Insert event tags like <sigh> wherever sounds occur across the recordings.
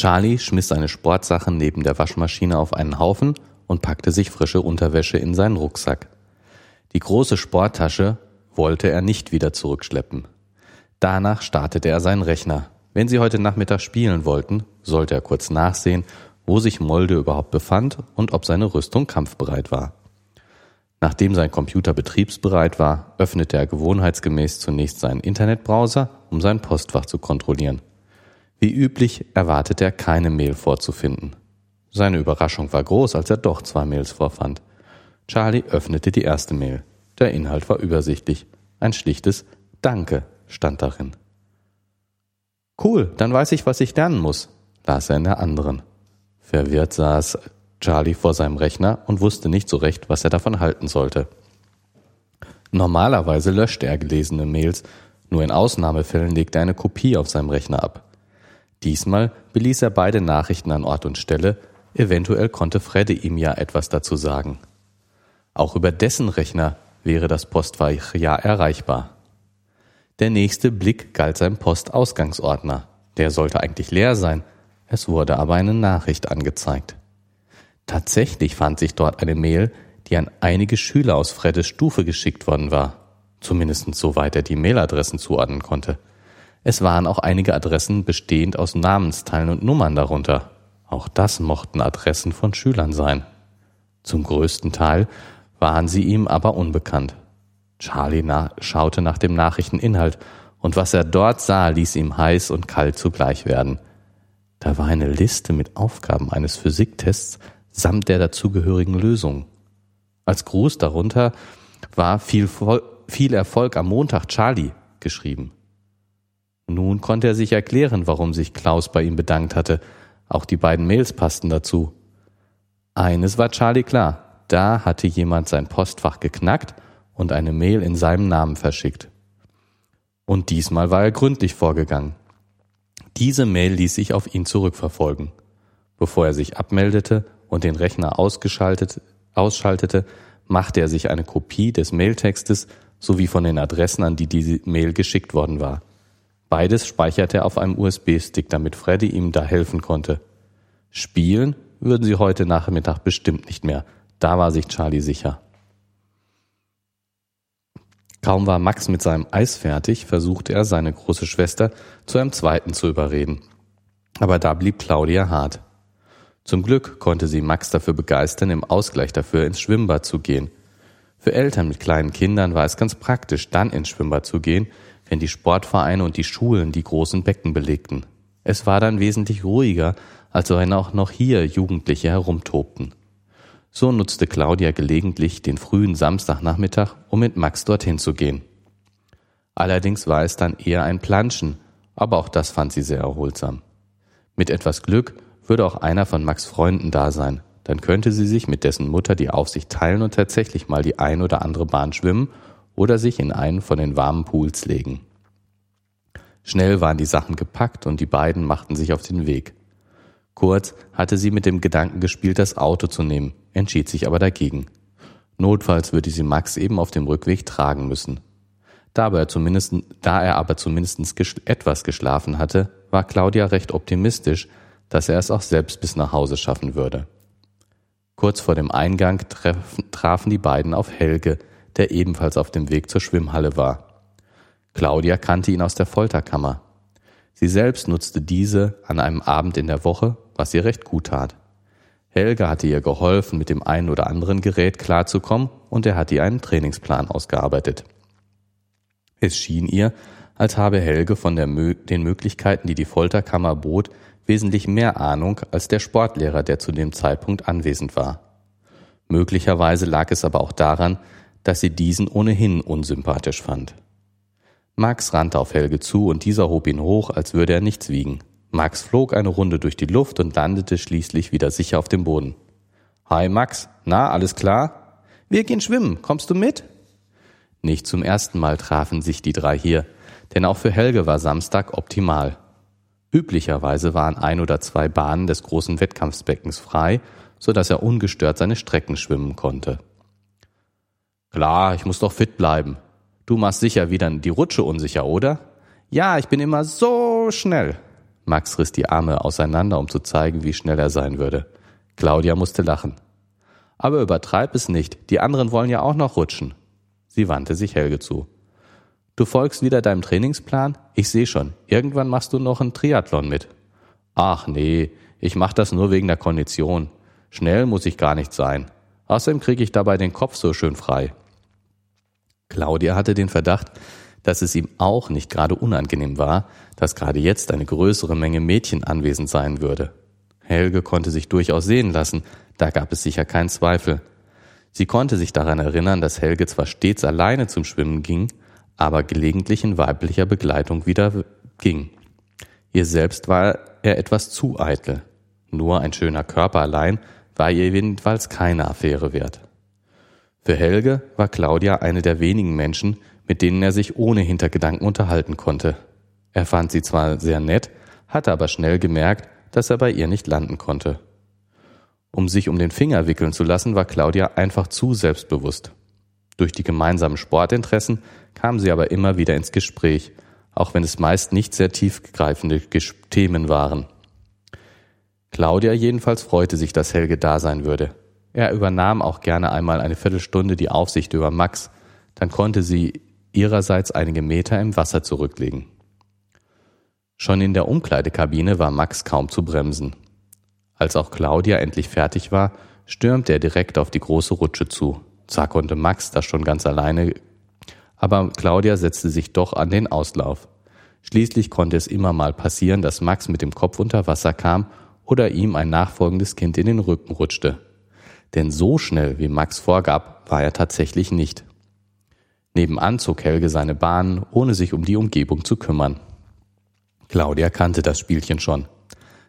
Charlie schmiss seine Sportsachen neben der Waschmaschine auf einen Haufen und packte sich frische Unterwäsche in seinen Rucksack. Die große Sporttasche wollte er nicht wieder zurückschleppen. Danach startete er seinen Rechner. Wenn sie heute Nachmittag spielen wollten, sollte er kurz nachsehen, wo sich Molde überhaupt befand und ob seine Rüstung kampfbereit war. Nachdem sein Computer betriebsbereit war, öffnete er gewohnheitsgemäß zunächst seinen Internetbrowser, um sein Postfach zu kontrollieren. Wie üblich erwartete er keine Mail vorzufinden. Seine Überraschung war groß, als er doch zwei Mails vorfand. Charlie öffnete die erste Mail. Der Inhalt war übersichtlich. Ein schlichtes Danke stand darin. Cool, dann weiß ich, was ich lernen muss, las er in der anderen. Verwirrt saß Charlie vor seinem Rechner und wusste nicht so recht, was er davon halten sollte. Normalerweise löschte er gelesene Mails, nur in Ausnahmefällen legte er eine Kopie auf seinem Rechner ab. Diesmal beließ er beide Nachrichten an Ort und Stelle, eventuell konnte Fredde ihm ja etwas dazu sagen. Auch über dessen Rechner wäre das Postfach ja erreichbar. Der nächste Blick galt seinem Postausgangsordner. Der sollte eigentlich leer sein, es wurde aber eine Nachricht angezeigt. Tatsächlich fand sich dort eine Mail, die an einige Schüler aus Freddes Stufe geschickt worden war. Zumindest soweit er die Mailadressen zuordnen konnte. Es waren auch einige Adressen bestehend aus Namensteilen und Nummern darunter. Auch das mochten Adressen von Schülern sein. Zum größten Teil waren sie ihm aber unbekannt. Charlie na schaute nach dem Nachrichteninhalt, und was er dort sah, ließ ihm heiß und kalt zugleich werden. Da war eine Liste mit Aufgaben eines Physiktests samt der dazugehörigen Lösung. Als Gruß darunter war viel, viel Erfolg am Montag Charlie geschrieben. Nun konnte er sich erklären, warum sich Klaus bei ihm bedankt hatte. Auch die beiden Mails passten dazu. Eines war Charlie klar. Da hatte jemand sein Postfach geknackt und eine Mail in seinem Namen verschickt. Und diesmal war er gründlich vorgegangen. Diese Mail ließ sich auf ihn zurückverfolgen. Bevor er sich abmeldete und den Rechner ausgeschaltet, ausschaltete, machte er sich eine Kopie des Mailtextes sowie von den Adressen, an die diese Mail geschickt worden war. Beides speicherte er auf einem USB-Stick, damit Freddy ihm da helfen konnte. Spielen würden sie heute Nachmittag bestimmt nicht mehr. Da war sich Charlie sicher. Kaum war Max mit seinem Eis fertig, versuchte er, seine große Schwester zu einem zweiten zu überreden. Aber da blieb Claudia hart. Zum Glück konnte sie Max dafür begeistern, im Ausgleich dafür ins Schwimmbad zu gehen. Für Eltern mit kleinen Kindern war es ganz praktisch, dann ins Schwimmbad zu gehen, wenn die Sportvereine und die Schulen die großen Becken belegten. Es war dann wesentlich ruhiger, als wenn auch noch hier Jugendliche herumtobten. So nutzte Claudia gelegentlich den frühen Samstagnachmittag, um mit Max dorthin zu gehen. Allerdings war es dann eher ein Planschen, aber auch das fand sie sehr erholsam. Mit etwas Glück würde auch einer von Max Freunden da sein, dann könnte sie sich mit dessen Mutter die Aufsicht teilen und tatsächlich mal die ein oder andere Bahn schwimmen oder sich in einen von den warmen Pools legen. Schnell waren die Sachen gepackt und die beiden machten sich auf den Weg. Kurz hatte sie mit dem Gedanken gespielt, das Auto zu nehmen, entschied sich aber dagegen. Notfalls würde sie Max eben auf dem Rückweg tragen müssen. Da, er, zumindest, da er aber zumindest etwas geschlafen hatte, war Claudia recht optimistisch, dass er es auch selbst bis nach Hause schaffen würde. Kurz vor dem Eingang trafen die beiden auf Helge, der ebenfalls auf dem Weg zur Schwimmhalle war. Claudia kannte ihn aus der Folterkammer. Sie selbst nutzte diese an einem Abend in der Woche, was ihr recht gut tat. Helge hatte ihr geholfen, mit dem einen oder anderen Gerät klarzukommen, und er hatte ihr einen Trainingsplan ausgearbeitet. Es schien ihr, als habe Helge von der, den Möglichkeiten, die die Folterkammer bot, wesentlich mehr Ahnung als der Sportlehrer, der zu dem Zeitpunkt anwesend war. Möglicherweise lag es aber auch daran, dass sie diesen ohnehin unsympathisch fand. Max rannte auf Helge zu und dieser hob ihn hoch, als würde er nichts wiegen. Max flog eine Runde durch die Luft und landete schließlich wieder sicher auf dem Boden. Hi Max, na, alles klar? Wir gehen schwimmen, kommst du mit? Nicht zum ersten Mal trafen sich die drei hier, denn auch für Helge war Samstag optimal. Üblicherweise waren ein oder zwei Bahnen des großen Wettkampfsbeckens frei, so dass er ungestört seine Strecken schwimmen konnte. Klar, ich muss doch fit bleiben. Du machst sicher wieder die Rutsche unsicher, oder? Ja, ich bin immer so schnell. Max riss die Arme auseinander, um zu zeigen, wie schnell er sein würde. Claudia musste lachen. Aber übertreib es nicht, die anderen wollen ja auch noch rutschen. Sie wandte sich Helge zu. Du folgst wieder deinem Trainingsplan? Ich sehe schon, irgendwann machst du noch einen Triathlon mit. Ach nee, ich mach das nur wegen der Kondition. Schnell muss ich gar nicht sein. Außerdem kriege ich dabei den Kopf so schön frei. Claudia hatte den Verdacht, dass es ihm auch nicht gerade unangenehm war, dass gerade jetzt eine größere Menge Mädchen anwesend sein würde. Helge konnte sich durchaus sehen lassen, da gab es sicher keinen Zweifel. Sie konnte sich daran erinnern, dass Helge zwar stets alleine zum Schwimmen ging, aber gelegentlich in weiblicher Begleitung wieder ging. Ihr selbst war er etwas zu eitel. Nur ein schöner Körper allein war ihr jedenfalls keine Affäre wert. Für Helge war Claudia eine der wenigen Menschen, mit denen er sich ohne Hintergedanken unterhalten konnte. Er fand sie zwar sehr nett, hatte aber schnell gemerkt, dass er bei ihr nicht landen konnte. Um sich um den Finger wickeln zu lassen, war Claudia einfach zu selbstbewusst. Durch die gemeinsamen Sportinteressen kam sie aber immer wieder ins Gespräch, auch wenn es meist nicht sehr tiefgreifende Themen waren. Claudia jedenfalls freute sich, dass Helge da sein würde. Er übernahm auch gerne einmal eine Viertelstunde die Aufsicht über Max, dann konnte sie ihrerseits einige Meter im Wasser zurücklegen. Schon in der Umkleidekabine war Max kaum zu bremsen. Als auch Claudia endlich fertig war, stürmte er direkt auf die große Rutsche zu. Zwar konnte Max das schon ganz alleine, aber Claudia setzte sich doch an den Auslauf. Schließlich konnte es immer mal passieren, dass Max mit dem Kopf unter Wasser kam oder ihm ein nachfolgendes Kind in den Rücken rutschte. Denn so schnell, wie Max vorgab, war er tatsächlich nicht. Nebenan zog Helge seine Bahn, ohne sich um die Umgebung zu kümmern. Claudia kannte das Spielchen schon.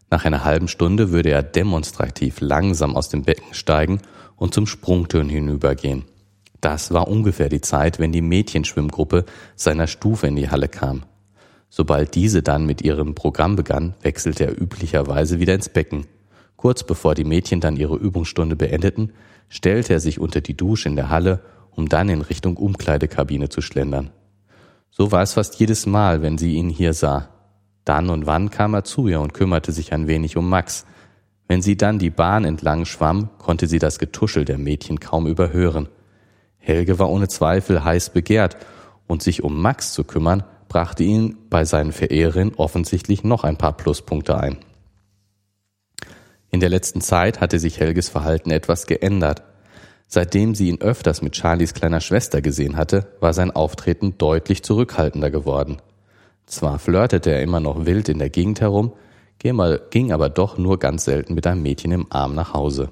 Nach einer halben Stunde würde er demonstrativ langsam aus dem Becken steigen und zum Sprungturn hinübergehen. Das war ungefähr die Zeit, wenn die Mädchenschwimmgruppe seiner Stufe in die Halle kam. Sobald diese dann mit ihrem Programm begann, wechselte er üblicherweise wieder ins Becken. Kurz bevor die Mädchen dann ihre Übungsstunde beendeten, stellte er sich unter die Dusche in der Halle um dann in Richtung Umkleidekabine zu schlendern. So war es fast jedes Mal, wenn sie ihn hier sah. Dann und wann kam er zu ihr und kümmerte sich ein wenig um Max. Wenn sie dann die Bahn entlang schwamm, konnte sie das Getuschel der Mädchen kaum überhören. Helge war ohne Zweifel heiß begehrt, und sich um Max zu kümmern, brachte ihn bei seinen Verehrerinnen offensichtlich noch ein paar Pluspunkte ein. In der letzten Zeit hatte sich Helges Verhalten etwas geändert. Seitdem sie ihn öfters mit Charlies kleiner Schwester gesehen hatte, war sein Auftreten deutlich zurückhaltender geworden. Zwar flirtete er immer noch wild in der Gegend herum, ging aber doch nur ganz selten mit einem Mädchen im Arm nach Hause.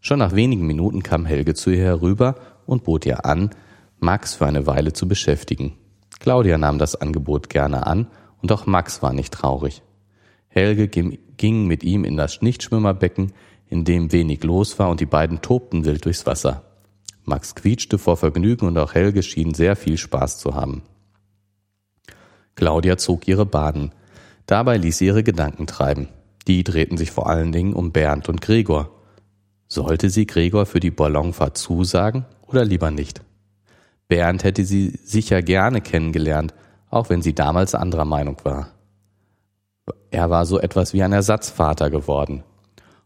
Schon nach wenigen Minuten kam Helge zu ihr herüber und bot ihr an, Max für eine Weile zu beschäftigen. Claudia nahm das Angebot gerne an und auch Max war nicht traurig. Helge ging mit ihm in das Nichtschwimmerbecken, in dem wenig los war und die beiden tobten wild durchs Wasser. Max quietschte vor Vergnügen und auch Helge schien sehr viel Spaß zu haben. Claudia zog ihre Baden. Dabei ließ sie ihre Gedanken treiben. Die drehten sich vor allen Dingen um Bernd und Gregor. Sollte sie Gregor für die Ballonfahrt zusagen oder lieber nicht? Bernd hätte sie sicher gerne kennengelernt, auch wenn sie damals anderer Meinung war. Er war so etwas wie ein Ersatzvater geworden.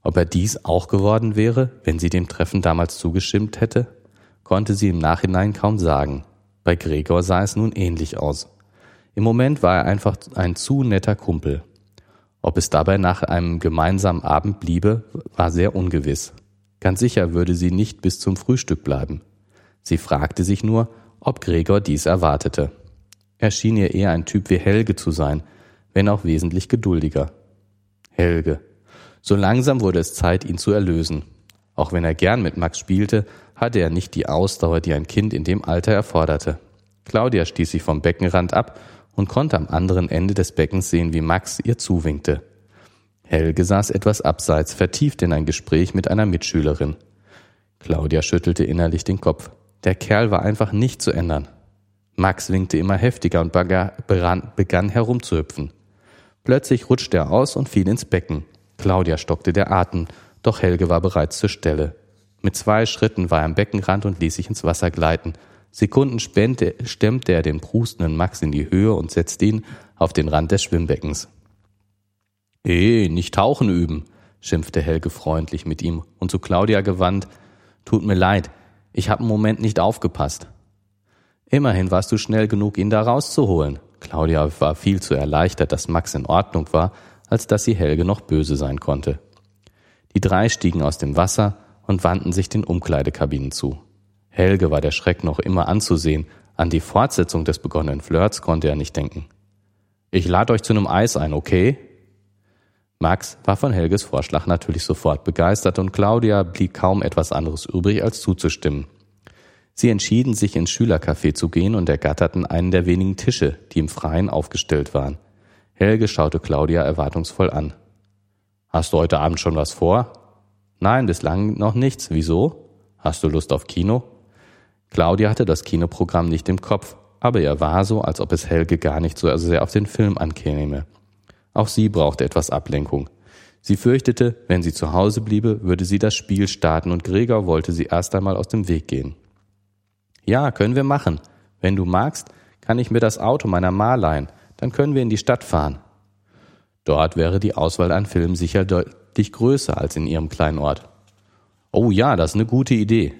Ob er dies auch geworden wäre, wenn sie dem Treffen damals zugestimmt hätte, konnte sie im Nachhinein kaum sagen. Bei Gregor sah es nun ähnlich aus. Im Moment war er einfach ein zu netter Kumpel. Ob es dabei nach einem gemeinsamen Abend bliebe, war sehr ungewiss. Ganz sicher würde sie nicht bis zum Frühstück bleiben. Sie fragte sich nur, ob Gregor dies erwartete. Er schien ihr eher ein Typ wie Helge zu sein, wenn auch wesentlich geduldiger. Helge, so langsam wurde es Zeit, ihn zu erlösen. Auch wenn er gern mit Max spielte, hatte er nicht die Ausdauer, die ein Kind in dem Alter erforderte. Claudia stieß sich vom Beckenrand ab und konnte am anderen Ende des Beckens sehen, wie Max ihr zuwinkte. Helge saß etwas abseits, vertieft in ein Gespräch mit einer Mitschülerin. Claudia schüttelte innerlich den Kopf. Der Kerl war einfach nicht zu ändern. Max winkte immer heftiger und begann herumzuhüpfen. Plötzlich rutschte er aus und fiel ins Becken. Claudia stockte der Atem, doch Helge war bereits zur Stelle. Mit zwei Schritten war er am Beckenrand und ließ sich ins Wasser gleiten. Sekunden stemmte er den prustenden Max in die Höhe und setzte ihn auf den Rand des Schwimmbeckens. Eh, nicht tauchen üben, schimpfte Helge freundlich mit ihm und zu Claudia gewandt. Tut mir leid, ich habe einen Moment nicht aufgepasst. Immerhin warst du schnell genug, ihn da rauszuholen. Claudia war viel zu erleichtert, dass Max in Ordnung war, als dass sie Helge noch böse sein konnte. Die drei stiegen aus dem Wasser und wandten sich den Umkleidekabinen zu. Helge war der Schreck noch immer anzusehen, an die Fortsetzung des begonnenen Flirts konnte er nicht denken. Ich lade euch zu einem Eis ein, okay? Max war von Helges Vorschlag natürlich sofort begeistert und Claudia blieb kaum etwas anderes übrig, als zuzustimmen. Sie entschieden, sich ins Schülercafé zu gehen und ergatterten einen der wenigen Tische, die im Freien aufgestellt waren. Helge schaute Claudia erwartungsvoll an. Hast du heute Abend schon was vor? Nein, bislang noch nichts. Wieso? Hast du Lust auf Kino? Claudia hatte das Kinoprogramm nicht im Kopf, aber ihr war so, als ob es Helge gar nicht so sehr auf den Film ankäme. Auch sie brauchte etwas Ablenkung. Sie fürchtete, wenn sie zu Hause bliebe, würde sie das Spiel starten und Gregor wollte sie erst einmal aus dem Weg gehen. Ja, können wir machen. Wenn du magst, kann ich mir das Auto meiner Ma leihen, dann können wir in die Stadt fahren. Dort wäre die Auswahl an Filmen sicher deutlich größer als in ihrem kleinen Ort. Oh ja, das ist eine gute Idee.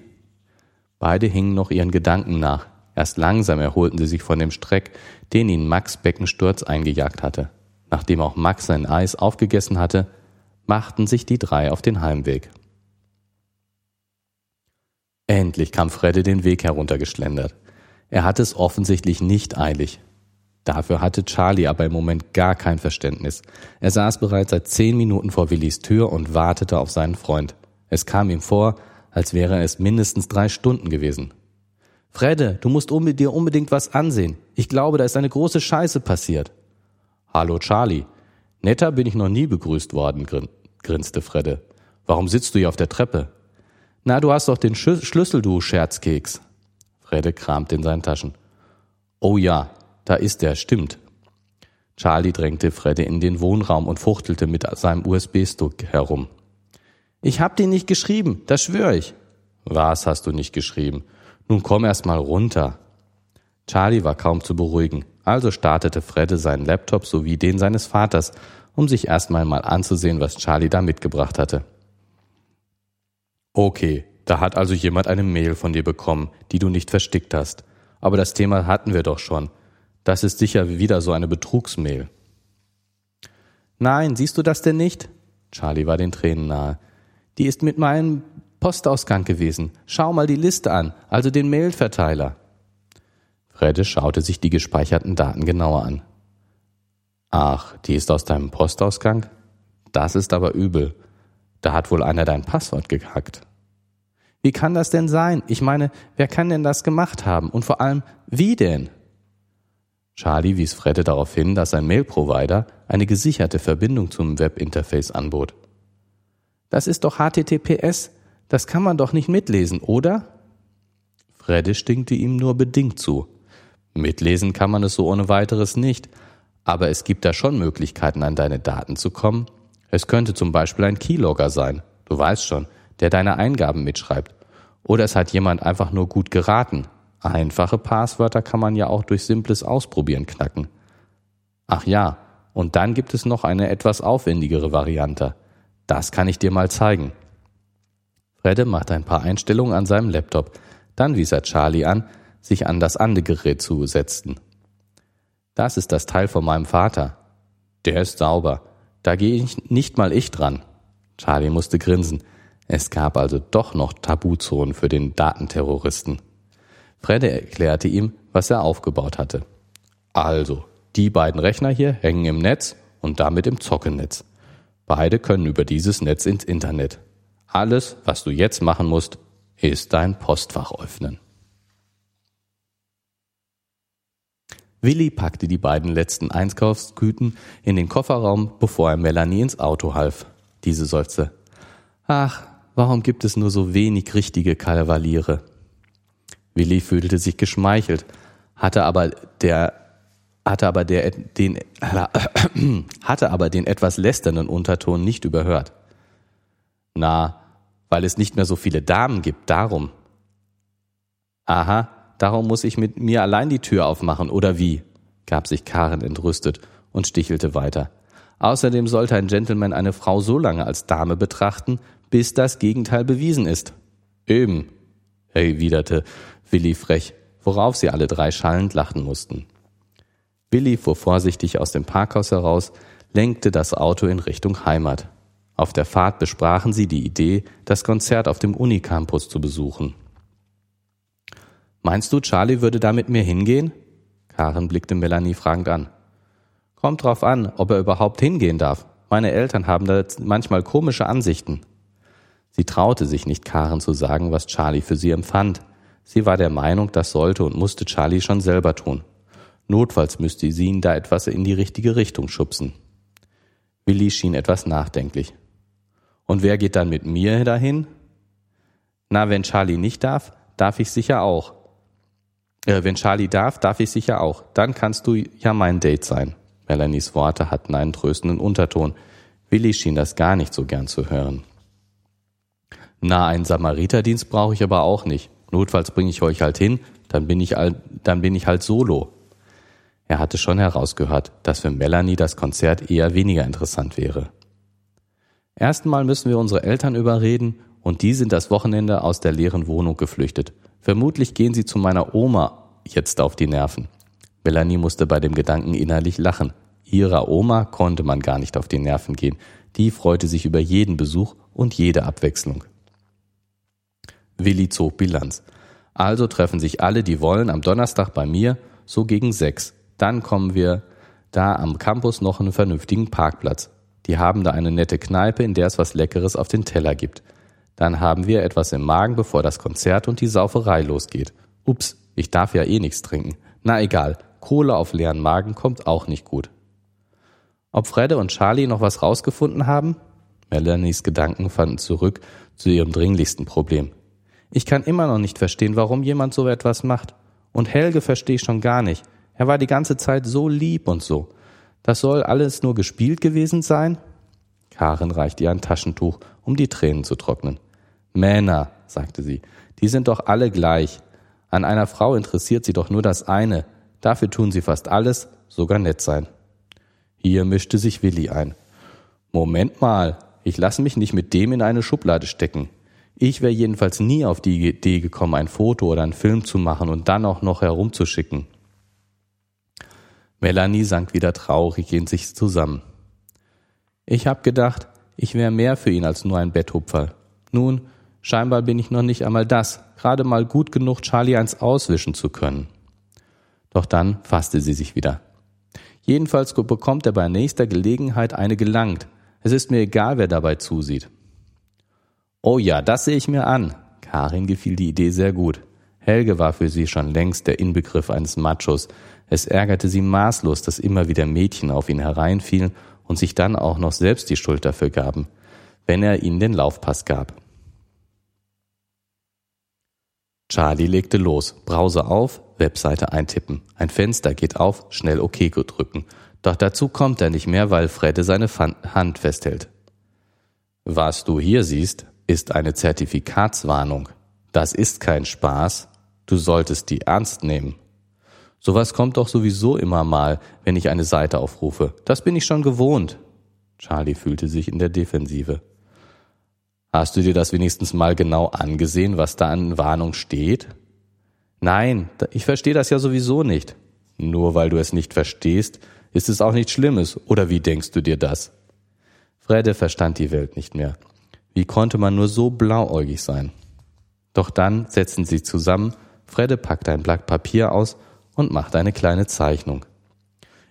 Beide hingen noch ihren Gedanken nach. Erst langsam erholten sie sich von dem Streck, den ihnen Max Beckensturz eingejagt hatte. Nachdem auch Max sein Eis aufgegessen hatte, machten sich die drei auf den Heimweg. Endlich kam Fredde den Weg heruntergeschlendert. Er hatte es offensichtlich nicht eilig. Dafür hatte Charlie aber im Moment gar kein Verständnis. Er saß bereits seit zehn Minuten vor Willis Tür und wartete auf seinen Freund. Es kam ihm vor, als wäre es mindestens drei Stunden gewesen. Fredde, du musst dir unbedingt was ansehen. Ich glaube, da ist eine große Scheiße passiert. Hallo Charlie. Netter bin ich noch nie begrüßt worden, grin grinste Fredde. Warum sitzt du hier auf der Treppe? Na, du hast doch den Sch Schlüssel, du Scherzkeks. Fredde kramte in seinen Taschen. Oh ja, da ist er, stimmt. Charlie drängte Freddy in den Wohnraum und fuchtelte mit seinem USB-Stick herum. Ich hab den nicht geschrieben, das schwöre ich. Was hast du nicht geschrieben? Nun komm erst mal runter. Charlie war kaum zu beruhigen, also startete Fredde seinen Laptop sowie den seines Vaters, um sich erstmal mal anzusehen, was Charlie da mitgebracht hatte. Okay, da hat also jemand eine Mail von dir bekommen, die du nicht verstickt hast. Aber das Thema hatten wir doch schon. Das ist sicher wieder so eine Betrugsmail. Nein, siehst du das denn nicht? Charlie war den Tränen nahe. Die ist mit meinem Postausgang gewesen. Schau mal die Liste an, also den Mailverteiler. Fredde schaute sich die gespeicherten Daten genauer an. Ach, die ist aus deinem Postausgang? Das ist aber übel. Da hat wohl einer dein Passwort gehackt. Wie kann das denn sein? Ich meine, wer kann denn das gemacht haben? Und vor allem, wie denn? Charlie wies Fredde darauf hin, dass sein Mail-Provider eine gesicherte Verbindung zum Webinterface anbot. Das ist doch HTTPS. Das kann man doch nicht mitlesen, oder? Fredde stinkte ihm nur bedingt zu. Mitlesen kann man es so ohne weiteres nicht, aber es gibt da schon Möglichkeiten, an deine Daten zu kommen. Es könnte zum Beispiel ein Keylogger sein, du weißt schon, der deine Eingaben mitschreibt. Oder es hat jemand einfach nur gut geraten, Einfache Passwörter kann man ja auch durch simples Ausprobieren knacken. Ach ja, und dann gibt es noch eine etwas aufwendigere Variante. Das kann ich dir mal zeigen. Fredde macht ein paar Einstellungen an seinem Laptop. Dann wies er Charlie an, sich an das andere Gerät zu setzen. Das ist das Teil von meinem Vater. Der ist sauber. Da gehe ich nicht mal ich dran. Charlie musste grinsen. Es gab also doch noch Tabuzonen für den Datenterroristen. Fredde erklärte ihm, was er aufgebaut hatte. Also, die beiden Rechner hier hängen im Netz und damit im Zockennetz. Beide können über dieses Netz ins Internet. Alles, was du jetzt machen musst, ist dein Postfach öffnen. Willi packte die beiden letzten Einkaufsgüten in den Kofferraum, bevor er Melanie ins Auto half. Diese seufzte. Ach, warum gibt es nur so wenig richtige Kavaliere? Willi fühlte sich geschmeichelt, hatte aber der hatte aber der den <coughs> hatte aber den etwas lästernden Unterton nicht überhört. Na, weil es nicht mehr so viele Damen gibt, darum. Aha, darum muss ich mit mir allein die Tür aufmachen, oder wie? gab sich Karen entrüstet und stichelte weiter. Außerdem sollte ein Gentleman eine Frau so lange als Dame betrachten, bis das Gegenteil bewiesen ist. Eben, erwiderte Willi frech, worauf sie alle drei schallend lachen mussten. Willi fuhr vorsichtig aus dem Parkhaus heraus, lenkte das Auto in Richtung Heimat. Auf der Fahrt besprachen sie die Idee, das Konzert auf dem Unicampus zu besuchen. Meinst du, Charlie würde da mit mir hingehen? Karen blickte Melanie fragend an. Kommt drauf an, ob er überhaupt hingehen darf. Meine Eltern haben da manchmal komische Ansichten. Sie traute sich nicht, Karen zu sagen, was Charlie für sie empfand. Sie war der Meinung, das sollte und musste Charlie schon selber tun. Notfalls müsste sie ihn da etwas in die richtige Richtung schubsen. Willi schien etwas nachdenklich. Und wer geht dann mit mir dahin? Na, wenn Charlie nicht darf, darf ich sicher auch. Äh, wenn Charlie darf, darf ich sicher auch. Dann kannst du ja mein Date sein. Melanies Worte hatten einen tröstenden Unterton. Willi schien das gar nicht so gern zu hören. Na, einen Samariterdienst brauche ich aber auch nicht. Notfalls bringe ich euch halt hin, dann bin ich, dann bin ich halt solo. Er hatte schon herausgehört, dass für Melanie das Konzert eher weniger interessant wäre. Erstmal müssen wir unsere Eltern überreden und die sind das Wochenende aus der leeren Wohnung geflüchtet. Vermutlich gehen sie zu meiner Oma jetzt auf die Nerven. Melanie musste bei dem Gedanken innerlich lachen. Ihrer Oma konnte man gar nicht auf die Nerven gehen. Die freute sich über jeden Besuch und jede Abwechslung. Willi zog Bilanz. Also treffen sich alle, die wollen, am Donnerstag bei mir, so gegen sechs. Dann kommen wir da am Campus noch einen vernünftigen Parkplatz. Die haben da eine nette Kneipe, in der es was Leckeres auf den Teller gibt. Dann haben wir etwas im Magen, bevor das Konzert und die Sauferei losgeht. Ups, ich darf ja eh nichts trinken. Na egal, Kohle auf leeren Magen kommt auch nicht gut. Ob Fredde und Charlie noch was rausgefunden haben? Melanies Gedanken fanden zurück zu ihrem dringlichsten Problem. Ich kann immer noch nicht verstehen, warum jemand so etwas macht. Und Helge verstehe ich schon gar nicht. Er war die ganze Zeit so lieb und so. Das soll alles nur gespielt gewesen sein? Karen reichte ihr ein Taschentuch, um die Tränen zu trocknen. Männer, sagte sie, die sind doch alle gleich. An einer Frau interessiert sie doch nur das eine. Dafür tun sie fast alles, sogar nett sein. Hier mischte sich Willi ein. Moment mal, ich lasse mich nicht mit dem in eine Schublade stecken. Ich wäre jedenfalls nie auf die Idee gekommen, ein Foto oder einen Film zu machen und dann auch noch herumzuschicken. Melanie sank wieder traurig in sich zusammen. Ich hab gedacht, ich wäre mehr für ihn als nur ein Betthupfer. Nun, scheinbar bin ich noch nicht einmal das, gerade mal gut genug, Charlie eins auswischen zu können. Doch dann fasste sie sich wieder. Jedenfalls bekommt er bei nächster Gelegenheit eine gelangt. Es ist mir egal, wer dabei zusieht. Oh ja, das sehe ich mir an. Karin gefiel die Idee sehr gut. Helge war für sie schon längst der Inbegriff eines Machos. Es ärgerte sie maßlos, dass immer wieder Mädchen auf ihn hereinfielen und sich dann auch noch selbst die Schuld dafür gaben, wenn er ihnen den Laufpass gab. Charlie legte los. Browser auf, Webseite eintippen. Ein Fenster geht auf, schnell OK drücken. Doch dazu kommt er nicht mehr, weil Fredde seine Hand festhält. Was du hier siehst, ist eine Zertifikatswarnung. Das ist kein Spaß. Du solltest die ernst nehmen. Sowas kommt doch sowieso immer mal, wenn ich eine Seite aufrufe. Das bin ich schon gewohnt. Charlie fühlte sich in der Defensive. Hast du dir das wenigstens mal genau angesehen, was da an Warnung steht? Nein, ich verstehe das ja sowieso nicht. Nur weil du es nicht verstehst, ist es auch nichts Schlimmes. Oder wie denkst du dir das? Fredde verstand die Welt nicht mehr. Wie konnte man nur so blauäugig sein? Doch dann setzten sie zusammen, Fredde packte ein Blatt Papier aus und machte eine kleine Zeichnung.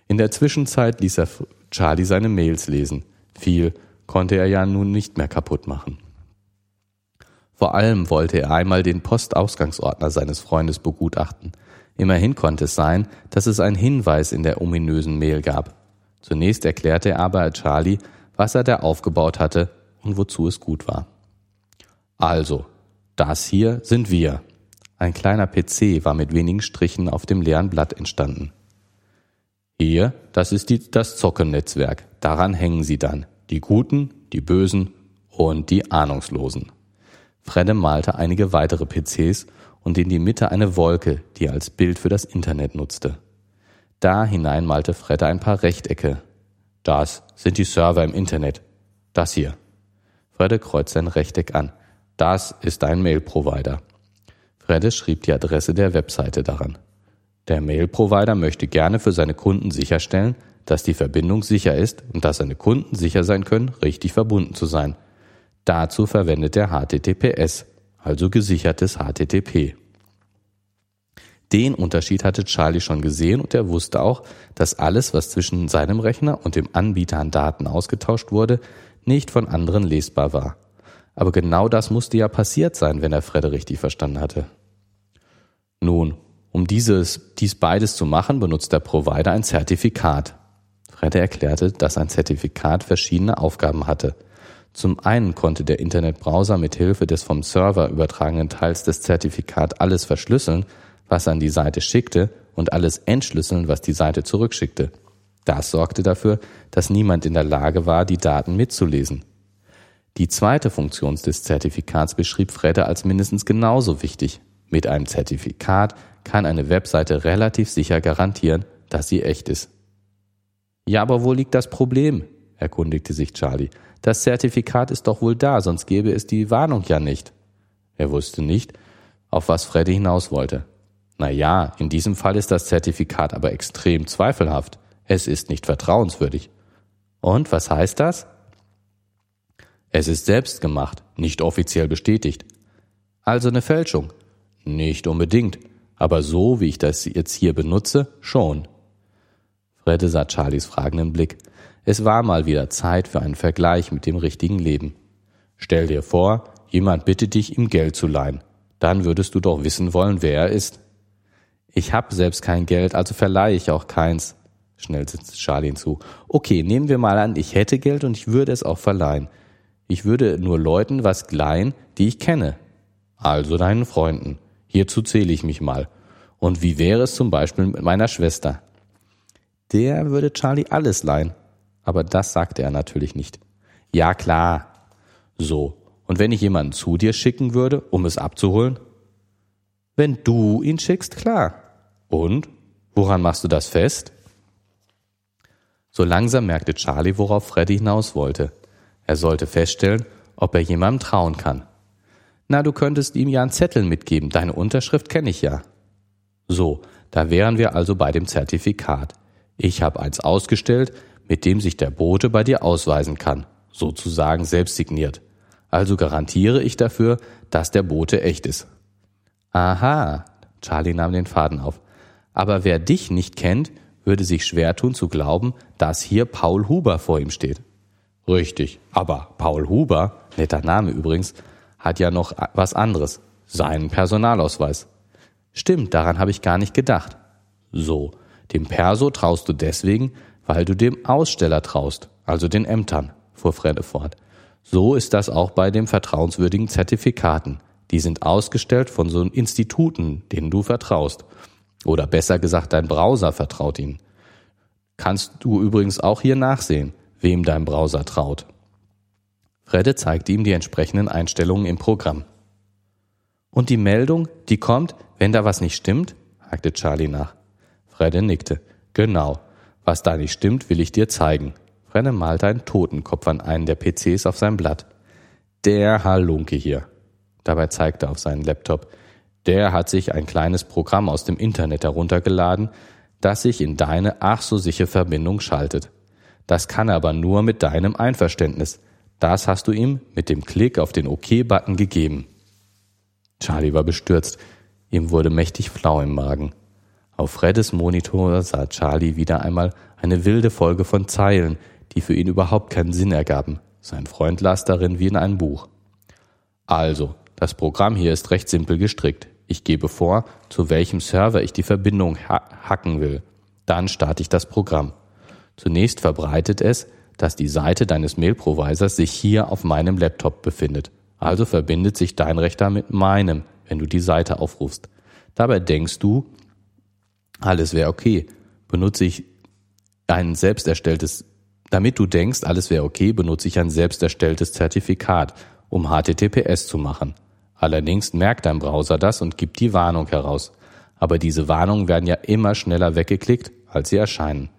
In der Zwischenzeit ließ er Charlie seine Mails lesen. Viel konnte er ja nun nicht mehr kaputt machen. Vor allem wollte er einmal den Postausgangsordner seines Freundes begutachten. Immerhin konnte es sein, dass es einen Hinweis in der ominösen Mail gab. Zunächst erklärte er aber Charlie, was er da aufgebaut hatte und wozu es gut war. Also, das hier sind wir. Ein kleiner PC war mit wenigen Strichen auf dem leeren Blatt entstanden. Hier, das ist die, das Zockennetzwerk. Daran hängen sie dann. Die Guten, die Bösen und die Ahnungslosen. Fredde malte einige weitere PCs und in die Mitte eine Wolke, die er als Bild für das Internet nutzte. Da hinein malte Fredde ein paar Rechtecke. Das sind die Server im Internet. Das hier. Fredde kreuzte ein Rechteck an. Das ist ein Mail-Provider. Fredde schrieb die Adresse der Webseite daran. Der Mail-Provider möchte gerne für seine Kunden sicherstellen, dass die Verbindung sicher ist und dass seine Kunden sicher sein können, richtig verbunden zu sein. Dazu verwendet er HTTPS, also gesichertes HTTP. Den Unterschied hatte Charlie schon gesehen und er wusste auch, dass alles, was zwischen seinem Rechner und dem Anbieter an Daten ausgetauscht wurde, nicht von anderen lesbar war. Aber genau das musste ja passiert sein, wenn er Fredde richtig verstanden hatte. Nun, um dieses, dies beides zu machen, benutzt der Provider ein Zertifikat. Fredde erklärte, dass ein Zertifikat verschiedene Aufgaben hatte. Zum einen konnte der Internetbrowser mit Hilfe des vom Server übertragenen Teils des Zertifikats alles verschlüsseln, was an die Seite schickte, und alles entschlüsseln, was die Seite zurückschickte. Das sorgte dafür, dass niemand in der Lage war, die Daten mitzulesen. Die zweite Funktion des Zertifikats beschrieb Fredde als mindestens genauso wichtig. Mit einem Zertifikat kann eine Webseite relativ sicher garantieren, dass sie echt ist. Ja, aber wo liegt das Problem? erkundigte sich Charlie. Das Zertifikat ist doch wohl da, sonst gäbe es die Warnung ja nicht. Er wusste nicht, auf was Freddy hinaus wollte. Na ja, in diesem Fall ist das Zertifikat aber extrem zweifelhaft. Es ist nicht vertrauenswürdig. Und was heißt das? Es ist selbst gemacht, nicht offiziell bestätigt. Also eine Fälschung? Nicht unbedingt, aber so wie ich das jetzt hier benutze, schon. Fredde sah Charlies fragenden Blick. Es war mal wieder Zeit für einen Vergleich mit dem richtigen Leben. Stell dir vor, jemand bittet dich, ihm Geld zu leihen. Dann würdest du doch wissen wollen, wer er ist. Ich hab selbst kein Geld, also verleihe ich auch keins. Schnell sitzt Charlie hinzu. Okay, nehmen wir mal an, ich hätte Geld und ich würde es auch verleihen. Ich würde nur Leuten was leihen, die ich kenne. Also deinen Freunden. Hierzu zähle ich mich mal. Und wie wäre es zum Beispiel mit meiner Schwester? Der würde Charlie alles leihen. Aber das sagte er natürlich nicht. Ja, klar. So. Und wenn ich jemanden zu dir schicken würde, um es abzuholen? Wenn du ihn schickst, klar. Und? Woran machst du das fest? So langsam merkte Charlie, worauf Freddy hinaus wollte. Er sollte feststellen, ob er jemandem trauen kann. Na, du könntest ihm ja einen Zettel mitgeben, deine Unterschrift kenne ich ja. So, da wären wir also bei dem Zertifikat. Ich habe eins ausgestellt, mit dem sich der Bote bei dir ausweisen kann, sozusagen selbst signiert. Also garantiere ich dafür, dass der Bote echt ist. Aha, Charlie nahm den Faden auf. Aber wer dich nicht kennt, würde sich schwer tun zu glauben, dass hier Paul Huber vor ihm steht. Richtig, aber Paul Huber, netter Name übrigens, hat ja noch was anderes, seinen Personalausweis. Stimmt, daran habe ich gar nicht gedacht. So, dem Perso traust du deswegen, weil du dem Aussteller traust, also den Ämtern, fuhr Fredde fort. So ist das auch bei den vertrauenswürdigen Zertifikaten. Die sind ausgestellt von so Instituten, denen du vertraust. Oder besser gesagt, dein Browser vertraut ihnen. Kannst du übrigens auch hier nachsehen, wem dein Browser traut. Fredde zeigte ihm die entsprechenden Einstellungen im Programm. Und die Meldung, die kommt, wenn da was nicht stimmt? hakte Charlie nach. Fredde nickte. Genau. Was da nicht stimmt, will ich dir zeigen. Fredde malte einen Totenkopf an einen der PCs auf seinem Blatt. Der Halunke hier. Dabei zeigte er auf seinen Laptop. Der hat sich ein kleines Programm aus dem Internet heruntergeladen, das sich in deine ach so sichere Verbindung schaltet. Das kann er aber nur mit deinem Einverständnis. Das hast du ihm mit dem Klick auf den OK-Button gegeben. Charlie war bestürzt. Ihm wurde mächtig flau im Magen. Auf Freddes Monitor sah Charlie wieder einmal eine wilde Folge von Zeilen, die für ihn überhaupt keinen Sinn ergaben. Sein Freund las darin wie in einem Buch. Also, das Programm hier ist recht simpel gestrickt. Ich gebe vor, zu welchem Server ich die Verbindung ha hacken will. Dann starte ich das Programm. Zunächst verbreitet es, dass die Seite deines Mail-Provisors sich hier auf meinem Laptop befindet. Also verbindet sich dein Rechner mit meinem, wenn du die Seite aufrufst. Dabei denkst du, alles wäre okay. Benutze ich ein selbst erstelltes, damit du denkst, alles wäre okay, benutze ich ein selbst erstelltes Zertifikat, um HTTPS zu machen. Allerdings merkt dein Browser das und gibt die Warnung heraus. Aber diese Warnungen werden ja immer schneller weggeklickt, als sie erscheinen.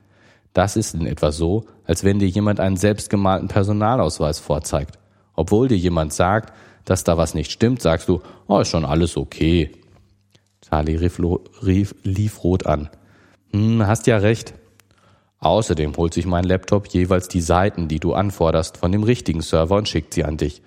Das ist in etwa so, als wenn dir jemand einen selbstgemalten Personalausweis vorzeigt. Obwohl dir jemand sagt, dass da was nicht stimmt, sagst du, oh, ist schon alles okay. Charlie rief, rief, lief rot an. Hm, hast ja recht. Außerdem holt sich mein Laptop jeweils die Seiten, die du anforderst, von dem richtigen Server und schickt sie an dich.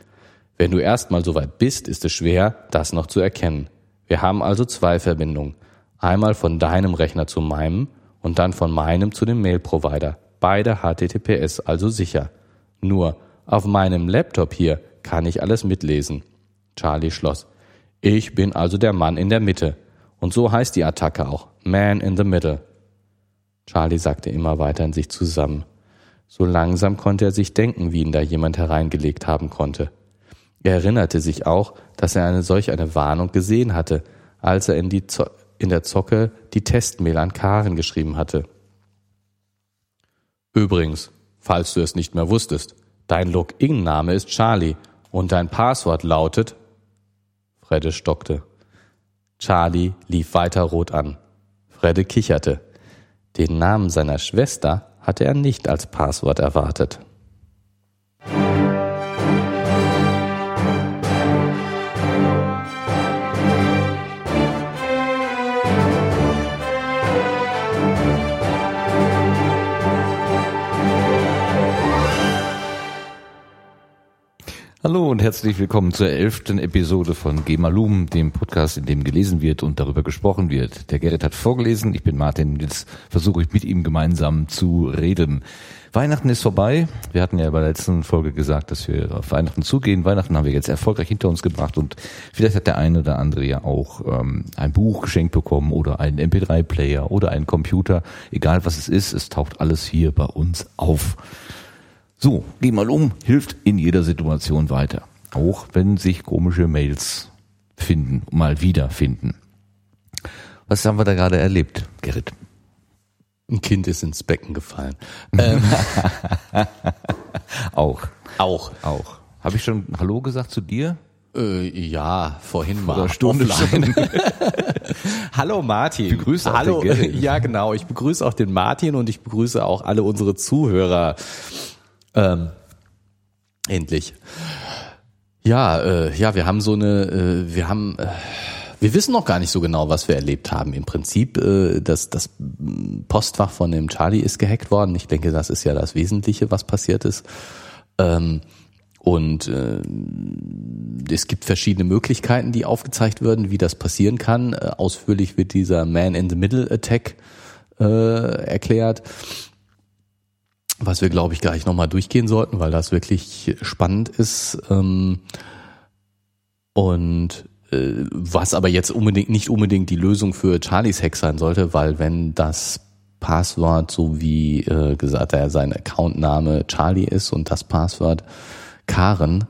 Wenn du erstmal soweit bist, ist es schwer, das noch zu erkennen. Wir haben also zwei Verbindungen. Einmal von deinem Rechner zu meinem und dann von meinem zu dem Mail-Provider. Beide HTTPS, also sicher. Nur, auf meinem Laptop hier kann ich alles mitlesen. Charlie schloss. Ich bin also der Mann in der Mitte. Und so heißt die Attacke auch. Man in the Middle. Charlie sagte immer weiter in sich zusammen. So langsam konnte er sich denken, wie ihn da jemand hereingelegt haben konnte. Er erinnerte sich auch, dass er eine solch eine Warnung gesehen hatte, als er in, in der Zocke die Testmail an Karen geschrieben hatte. Übrigens, falls du es nicht mehr wusstest, dein Login-Name ist Charlie und dein Passwort lautet Fredde stockte. Charlie lief weiter rot an. Fredde kicherte. Den Namen seiner Schwester hatte er nicht als Passwort erwartet. Hallo und herzlich willkommen zur elften Episode von Gemalum, dem Podcast, in dem gelesen wird und darüber gesprochen wird. Der Gerrit hat vorgelesen, ich bin Martin, jetzt versuche ich mit ihm gemeinsam zu reden. Weihnachten ist vorbei. Wir hatten ja bei der letzten Folge gesagt, dass wir auf Weihnachten zugehen. Weihnachten haben wir jetzt erfolgreich hinter uns gebracht und vielleicht hat der eine oder andere ja auch ähm, ein Buch geschenkt bekommen oder einen MP3-Player oder einen Computer. Egal was es ist, es taucht alles hier bei uns auf. So, geh mal um, hilft in jeder Situation weiter. Auch wenn sich komische Mails finden, mal wieder finden. Was haben wir da gerade erlebt, Gerrit? Ein Kind ist ins Becken gefallen. <laughs> Ähm. <laughs> auch. Auch. Auch. Habe ich schon Hallo gesagt zu dir? Äh, ja, vorhin Vor mal. einer Stunde offline. <laughs> Hallo Martin. Ich begrüße auch Hallo. den Gerrit. Ja, genau. Ich begrüße auch den Martin und ich begrüße auch alle unsere Zuhörer. Ähm, endlich. Ja, äh, ja, wir haben so eine, äh, wir haben, äh, wir wissen noch gar nicht so genau, was wir erlebt haben. Im Prinzip, äh, das, das Postfach von dem Charlie ist gehackt worden. Ich denke, das ist ja das Wesentliche, was passiert ist. Ähm, und äh, es gibt verschiedene Möglichkeiten, die aufgezeigt werden, wie das passieren kann. Äh, ausführlich wird dieser Man in the Middle Attack äh, erklärt was wir, glaube ich, gleich nochmal durchgehen sollten, weil das wirklich spannend ist. Ähm, und äh, was aber jetzt unbedingt nicht unbedingt die Lösung für Charlies Hack sein sollte, weil wenn das Passwort, so wie äh, gesagt, er sein Accountname Charlie ist und das Passwort Karen,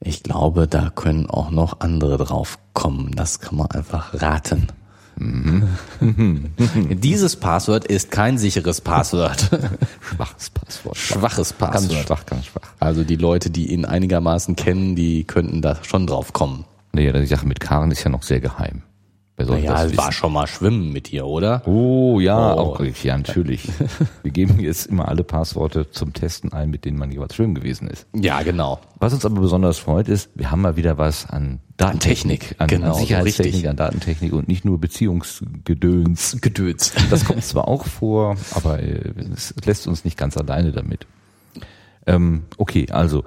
ich glaube, da können auch noch andere drauf kommen. Das kann man einfach raten. <laughs> Dieses Passwort ist kein sicheres Passwort. <laughs> Schwaches Passwort. Schwaches Ganz Passwort. schwach, ganz schwach. Also die Leute, die ihn einigermaßen kennen, die könnten da schon drauf kommen. Nee, die Sache mit Karen ist ja noch sehr geheim. Wer soll Naja, das es war schon mal schwimmen mit dir, oder? Oh ja, Oh. auch ja natürlich. <laughs> Wir geben jetzt immer alle Passworte zum Testen ein, mit denen man jeweils schwimmen gewesen ist. Ja, genau. Was uns aber besonders freut, ist, wir haben mal wieder was an Datentechnik, Technik, an, genau, an Sicherheitstechnik, richtig. an Datentechnik und nicht nur Beziehungsgedöns. <laughs> Gedöns. Das kommt zwar auch vor, aber äh, es lässt uns nicht ganz alleine damit. Ähm, okay, also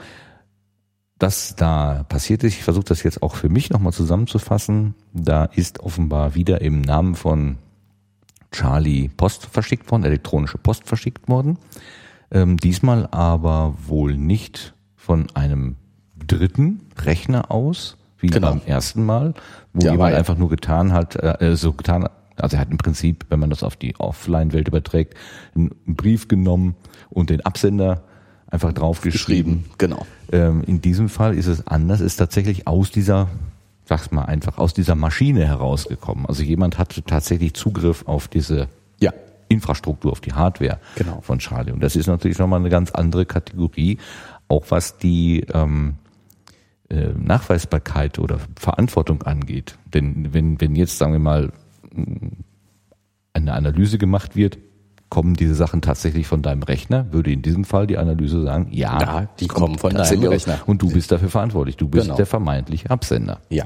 das da passiert ist, ich versuche das jetzt auch für mich nochmal zusammenzufassen. Da ist offenbar wieder im Namen von Charlie Post verschickt worden, elektronische Post verschickt worden. Ähm, diesmal aber wohl nicht von einem dritten Rechner aus, wie Genau. beim ersten Mal, wo Ja, jemand einfach nur getan hat, äh, so getan, also er hat im Prinzip, wenn man das auf die Offline-Welt überträgt, einen Brief genommen und den Absender einfach draufgeschrieben. Genau. Ähm, in diesem Fall ist es anders, ist tatsächlich aus dieser, sag's mal einfach, aus dieser Maschine herausgekommen. Also jemand hatte tatsächlich Zugriff auf diese Ja. Infrastruktur, auf die Hardware Genau. von Charlie. Und das ist natürlich nochmal eine ganz andere Kategorie, auch was die, ähm, äh, Nachweisbarkeit oder Verantwortung angeht. Denn wenn, wenn jetzt, sagen wir mal, eine Analyse gemacht wird, kommen diese Sachen tatsächlich von deinem Rechner, würde in diesem Fall die Analyse sagen, ja, ja die kommen von deinem Rechner. Und du bist dafür verantwortlich. Du bist genau. der vermeintliche Absender. Ja.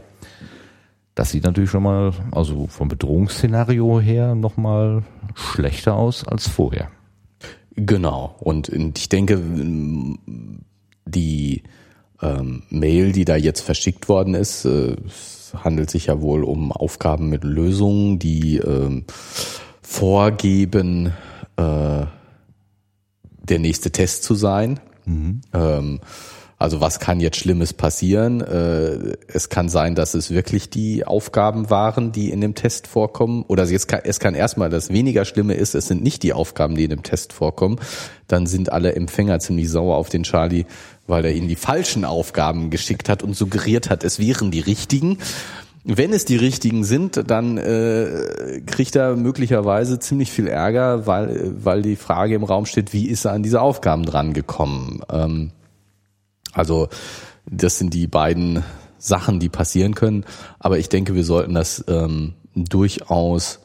Das sieht natürlich schon mal, also vom Bedrohungsszenario her, nochmal schlechter aus als vorher. Genau. Und ich denke, die ähm, Mail, die da jetzt verschickt worden ist, äh, handelt sich ja wohl um Aufgaben mit Lösungen, die ähm, vorgeben, äh, der nächste Test zu sein. Mhm. Ähm, also was kann jetzt Schlimmes passieren? Äh, es kann sein, dass es wirklich die Aufgaben waren, die in dem Test vorkommen. Oder jetzt kann, es kann erstmal das weniger Schlimme ist, es sind nicht die Aufgaben, die in dem Test vorkommen. Dann sind alle Empfänger ziemlich sauer auf den Charlie, weil er ihnen die falschen Aufgaben geschickt hat und suggeriert hat, es wären die richtigen. Wenn es die richtigen sind, dann äh, kriegt er möglicherweise ziemlich viel Ärger, weil, weil die Frage im Raum steht, wie ist er an diese Aufgaben dran gekommen? Ähm, also das sind die beiden Sachen, die passieren können. Aber ich denke, wir sollten das ähm, durchaus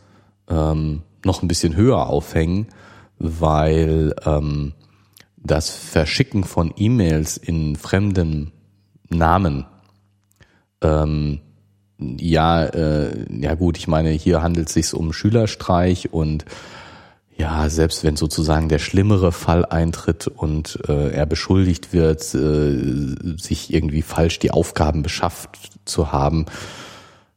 ähm, noch ein bisschen höher aufhängen, weil ähm, das Verschicken von E-Mails in fremden Namen ähm, ja, äh, ja gut, ich meine, hier handelt es sich um Schülerstreich und ja, selbst wenn sozusagen der schlimmere Fall eintritt und äh, er beschuldigt wird, äh, sich irgendwie falsch die Aufgaben beschafft zu haben,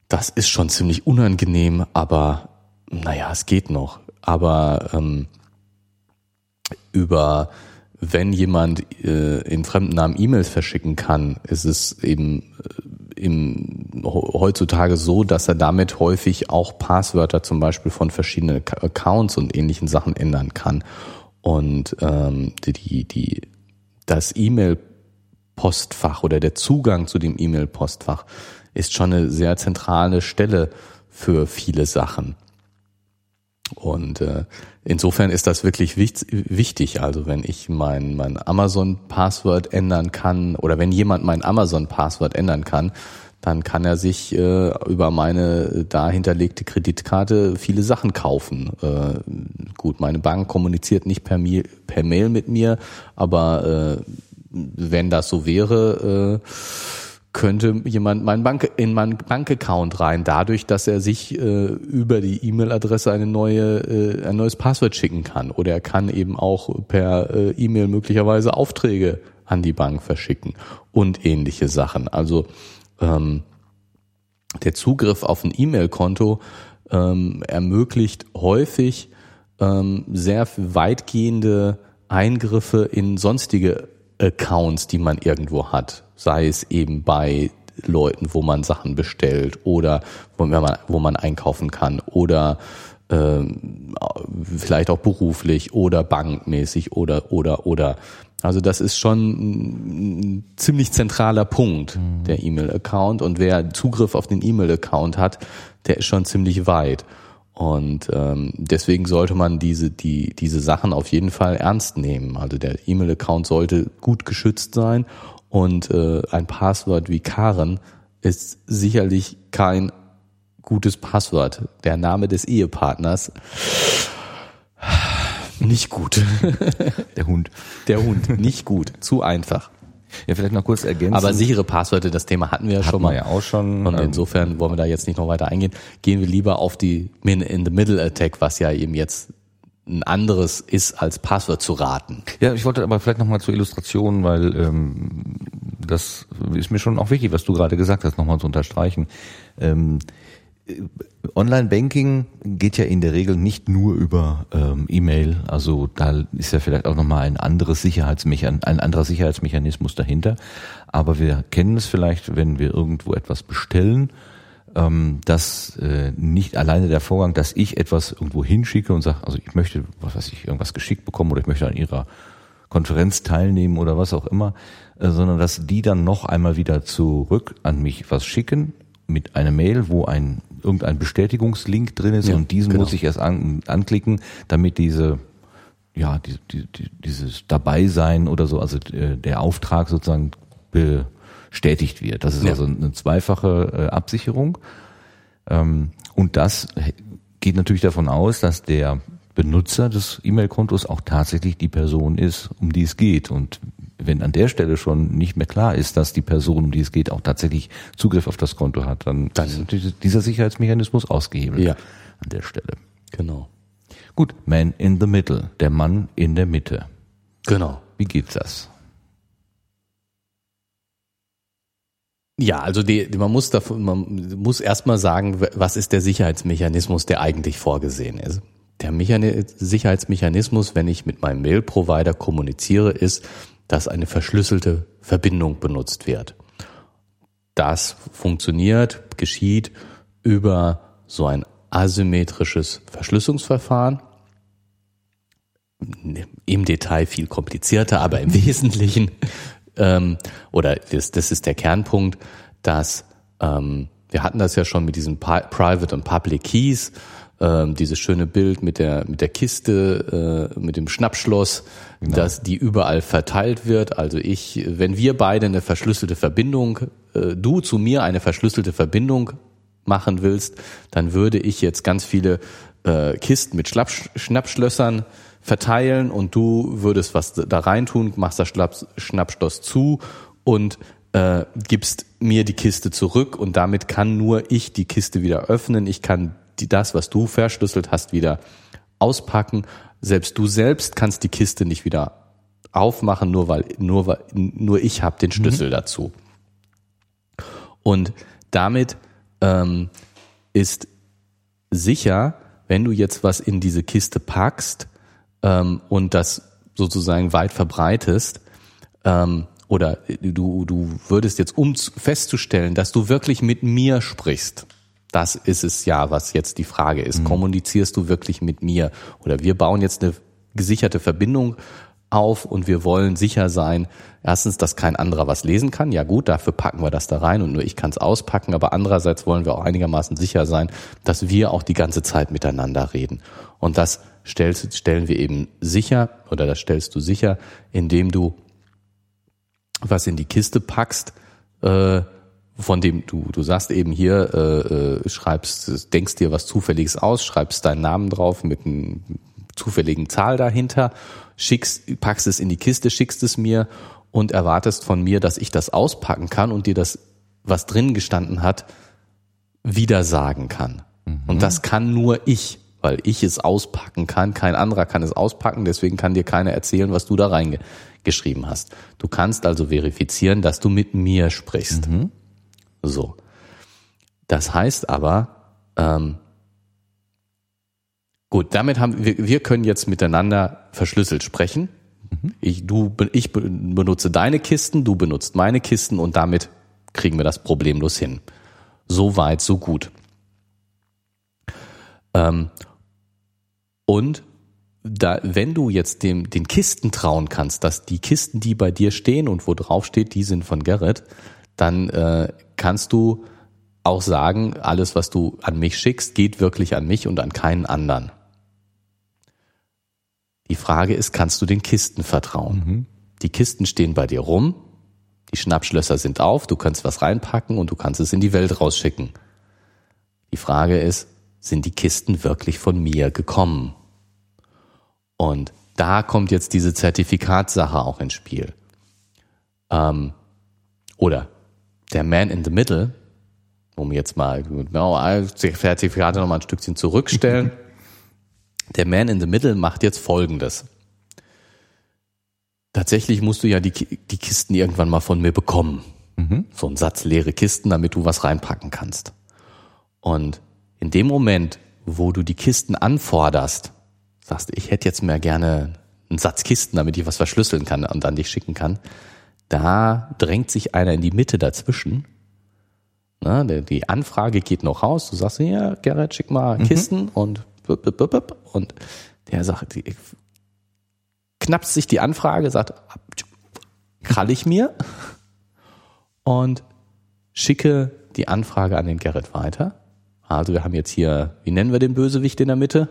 das ist schon ziemlich unangenehm, aber naja, es geht noch. Aber ähm, über wenn jemand äh, in fremden Namen E-Mails verschicken kann, ist es eben äh, im, heutzutage so, dass er damit häufig auch Passwörter zum Beispiel von verschiedenen Accounts und ähnlichen Sachen ändern kann. Und ähm, die, die, das E-Mail-Postfach oder der Zugang zu dem E-Mail-Postfach ist schon eine sehr zentrale Stelle für viele Sachen. Und äh, insofern ist das wirklich wichtig. Also wenn ich mein, mein Amazon-Passwort ändern kann oder wenn jemand mein Amazon-Passwort ändern kann, dann kann er sich äh, über meine da hinterlegte Kreditkarte viele Sachen kaufen. Äh, gut, meine Bank kommuniziert nicht per, per Mail mit mir, aber äh, wenn das so wäre, äh, könnte jemand mein Bank, in meinen Bankaccount rein, dadurch, dass er sich äh, über die E-Mail-Adresse eine neue, äh, ein neues Passwort schicken kann. Oder er kann eben auch per äh, E-Mail möglicherweise Aufträge an die Bank verschicken und ähnliche Sachen. Also ähm, der Zugriff auf ein E-Mail-Konto ähm, ermöglicht häufig ähm, sehr weitgehende Eingriffe in sonstige Accounts, die man irgendwo hat sei es eben bei Leuten, wo man Sachen bestellt oder wo man, wo man einkaufen kann oder ähm, vielleicht auch beruflich oder bankmäßig oder oder oder. Also das ist schon ein ziemlich zentraler Punkt, mhm. der E-Mail-Account. Und wer Zugriff auf den E-Mail-Account hat, der ist schon ziemlich weit. Und ähm, deswegen sollte man diese, die, diese Sachen auf jeden Fall ernst nehmen. Also der E-Mail-Account sollte gut geschützt sein und äh, ein Passwort wie Karen ist sicherlich kein gutes Passwort. Der Name des Ehepartners nicht gut. <laughs> Der Hund. Der Hund, nicht gut, zu einfach. Ja, vielleicht noch kurz ergänzen. Aber sichere Passwörter, das Thema hatten wir ja schon mal. ja auch schon. Und insofern wollen wir da jetzt nicht noch weiter eingehen. Gehen wir lieber auf die Min in the Middle Attack, was ja eben jetzt ein anderes ist, als Passwort zu raten. Ja, ich wollte aber vielleicht nochmal zur Illustration, weil ähm, das ist mir schon auch wichtig, was du gerade gesagt hast, nochmal zu unterstreichen. Ähm, Online-Banking geht ja in der Regel nicht nur über ähm, E-Mail, also da ist ja vielleicht auch nochmal ein anderes Sicherheitsmechan ein anderer Sicherheitsmechanismus dahinter. Aber wir kennen es vielleicht, wenn wir irgendwo etwas bestellen ähm, dass äh, nicht alleine der Vorgang, dass ich etwas irgendwo hinschicke und sage, also ich möchte, was weiß ich, irgendwas geschickt bekommen oder ich möchte an ihrer Konferenz teilnehmen oder was auch immer, äh, sondern dass die dann noch einmal wieder zurück an mich was schicken mit einer Mail, wo ein irgendein Bestätigungslink drin ist ja, und diesen genau. muss ich erst an, anklicken, damit diese ja die, die, die, dieses dabei sein oder so, also äh, der Auftrag sozusagen be, bestätigt wird. Das ist Ja. also eine zweifache äh, Absicherung. Ähm, und das geht natürlich davon aus, dass der Benutzer des E-Mail-Kontos auch tatsächlich die Person ist, um die es geht. Und wenn an der Stelle schon nicht mehr klar ist, dass die Person, um die es geht, auch tatsächlich Zugriff auf das Konto hat, dann, Dann- ist natürlich dieser Sicherheitsmechanismus ausgehebelt Ja. an der Stelle. Genau. Gut, Man in the Middle, der Mann in der Mitte. Genau. Wie geht das? Ja, also die, man muss davon, man muss erstmal sagen, was ist der Sicherheitsmechanismus, der eigentlich vorgesehen ist. Der Mechani Sicherheitsmechanismus, wenn ich mit meinem Mail-Provider kommuniziere, ist, dass eine verschlüsselte Verbindung benutzt wird. Das funktioniert, geschieht über so ein asymmetrisches Verschlüsselungsverfahren. Im Detail viel komplizierter, aber im <laughs> Wesentlichen, ähm, oder das, das ist der Kernpunkt, dass ähm, wir hatten das ja schon mit diesen Pri- Private und Public Keys, ähm, dieses schöne Bild mit der mit der Kiste, äh, mit dem Schnappschloss, dass die überall verteilt wird. Also ich, wenn wir beide eine verschlüsselte Verbindung, äh, du zu mir eine verschlüsselte Verbindung machen willst, dann würde ich jetzt ganz viele äh, Kisten mit Schlapp Schnappschlössern verteilen und du würdest was da reintun, machst das Schlapp Schnappschloss zu und äh, gibst mir die Kiste zurück und damit kann nur ich die Kiste wieder öffnen. Ich kann die, das, was du verschlüsselt hast, wieder auspacken. Selbst du selbst kannst die Kiste nicht wieder aufmachen, nur weil nur weil nur ich habe den Schlüssel dazu. Und damit ähm, ist sicher, wenn du jetzt was in diese Kiste packst ähm, und das sozusagen weit verbreitest, ähm, oder du, du würdest jetzt, um zu- festzustellen, dass du wirklich mit mir sprichst, das ist es ja, was jetzt die Frage ist. Kommunizierst du wirklich mit mir? Oder wir bauen jetzt eine gesicherte Verbindung auf und wir wollen sicher sein, erstens, dass kein anderer was lesen kann. Ja gut, dafür packen wir das da rein und nur ich kann es auspacken. Aber andererseits wollen wir auch einigermaßen sicher sein, dass wir auch die ganze Zeit miteinander reden. Und das stellst, stellen wir eben sicher oder das stellst du sicher, indem du was in die Kiste packst, äh, von dem du, du sagst eben hier, äh, äh, schreibst, denkst dir was Zufälliges aus, schreibst deinen Namen drauf mit einer zufälligen Zahl dahinter, schickst, packst es in die Kiste, schickst es mir und erwartest von mir, dass ich das auspacken kann und dir das, was drin gestanden hat, wieder sagen kann. Und das kann nur ich, weil ich es auspacken kann. Kein anderer kann es auspacken, deswegen kann dir keiner erzählen, was du da reingeschrieben hast. Du kannst also verifizieren, dass du mit mir sprichst. So. Das heißt aber, ähm, gut, damit haben wir, wir können jetzt miteinander verschlüsselt sprechen. Ich, du, ich be- benutze deine Kisten, du benutzt meine Kisten und damit kriegen wir das problemlos hin. So weit, so gut. Ähm, und da, wenn du jetzt dem, den Kisten trauen kannst, dass die Kisten, die bei dir stehen und wo drauf steht, die sind von Gerrit, dann äh, kannst du auch sagen, alles, was du an mich schickst, geht wirklich an mich und an keinen anderen. Die Frage ist, kannst du den Kisten vertrauen? Die Kisten stehen bei dir rum, die Schnappschlösser sind auf, du kannst was reinpacken und du kannst es in die Welt rausschicken. Die Frage ist, sind die Kisten wirklich von mir gekommen? Und da kommt jetzt diese Zertifikatssache auch ins Spiel. Ähm, oder der Man in the Middle, um jetzt mal oh, Zertifikate nochmal ein Stückchen zurückstellen. <laughs> der Man in the Middle macht jetzt Folgendes. Tatsächlich musst du ja die, die Kisten irgendwann mal von mir bekommen. So ein Satz leere Kisten, damit du was reinpacken kannst. Und in dem Moment, wo du die Kisten anforderst, sagst ich hätte jetzt mehr gerne einen Satz Kisten, damit ich was verschlüsseln kann und an dich schicken kann, da drängt sich einer in die Mitte dazwischen. Na, der- die Anfrage geht noch raus, du sagst, ja, Gerrit, schick mal Kisten und bup, bup, bup, bup. und der sagt, die, knapst sich die Anfrage, sagt, krall ich mir und schicke die Anfrage an den Gerrit weiter. Also wir haben jetzt hier, wie nennen wir den Bösewicht in der Mitte?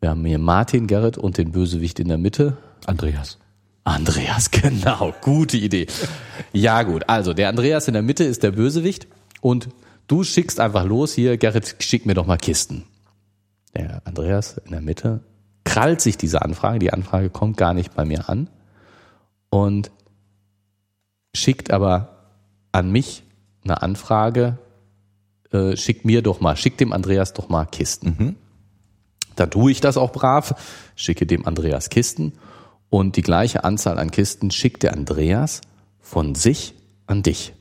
Wir haben hier Martin, Gerrit und den Bösewicht in der Mitte. Andreas. Andreas, <laughs> genau, gute Idee. Ja gut, also der Andreas in der Mitte ist der Bösewicht und du schickst einfach los hier, Gerrit, schick mir doch mal Kisten. Der Andreas in der Mitte krallt sich diese Anfrage, die Anfrage kommt gar nicht bei mir an und schickt aber an mich eine Anfrage, äh, schickt mir doch mal, schickt dem Andreas doch mal Kisten. Mhm. Da tue ich das auch brav, schicke dem Andreas Kisten und die gleiche Anzahl an Kisten schickt der Andreas von sich an dich.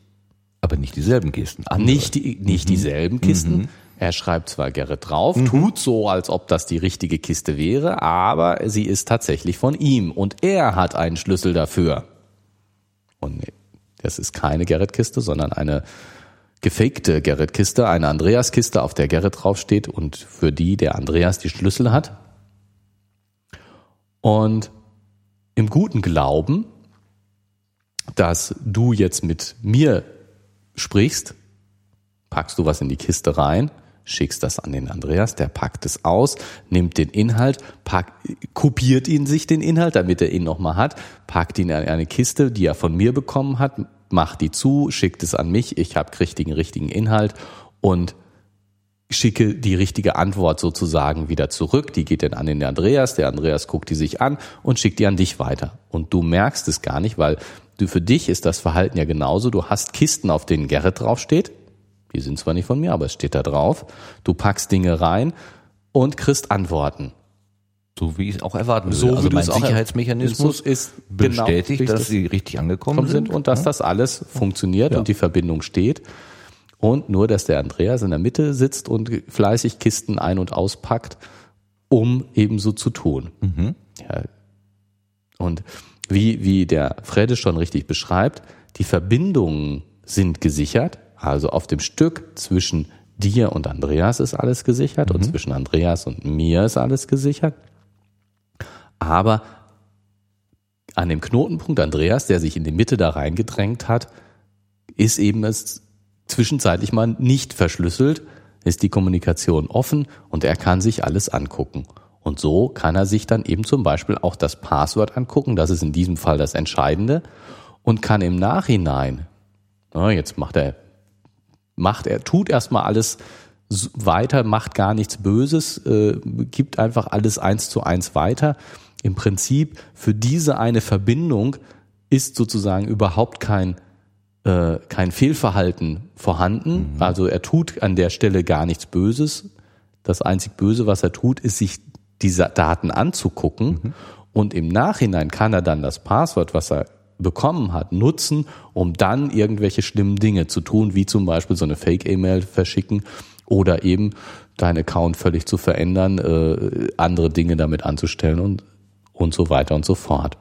Aber nicht dieselben Kisten. Andere. Nicht, die, nicht mhm. dieselben Kisten. Mhm. Er schreibt zwar Gerrit drauf, mhm. tut so, als ob das die richtige Kiste wäre, aber sie ist tatsächlich von ihm und er hat einen Schlüssel dafür. Und das ist keine Gerrit-Kiste, sondern eine gefakte Gerrit-Kiste, eine Andreas-Kiste, auf der Gerrit draufsteht und für die der Andreas die Schlüssel hat. Und im guten Glauben, dass du jetzt mit mir sprichst, packst du was in die Kiste rein, schickst das an den Andreas, der packt es aus, nimmt den Inhalt, packt, kopiert ihn sich den Inhalt, damit er ihn nochmal hat, packt ihn in eine Kiste, die er von mir bekommen hat, macht die zu, schickt es an mich, ich habe richtigen, richtigen Inhalt und schicke die richtige Antwort sozusagen wieder zurück. Die geht dann an den Andreas, der Andreas guckt die sich an und schickt die an dich weiter. Und du merkst es gar nicht, weil du für dich ist das Verhalten ja genauso. Du hast Kisten, auf denen Gerrit draufsteht. Die sind zwar nicht von mir, aber es steht da drauf. Du packst Dinge rein und kriegst Antworten. So wie ich es auch erwarten würde. So also wie mein Sicherheitsmechanismus ist bestätigt, genau dass sie richtig angekommen sind und dass das alles funktioniert ja. und die Verbindung steht. Und nur, dass der Andreas in der Mitte sitzt und fleißig Kisten ein- und auspackt, um ebenso zu tun. Mhm. Ja. Und wie, wie der Frede schon richtig beschreibt, die Verbindungen sind gesichert. Also auf dem Stück zwischen dir und Andreas ist alles gesichert mhm. und zwischen Andreas und mir ist alles gesichert. Aber an dem Knotenpunkt Andreas, der sich in die Mitte da reingedrängt hat, ist eben es zwischenzeitlich mal nicht verschlüsselt, ist die Kommunikation offen und er kann sich alles angucken. Und so kann er sich dann eben zum Beispiel auch das Passwort angucken, das ist in diesem Fall das Entscheidende, und kann im Nachhinein, na, jetzt macht er, macht er, tut erstmal alles weiter, macht gar nichts Böses, äh, gibt einfach alles eins zu eins weiter im Prinzip für diese eine Verbindung ist sozusagen überhaupt kein äh, kein Fehlverhalten vorhanden. Mhm. Also er tut an der Stelle gar nichts Böses. Das einzig Böse, was er tut, ist sich diese Daten anzugucken. Mhm. Und im Nachhinein kann er dann das Passwort, was er bekommen hat, nutzen, um dann irgendwelche schlimmen Dinge zu tun, wie zum Beispiel so eine Fake-E-Mail verschicken oder eben deinen Account völlig zu verändern, äh, andere Dinge damit anzustellen und und so weiter und so fort.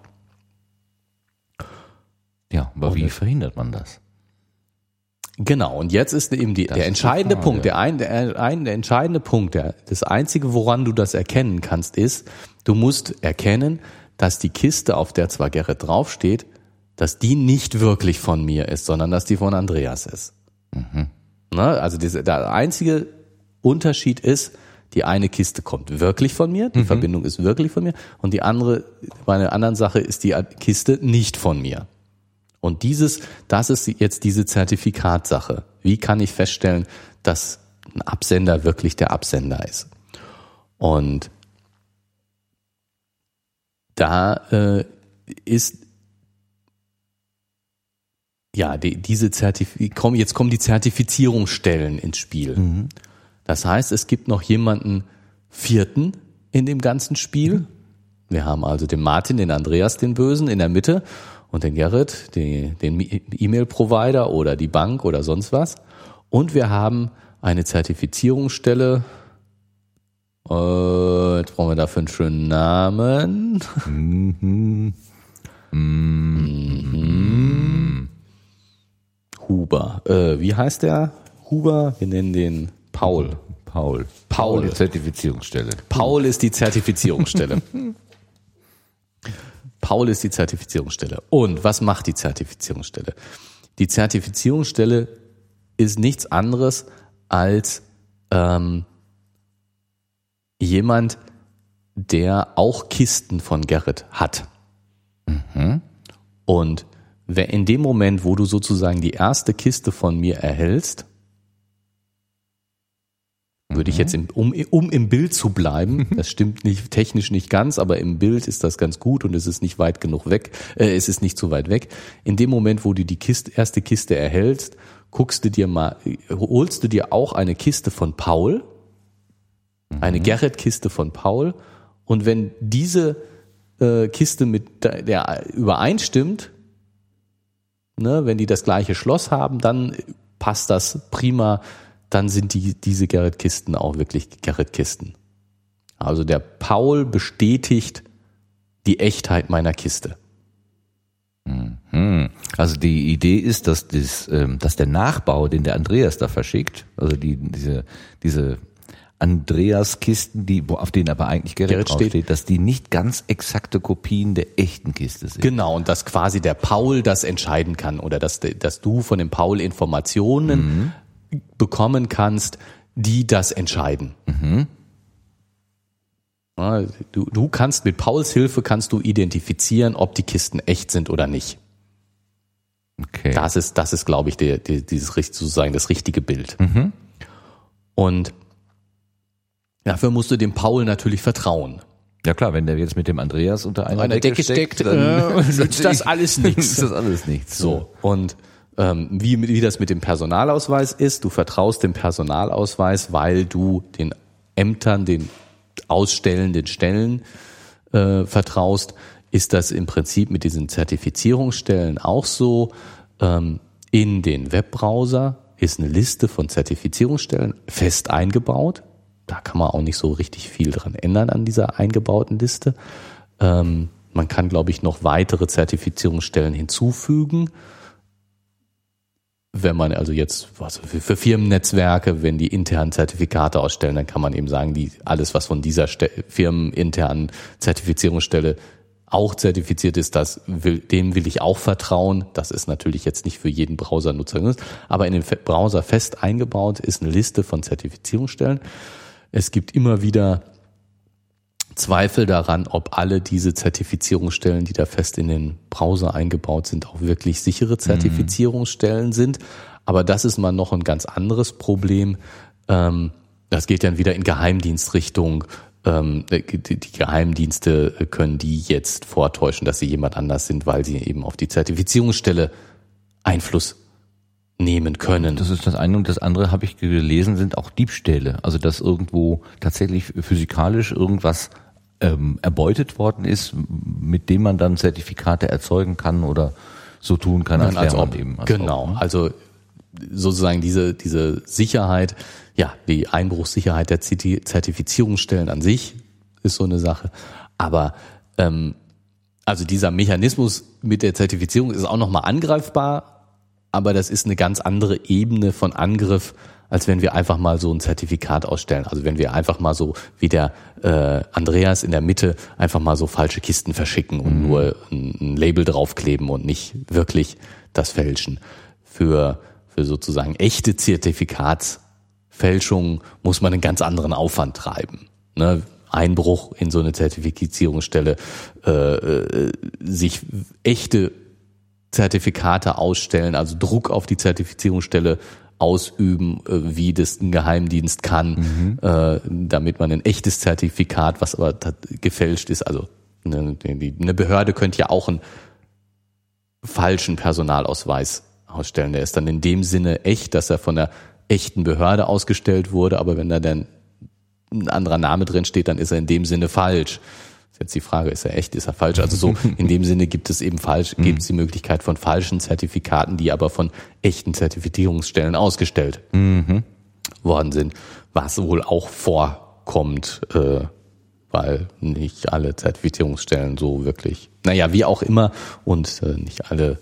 Ja, aber und wie verhindert man das? Genau, und jetzt ist eben die, der entscheidende Punkt, der, ein, der, ein, der entscheidende Punkt, der, das einzige, woran du das erkennen kannst, ist, du musst erkennen, dass die Kiste, auf der zwar Gerrit draufsteht, dass die nicht wirklich von mir ist, sondern dass die von Andreas ist. Mhm. Ne? Also diese, der einzige Unterschied ist, die eine Kiste kommt wirklich von mir, die mhm. Verbindung ist wirklich von mir und die andere, bei einer anderen Sache ist die Kiste nicht von mir. Und dieses, das ist jetzt diese Zertifikatsache. Wie kann ich feststellen, dass ein Absender wirklich der Absender ist? Und da äh, ist ja die, diese Zertif komm, jetzt kommen die Zertifizierungsstellen ins Spiel. Mhm. Das heißt, es gibt noch jemanden vierten in dem ganzen Spiel. Wir haben also den Martin, den Andreas, den Bösen in der Mitte und den Gerrit, den, den E-Mail-Provider oder die Bank oder sonst was. Und wir haben eine Zertifizierungsstelle. Äh, jetzt brauchen wir dafür einen schönen Namen. Mhm. Mhm. Huber. Äh, wie heißt der? Huber? Wir nennen den Paul. Paul. Paul. Die Zertifizierungsstelle. Paul ist die Zertifizierungsstelle. <laughs> Paul ist die Zertifizierungsstelle. Und was macht die Zertifizierungsstelle? Die Zertifizierungsstelle ist nichts anderes als ähm, jemand, der auch Kisten von Gerrit hat. Mhm. Und in dem Moment, wo du sozusagen die erste Kiste von mir erhältst, würde ich jetzt, im, um, um im Bild zu bleiben, <laughs> das stimmt nicht technisch nicht ganz, aber im Bild ist das ganz gut und es ist nicht weit genug weg, äh, es ist nicht zu weit weg. In dem Moment, wo du die Kiste, erste Kiste erhältst, guckst du dir mal, holst du dir auch eine Kiste von Paul, eine mhm. Gerrit-Kiste von Paul, und wenn diese äh, Kiste mit der übereinstimmt, ne, wenn die das gleiche Schloss haben, dann passt das prima dann sind die, diese Gerrit-Kisten auch wirklich Gerrit-Kisten. Also der Paul bestätigt die Echtheit meiner Kiste. Mhm. Also die Idee ist, dass, das, ähm, dass der Nachbau, den der Andreas da verschickt, also die, diese, diese Andreas-Kisten, die, auf denen aber eigentlich Gerrit, Gerrit steht, dass die nicht ganz exakte Kopien der echten Kiste sind. Genau, und dass quasi der Paul das entscheiden kann oder dass, dass du von dem Paul Informationen mhm bekommen kannst, die das entscheiden. Mhm. Du, du kannst mit Pauls Hilfe kannst du identifizieren, ob die Kisten echt sind oder nicht. Okay. Das ist, das ist, glaube ich, der, der, dieses sozusagen das richtige Bild. Mhm. Und dafür musst du dem Paul natürlich vertrauen. Ja klar, wenn der jetzt mit dem Andreas unter einer, einer Decke, Decke steckt, steckt dann äh, <laughs> nützt das alles <laughs> nichts. Ist das alles nichts. So und ähm, wie, wie das mit dem Personalausweis ist. Du vertraust dem Personalausweis, weil du den Ämtern, den ausstellenden Stellen äh, vertraust. Ist das im Prinzip mit diesen Zertifizierungsstellen auch so? Ähm, in den Webbrowser ist eine Liste von Zertifizierungsstellen fest eingebaut. Da kann man auch nicht so richtig viel dran ändern an dieser eingebauten Liste. Ähm, man kann, glaube ich, noch weitere Zertifizierungsstellen hinzufügen wenn man also jetzt was für Firmennetzwerke, wenn die internen Zertifikate ausstellen, dann kann man eben sagen, die alles, was von dieser firmeninternen Zertifizierungsstelle auch zertifiziert ist, das will, dem will ich auch vertrauen. Das ist natürlich jetzt nicht für jeden Browsernutzer, aber in den Browser fest eingebaut ist eine Liste von Zertifizierungsstellen. Es gibt immer wieder Zweifel daran, ob alle diese Zertifizierungsstellen, die da fest in den Browser eingebaut sind, auch wirklich sichere mhm. Zertifizierungsstellen mhm. sind. Aber das ist mal noch ein ganz anderes Problem. Ähm, das geht dann wieder in Geheimdienstrichtung. Ähm, die Geheimdienste können die jetzt vortäuschen, dass sie jemand anders sind, weil sie eben auf die Zertifizierungsstelle Einfluss nehmen können. Das ist das eine und das andere habe ich gelesen, sind auch Diebstähle. Also dass irgendwo tatsächlich physikalisch irgendwas ähm, erbeutet worden ist, mit dem man dann Zertifikate erzeugen kann oder so tun kann, als, als ob. eben. Als genau, ob, ne? also sozusagen diese, diese Sicherheit, ja, die Einbruchssicherheit der Zertifizierungsstellen an sich ist so eine Sache. Aber ähm, also dieser Mechanismus mit der Zertifizierung ist auch nochmal angreifbar, aber das ist eine ganz andere Ebene von Angriff als wenn wir einfach mal so ein Zertifikat ausstellen. Also wenn wir einfach mal so wie der äh, Andreas in der Mitte einfach mal so falsche Kisten verschicken und mhm. nur ein, Label draufkleben und nicht wirklich das fälschen. Für, für sozusagen echte Zertifikatsfälschung muss man einen ganz anderen Aufwand treiben. Ne? Einbruch in so eine Zertifizierungsstelle, äh, äh, sich echte Zertifikate ausstellen, also Druck auf die Zertifizierungsstelle ausüben, äh, wie das ein Geheimdienst kann, mhm. äh, damit man ein echtes Zertifikat, was aber gefälscht ist, also eine, eine Behörde könnte ja auch einen falschen Personalausweis ausstellen. Der ist dann in dem Sinne echt, dass er von der echten Behörde ausgestellt wurde, aber wenn da dann ein anderer Name drin steht, dann ist er in dem Sinne falsch. Ist jetzt die Frage, ist er echt, ist er falsch? Also so <laughs> in dem Sinne gibt es eben falsch, mhm. gibt es die Möglichkeit von falschen Zertifikaten, die aber von echten Zertifizierungsstellen ausgestellt mhm. worden sind, was wohl auch vorkommt, äh, weil nicht alle Zertifizierungsstellen so wirklich, naja, wie auch immer und äh, nicht alle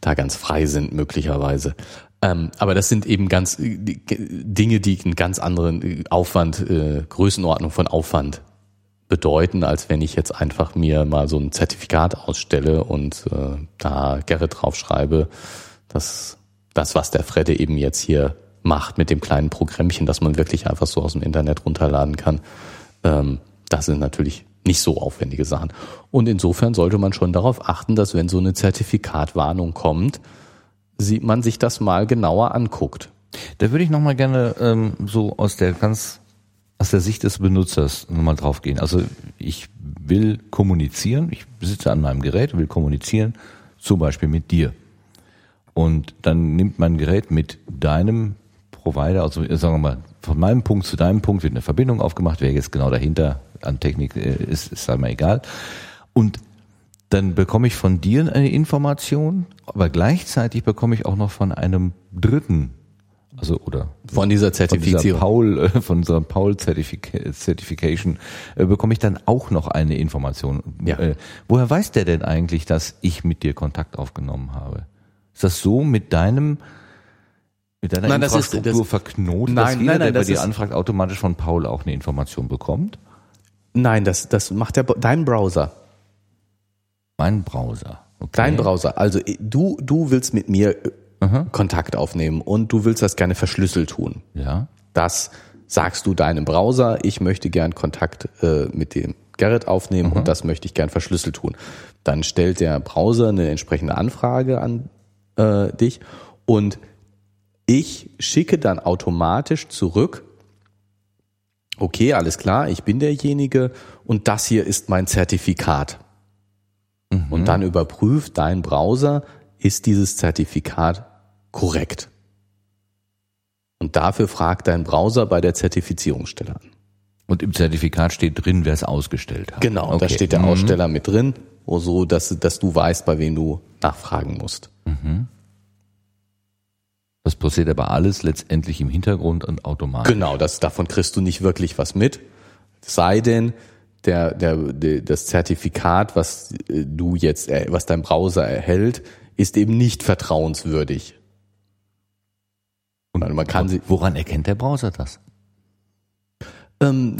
da ganz frei sind möglicherweise. Ähm, aber das sind eben ganz äh, Dinge, die einen ganz anderen äh, Aufwand, äh, Größenordnung von Aufwand bedeuten, als wenn ich jetzt einfach mir mal so ein Zertifikat ausstelle und äh, da Gerrit draufschreibe, dass das, was der Fredde eben jetzt hier macht mit dem kleinen Programmchen, dass man wirklich einfach so aus dem Internet runterladen kann, ähm, das ist natürlich nicht so aufwendige Sachen. Und insofern sollte man schon darauf achten, dass wenn so eine Zertifikatwarnung kommt, sieht man sich das mal genauer anguckt. Da würde ich nochmal gerne ähm, so aus der ganz aus der Sicht des Benutzers nochmal draufgehen. Also ich will kommunizieren, ich sitze an meinem Gerät, will kommunizieren, zum Beispiel mit dir. Und dann nimmt mein Gerät mit deinem Provider, also sagen wir mal, von meinem Punkt zu deinem Punkt wird eine Verbindung aufgemacht, wer jetzt genau dahinter an Technik äh, ist, ist einmal egal. Und dann bekomme ich von dir eine Information, aber gleichzeitig bekomme ich auch noch von einem Dritten also oder von dieser Zertifizierung, von Paul, äh, von unserer Paul Certification äh, bekomme ich dann auch noch eine Information. Ja. Äh, woher weiß der denn eigentlich, dass ich mit dir Kontakt aufgenommen habe? Ist das so mit deinem mit deiner nein, Infrastruktur das ist, das, verknotet, nein, dass jeder, nein, nein, der bei dir anfragt, automatisch von Paul auch eine Information bekommt? Nein, das, das macht der, dein Browser. Mein Browser. Okay. Dein Browser. Also du, du willst mit mir Aha. Kontakt aufnehmen und du willst das gerne verschlüsselt tun. Ja. Das sagst du deinem Browser, ich möchte gern Kontakt äh, mit dem Gerrit aufnehmen Aha. und das möchte ich gern verschlüsselt tun. Dann stellt der Browser eine entsprechende Anfrage an äh, dich und ich schicke dann automatisch zurück, okay, alles klar, ich bin derjenige und das hier ist mein Zertifikat. Mhm. Und dann überprüft dein Browser, ist dieses Zertifikat korrekt? Und dafür fragt dein Browser bei der Zertifizierungsstelle an. Und im Zertifikat steht drin, wer es ausgestellt hat. Genau, okay. da steht der mhm. Aussteller mit drin, so dass, dass du weißt, bei wem du nachfragen musst. Mhm. Das passiert aber alles letztendlich im Hintergrund und automatisch. Genau, das, davon kriegst du nicht wirklich was mit. Sei denn, der, der, der, das Zertifikat, was äh, du jetzt, was dein Browser erhält, ist eben nicht vertrauenswürdig. Und man kann sie, woran erkennt der Browser das? Ähm,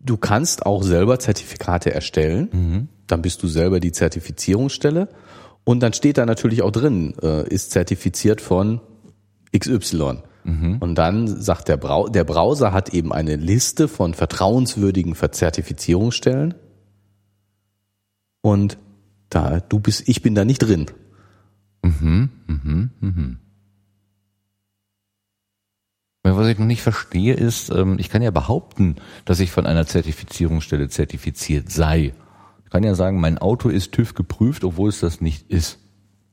du kannst auch selber Zertifikate erstellen. Mhm. Dann bist du selber die Zertifizierungsstelle. Und dann steht da natürlich auch drin, äh, ist zertifiziert von XY. Mhm. Und dann sagt der, Brau der Browser hat eben eine Liste von vertrauenswürdigen Zertifizierungsstellen. Und da, du bist, ich bin da nicht drin. Mhm, mhm, mhm. Was ich noch nicht verstehe ist, ähm, ich kann ja behaupten, dass ich von einer Zertifizierungsstelle zertifiziert sei. Ich kann ja sagen, mein Auto ist TÜV geprüft, obwohl es das nicht ist.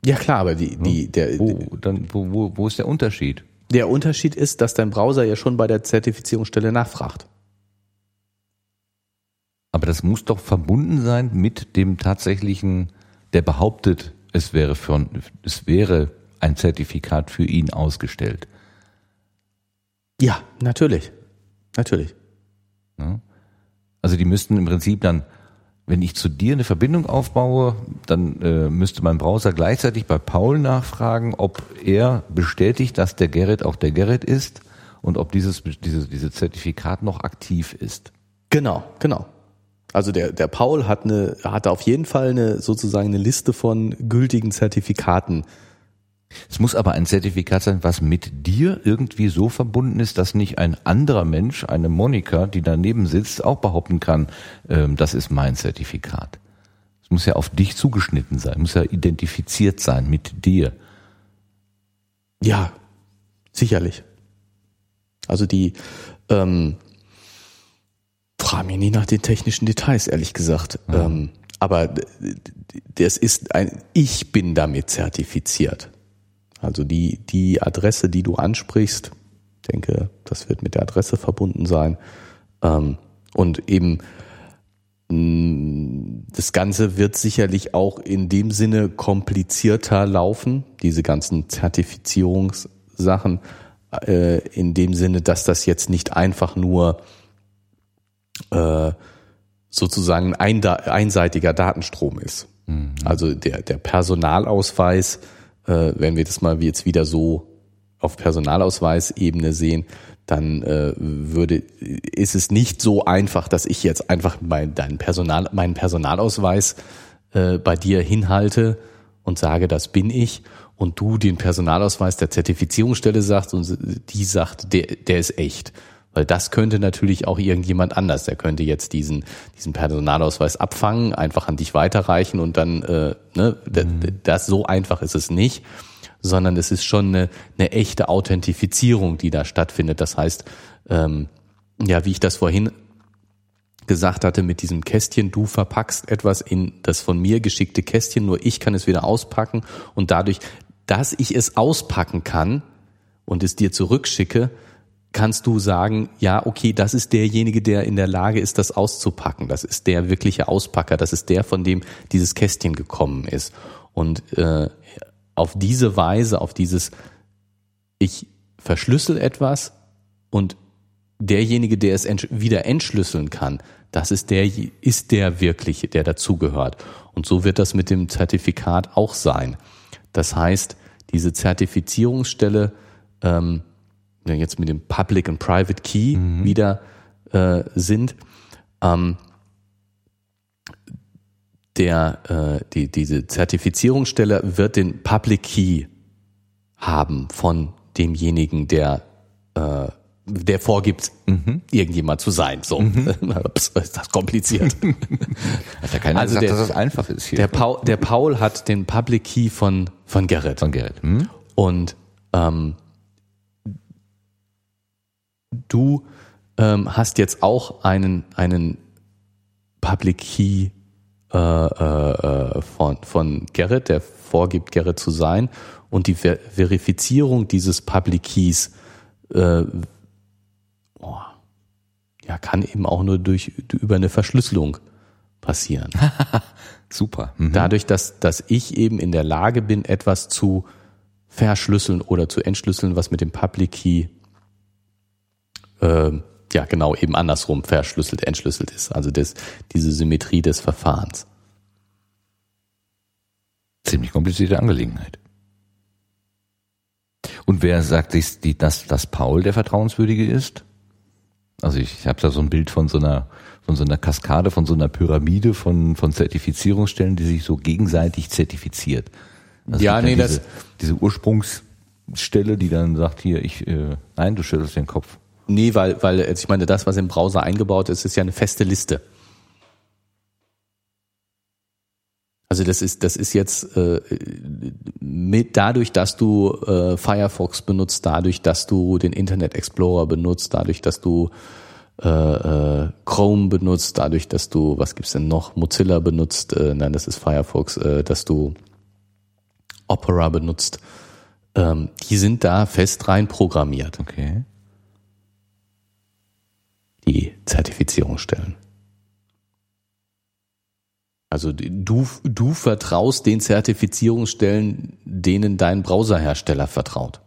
Ja klar, aber die, die, der, wo, dann, wo, wo, wo ist der Unterschied? Der Unterschied ist, dass dein Browser ja schon bei der Zertifizierungsstelle nachfragt. Aber das muss doch verbunden sein mit dem tatsächlichen, der behauptet, es wäre, für, es wäre ein Zertifikat für ihn ausgestellt. Ja, natürlich. Natürlich. Ja. Also die müssten im Prinzip dann, wenn ich zu dir eine Verbindung aufbaue, dann äh, müsste mein Browser gleichzeitig bei Paul nachfragen, ob er bestätigt, dass der Gerrit auch der Gerrit ist und ob dieses, dieses, dieses Zertifikat noch aktiv ist. Genau, genau. Also der, der Paul hat eine, hatte auf jeden Fall eine sozusagen eine Liste von gültigen Zertifikaten. Es muss aber ein Zertifikat sein, was mit dir irgendwie so verbunden ist, dass nicht ein anderer Mensch, eine Monika, die daneben sitzt, auch behaupten kann, ähm, das ist mein Zertifikat. Es muss ja auf dich zugeschnitten sein, muss ja identifiziert sein mit dir. Ja, sicherlich. Also die, ähm, frage mich nie nach den technischen Details, ehrlich gesagt. Mhm. Ähm, aber das ist ein, ich bin damit zertifiziert. Also die, die Adresse, die du ansprichst, denke, das wird mit der Adresse verbunden sein. Ähm, und eben, mm, das Ganze wird sicherlich auch in dem Sinne komplizierter laufen, diese ganzen Zertifizierungssachen, äh, in dem Sinne, dass das jetzt nicht einfach nur äh, sozusagen ein einseitiger Datenstrom ist. Mhm. Also der, der Personalausweis, äh, wenn wir das mal jetzt wieder so auf Personalausweisebene sehen, dann äh, würde ist es nicht so einfach, dass ich jetzt einfach mein, deinen Personal, meinen Personalausweis äh, bei dir hinhalte und sage, das bin ich, und du den Personalausweis der Zertifizierungsstelle sagst und die sagt, der, der ist echt. Weil das könnte natürlich auch irgendjemand anders. Der könnte jetzt diesen, diesen Personalausweis abfangen, einfach an dich weiterreichen und dann, äh, ne, mhm. das so einfach ist es nicht, sondern es ist schon eine, eine echte Authentifizierung, die da stattfindet. Das heißt, ähm, ja, wie ich das vorhin gesagt hatte mit diesem Kästchen, du verpackst etwas in das von mir geschickte Kästchen, nur ich kann es wieder auspacken und dadurch, dass ich es auspacken kann und es dir zurückschicke, kannst du sagen, ja, okay, das ist derjenige, der in der Lage ist, das auszupacken. Das ist der wirkliche Auspacker. Das ist der, von dem dieses Kästchen gekommen ist. Und äh, auf diese Weise, auf dieses, ich verschlüssel etwas und derjenige, der es wieder entschlüsseln kann, das ist der, ist der wirkliche, der dazugehört. Und so wird das mit dem Zertifikat auch sein. Das heißt, diese Zertifizierungsstelle, ähm, jetzt mit dem Public and Private Key mhm. wieder äh, sind, ähm, der, äh, die, diese Zertifizierungsstelle wird den Public Key haben von demjenigen, der äh, der vorgibt, mhm. irgendjemand zu sein. So, mhm. <laughs> ist das kompliziert. <laughs> hat ja keiner also gesagt, der, dass das einfach ist hier. Der Paul, der Paul hat den Public Key von von Gerrit. Von Gerrit. Mhm. Und ähm, du ähm, hast jetzt auch einen einen Public Key äh, äh, von von Gerrit, der vorgibt, Gerrit zu sein. Und die Ver Verifizierung dieses Public Keys äh, ja, kann eben auch nur durch, über eine Verschlüsselung passieren. <laughs> Super. Mhm. Dadurch, dass, dass ich eben in der Lage bin, etwas zu verschlüsseln oder zu entschlüsseln, was mit dem Public Key äh, ja genau eben andersrum verschlüsselt, entschlüsselt ist. Also das, diese Symmetrie des Verfahrens. Ziemlich komplizierte Angelegenheit. Und wer sagt, dass, dass Paul der Vertrauenswürdige ist? Also ich, ich habe da so ein Bild von so einer von so einer Kaskade, von so einer Pyramide von von Zertifizierungsstellen, die sich so gegenseitig zertifiziert. Also ja, nee, diese, das diese Ursprungsstelle, die dann sagt hier, ich äh, nein, du schüttelst den Kopf. Nee, weil weil ich meine, das was im Browser eingebaut ist, ist ja eine feste Liste. Also das ist das ist jetzt äh, mit dadurch, dass du äh, Firefox benutzt, dadurch, dass du den Internet Explorer benutzt, dadurch, dass du äh, äh, Chrome benutzt, dadurch, dass du was gibt's denn noch Mozilla benutzt, äh, nein, das ist Firefox, äh, dass du Opera benutzt, ähm, die sind da fest rein programmiert. Okay. Die Zertifizierungsstellen. Also du, du vertraust den Zertifizierungsstellen, denen dein Browserhersteller vertraut.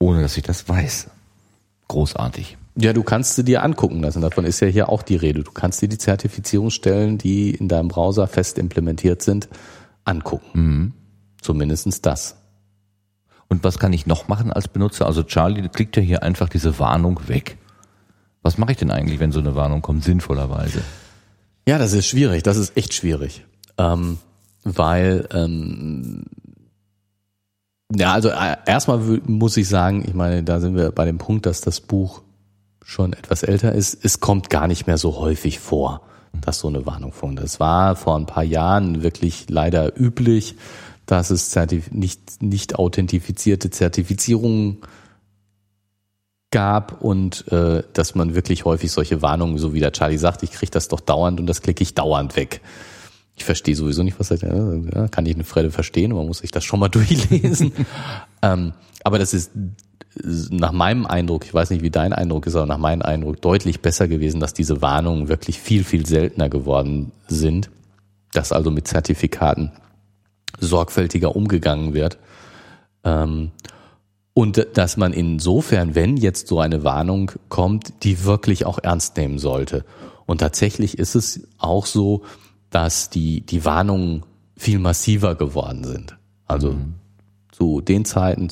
Ohne dass ich das weiß. Großartig. Ja, du kannst sie dir angucken lassen. Davon ist ja hier auch die Rede. Du kannst dir die Zertifizierungsstellen, die in deinem Browser fest implementiert sind, angucken. Mhm. Zumindestens das. Und was kann ich noch machen als Benutzer? Also Charlie klickt ja hier einfach diese Warnung weg. Was mache ich denn eigentlich, wenn so eine Warnung kommt, sinnvollerweise? Ja, das ist schwierig. Das ist echt schwierig. Ähm, weil, ähm, ja, also äh, erstmal muss ich sagen, ich meine, da sind wir bei dem Punkt, dass das Buch schon etwas älter ist. Es kommt gar nicht mehr so häufig vor, dass so eine Warnung vorkommt. Es war vor ein paar Jahren wirklich leider üblich, dass es nicht, nicht authentifizierte Zertifizierungen gab und äh, dass man wirklich häufig solche Warnungen, so wie der Charlie sagt, ich kriege das doch dauernd und das klicke ich dauernd weg. Ich verstehe sowieso nicht, was er ja, kann ich eine Frede verstehen, man muss sich das schon mal <laughs> durchlesen. ähm, aber das ist nach meinem Eindruck, ich weiß nicht, wie dein Eindruck ist, aber nach meinem Eindruck deutlich besser gewesen, dass diese Warnungen wirklich viel, viel seltener geworden sind, dass also mit Zertifikaten sorgfältiger umgegangen wird. Ähm, und dass man insofern, wenn jetzt so eine Warnung kommt, die wirklich auch ernst nehmen sollte. Und tatsächlich ist es auch so, dass die, die Warnungen viel massiver geworden sind. Also mhm. zu den Zeiten,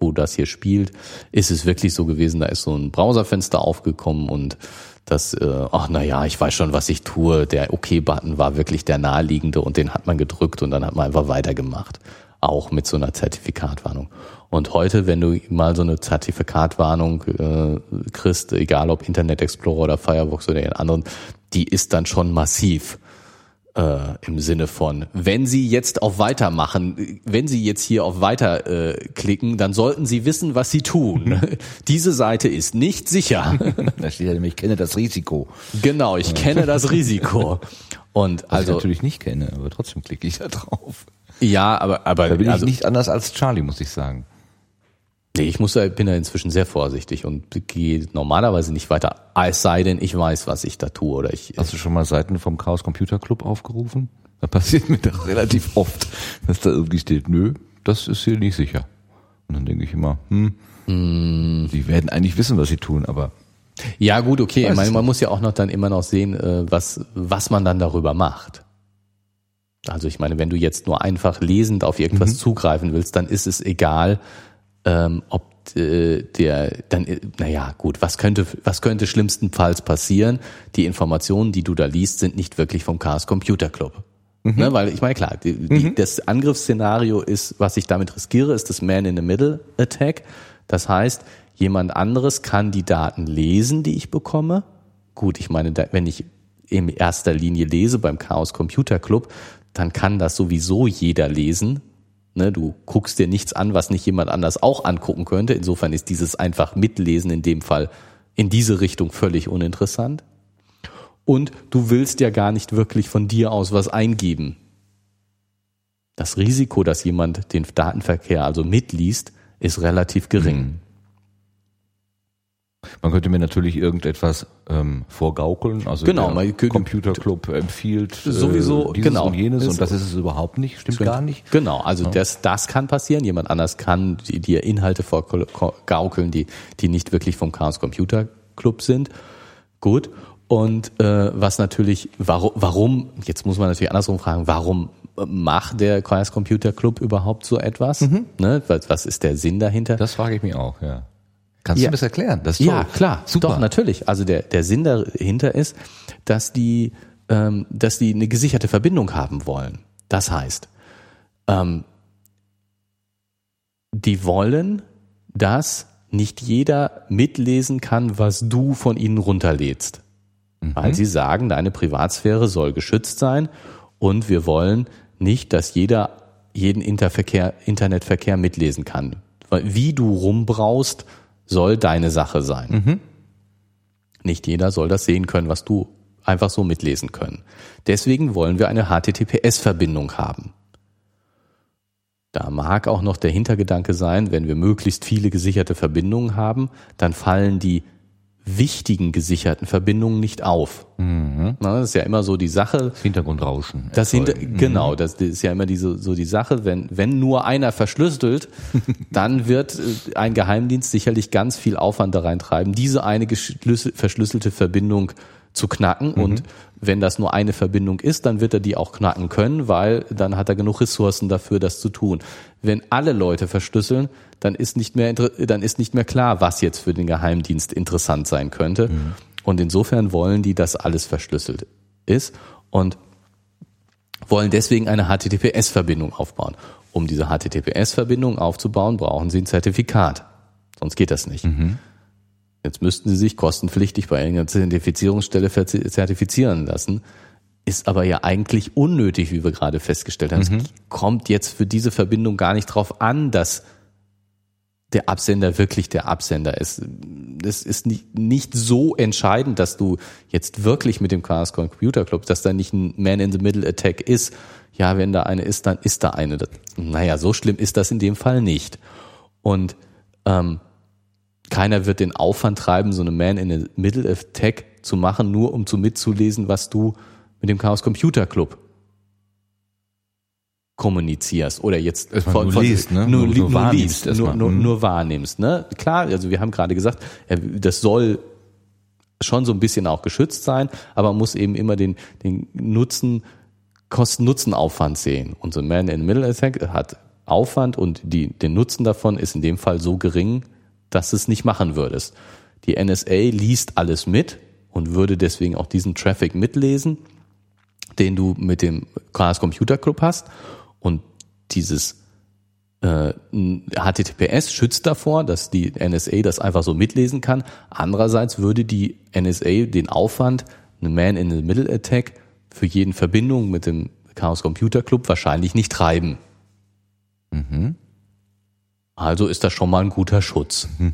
wo das hier spielt, ist es wirklich so gewesen, da ist so ein Browserfenster aufgekommen und das, äh, ach na ja, ich weiß schon, was ich tue. Der OK-Button war wirklich der naheliegende und den hat man gedrückt und dann hat man einfach weitergemacht. Auch mit so einer Zertifikatwarnung. Und heute, wenn du mal so eine Zertifikatwarnung äh, kriegst, egal ob Internet Explorer oder Firefox oder den anderen, die ist dann schon massiv äh, im Sinne von, wenn Sie jetzt auf Weiter machen, wenn Sie jetzt hier auf Weiter äh, klicken, dann sollten Sie wissen, was Sie tun. <laughs> Diese Seite ist nicht sicher. da steht ja nämlich, ich kenne das Risiko. Genau, ich kenne das Risiko. Und Was also ich natürlich nicht kenne, aber trotzdem klicke ich da drauf. ja, aber aber Da bin also, ich nicht anders als Charlie, muss ich sagen. Nee, ich muss da, bin da inzwischen sehr vorsichtig und gehe normalerweise nicht weiter, es sei denn, ich weiß, was ich da tue oder ich Hast du schon mal Seiten vom Chaos Computer Club aufgerufen? Da passiert mir das relativ oft, dass da irgendwie steht, nö, das ist hier nicht sicher. Und dann denke ich immer, hm, die werden eigentlich wissen, was sie tun, aber Ja, gut, okay. Ich meine, man muss ja auch noch dann immer noch sehen, äh, was, was man dann darüber macht. Also ich meine, wenn du jetzt nur einfach lesend auf irgendwas zugreifen willst, dann ist es egal, ähm, ob äh, der dann äh, naja gut was könnte was könnte schlimmstenfalls passieren? Die Informationen die du da liest sind nicht wirklich vom Chaos Computer Club. Ne, weil ich meine klar die, die, das Angriffsszenario ist was ich damit riskiere ist das Man in the Middle Attack. Das heißt jemand anderes kann die Daten lesen die ich bekomme. Gut ich meine wenn ich in erster Linie lese beim Chaos Computer Club dann kann das sowieso jeder lesen Ne, du guckst dir nichts an, was nicht jemand anders auch angucken könnte. Insofern ist dieses einfach Mitlesen in dem Fall in diese Richtung völlig uninteressant. Und du willst ja gar nicht wirklich von dir aus was eingeben. Das Risiko, dass jemand den Datenverkehr also mitliest, ist relativ gering. Man könnte mir natürlich irgendetwas ähm, vorgaukeln. Also Genau, der man könnte- Computer Club empfiehlt äh, Sowieso, dieses genau. und jenes und das ist es überhaupt nicht, stimmt gar nicht. Genau, also das, das kann passieren. Jemand anders kann die- dir Inhalte vorgaukeln, die, die nicht wirklich vom Chaos Computer Club sind. Gut. Und äh, was natürlich, warum, warum, jetzt muss man natürlich andersrum fragen, warum macht der Chaos Computer Club überhaupt so etwas? Ne? Was, was ist der Sinn dahinter? Das frage ich mich auch, ja. Kannst Ja. du mir das erklären? Das Ja, klar, Super. doch natürlich. Also der der Sinn dahinter ist, dass die ähm, dass die eine gesicherte Verbindung haben wollen. Das heißt, ähm, die wollen, dass nicht jeder mitlesen kann, was du von ihnen runterlädst, weil sie sagen, deine Privatsphäre soll geschützt sein und wir wollen nicht, dass jeder jeden Interverkehr, Internetverkehr mitlesen kann. Wie du rumbraust, soll deine Sache sein. Nicht jeder soll das sehen können, was du einfach so mitlesen können. Deswegen wollen wir eine HTTPS-Verbindung haben. Da mag auch noch der Hintergedanke sein, wenn wir möglichst viele gesicherte Verbindungen haben, dann fallen die wichtigen gesicherten Verbindungen nicht auf. Na, das ist ja immer so die Sache, Das Hintergrundrauschen. das hinter, erzeugen. genau, das ist ja immer diese, so die Sache, wenn, wenn nur einer verschlüsselt, <laughs> dann wird äh, ein Geheimdienst sicherlich ganz viel Aufwand da reintreiben, diese eine verschlüsselte Verbindung zu knacken. Und wenn das nur eine Verbindung ist, dann wird er die auch knacken können, weil dann hat er genug Ressourcen dafür, das zu tun. Wenn alle Leute verschlüsseln, dann ist nicht mehr, dann ist nicht mehr klar, was jetzt für den Geheimdienst interessant sein könnte. Und insofern wollen die, dass alles verschlüsselt ist und wollen deswegen eine HTTPS-Verbindung aufbauen. Um diese HTTPS-Verbindung aufzubauen, brauchen sie ein Zertifikat. Sonst geht das nicht. Jetzt müssten sie sich kostenpflichtig bei irgendeiner Zertifizierungsstelle zertifizieren lassen. Ist aber ja eigentlich unnötig, wie wir gerade festgestellt haben. Es kommt jetzt für diese Verbindung gar nicht drauf an, dass der Absender wirklich der Absender ist. Das ist nicht, nicht so entscheidend, dass du jetzt wirklich mit dem Chaos Computer Club, dass da nicht ein Man-in-the-Middle-Attack ist. Ja, wenn da eine ist, dann ist da eine. Das, naja, so schlimm ist das in dem Fall nicht. Und ähm, keiner wird den Aufwand treiben, so eine Man-in-the-Middle-Attack zu machen, nur um zu mitzulesen, was du mit dem Chaos Computer Club kommunizierst oder jetzt Erstmal nur liest, ne? nur, Nur- nur wahrnimmst liest, nur, nur, Mhm. nur wahrnimmst. Ne? Klar, also wir haben gerade gesagt, ja, das soll schon so ein bisschen auch geschützt sein, aber man muss eben immer den, den Nutzen, Kosten-Nutzen-Aufwand sehen. Und so ein Man-in-the-Middle-Attack hat Aufwand und die, den Nutzen davon ist in dem Fall so gering, dass du es nicht machen würdest. Die NSA liest alles mit und würde deswegen auch diesen Traffic mitlesen, den du mit dem Chaos Computer Club hast. Und dieses äh, HTTPS schützt davor, dass die NSA das einfach so mitlesen kann. Andererseits würde die NSA den Aufwand, eine Man-in-the-Middle-Attack für jeden Verbindung mit dem Chaos Computer Club wahrscheinlich nicht treiben. Mhm. Also ist das schon mal ein guter Schutz. Mhm.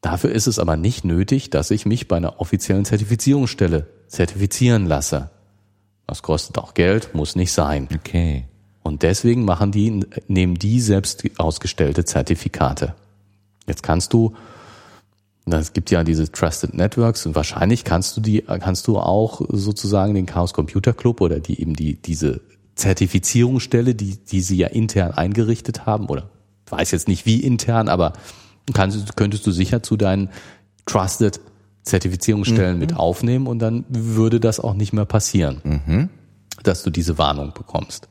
Dafür ist es aber nicht nötig, dass ich mich bei einer offiziellen Zertifizierungsstelle zertifizieren lasse. Das kostet auch Geld, muss nicht sein. Okay. Und deswegen machen die, nehmen die selbst ausgestellte Zertifikate. Jetzt kannst du, es gibt ja diese Trusted Networks und wahrscheinlich kannst du die, kannst du auch sozusagen den Chaos Computer Club oder die eben die, diese Zertifizierungsstelle, die, die sie ja intern eingerichtet haben oder weiß jetzt nicht wie intern, aber kannst, könntest du sicher zu deinen Trusted Zertifizierungsstellen mhm. mit aufnehmen und dann würde das auch nicht mehr passieren, mhm. dass du diese Warnung bekommst.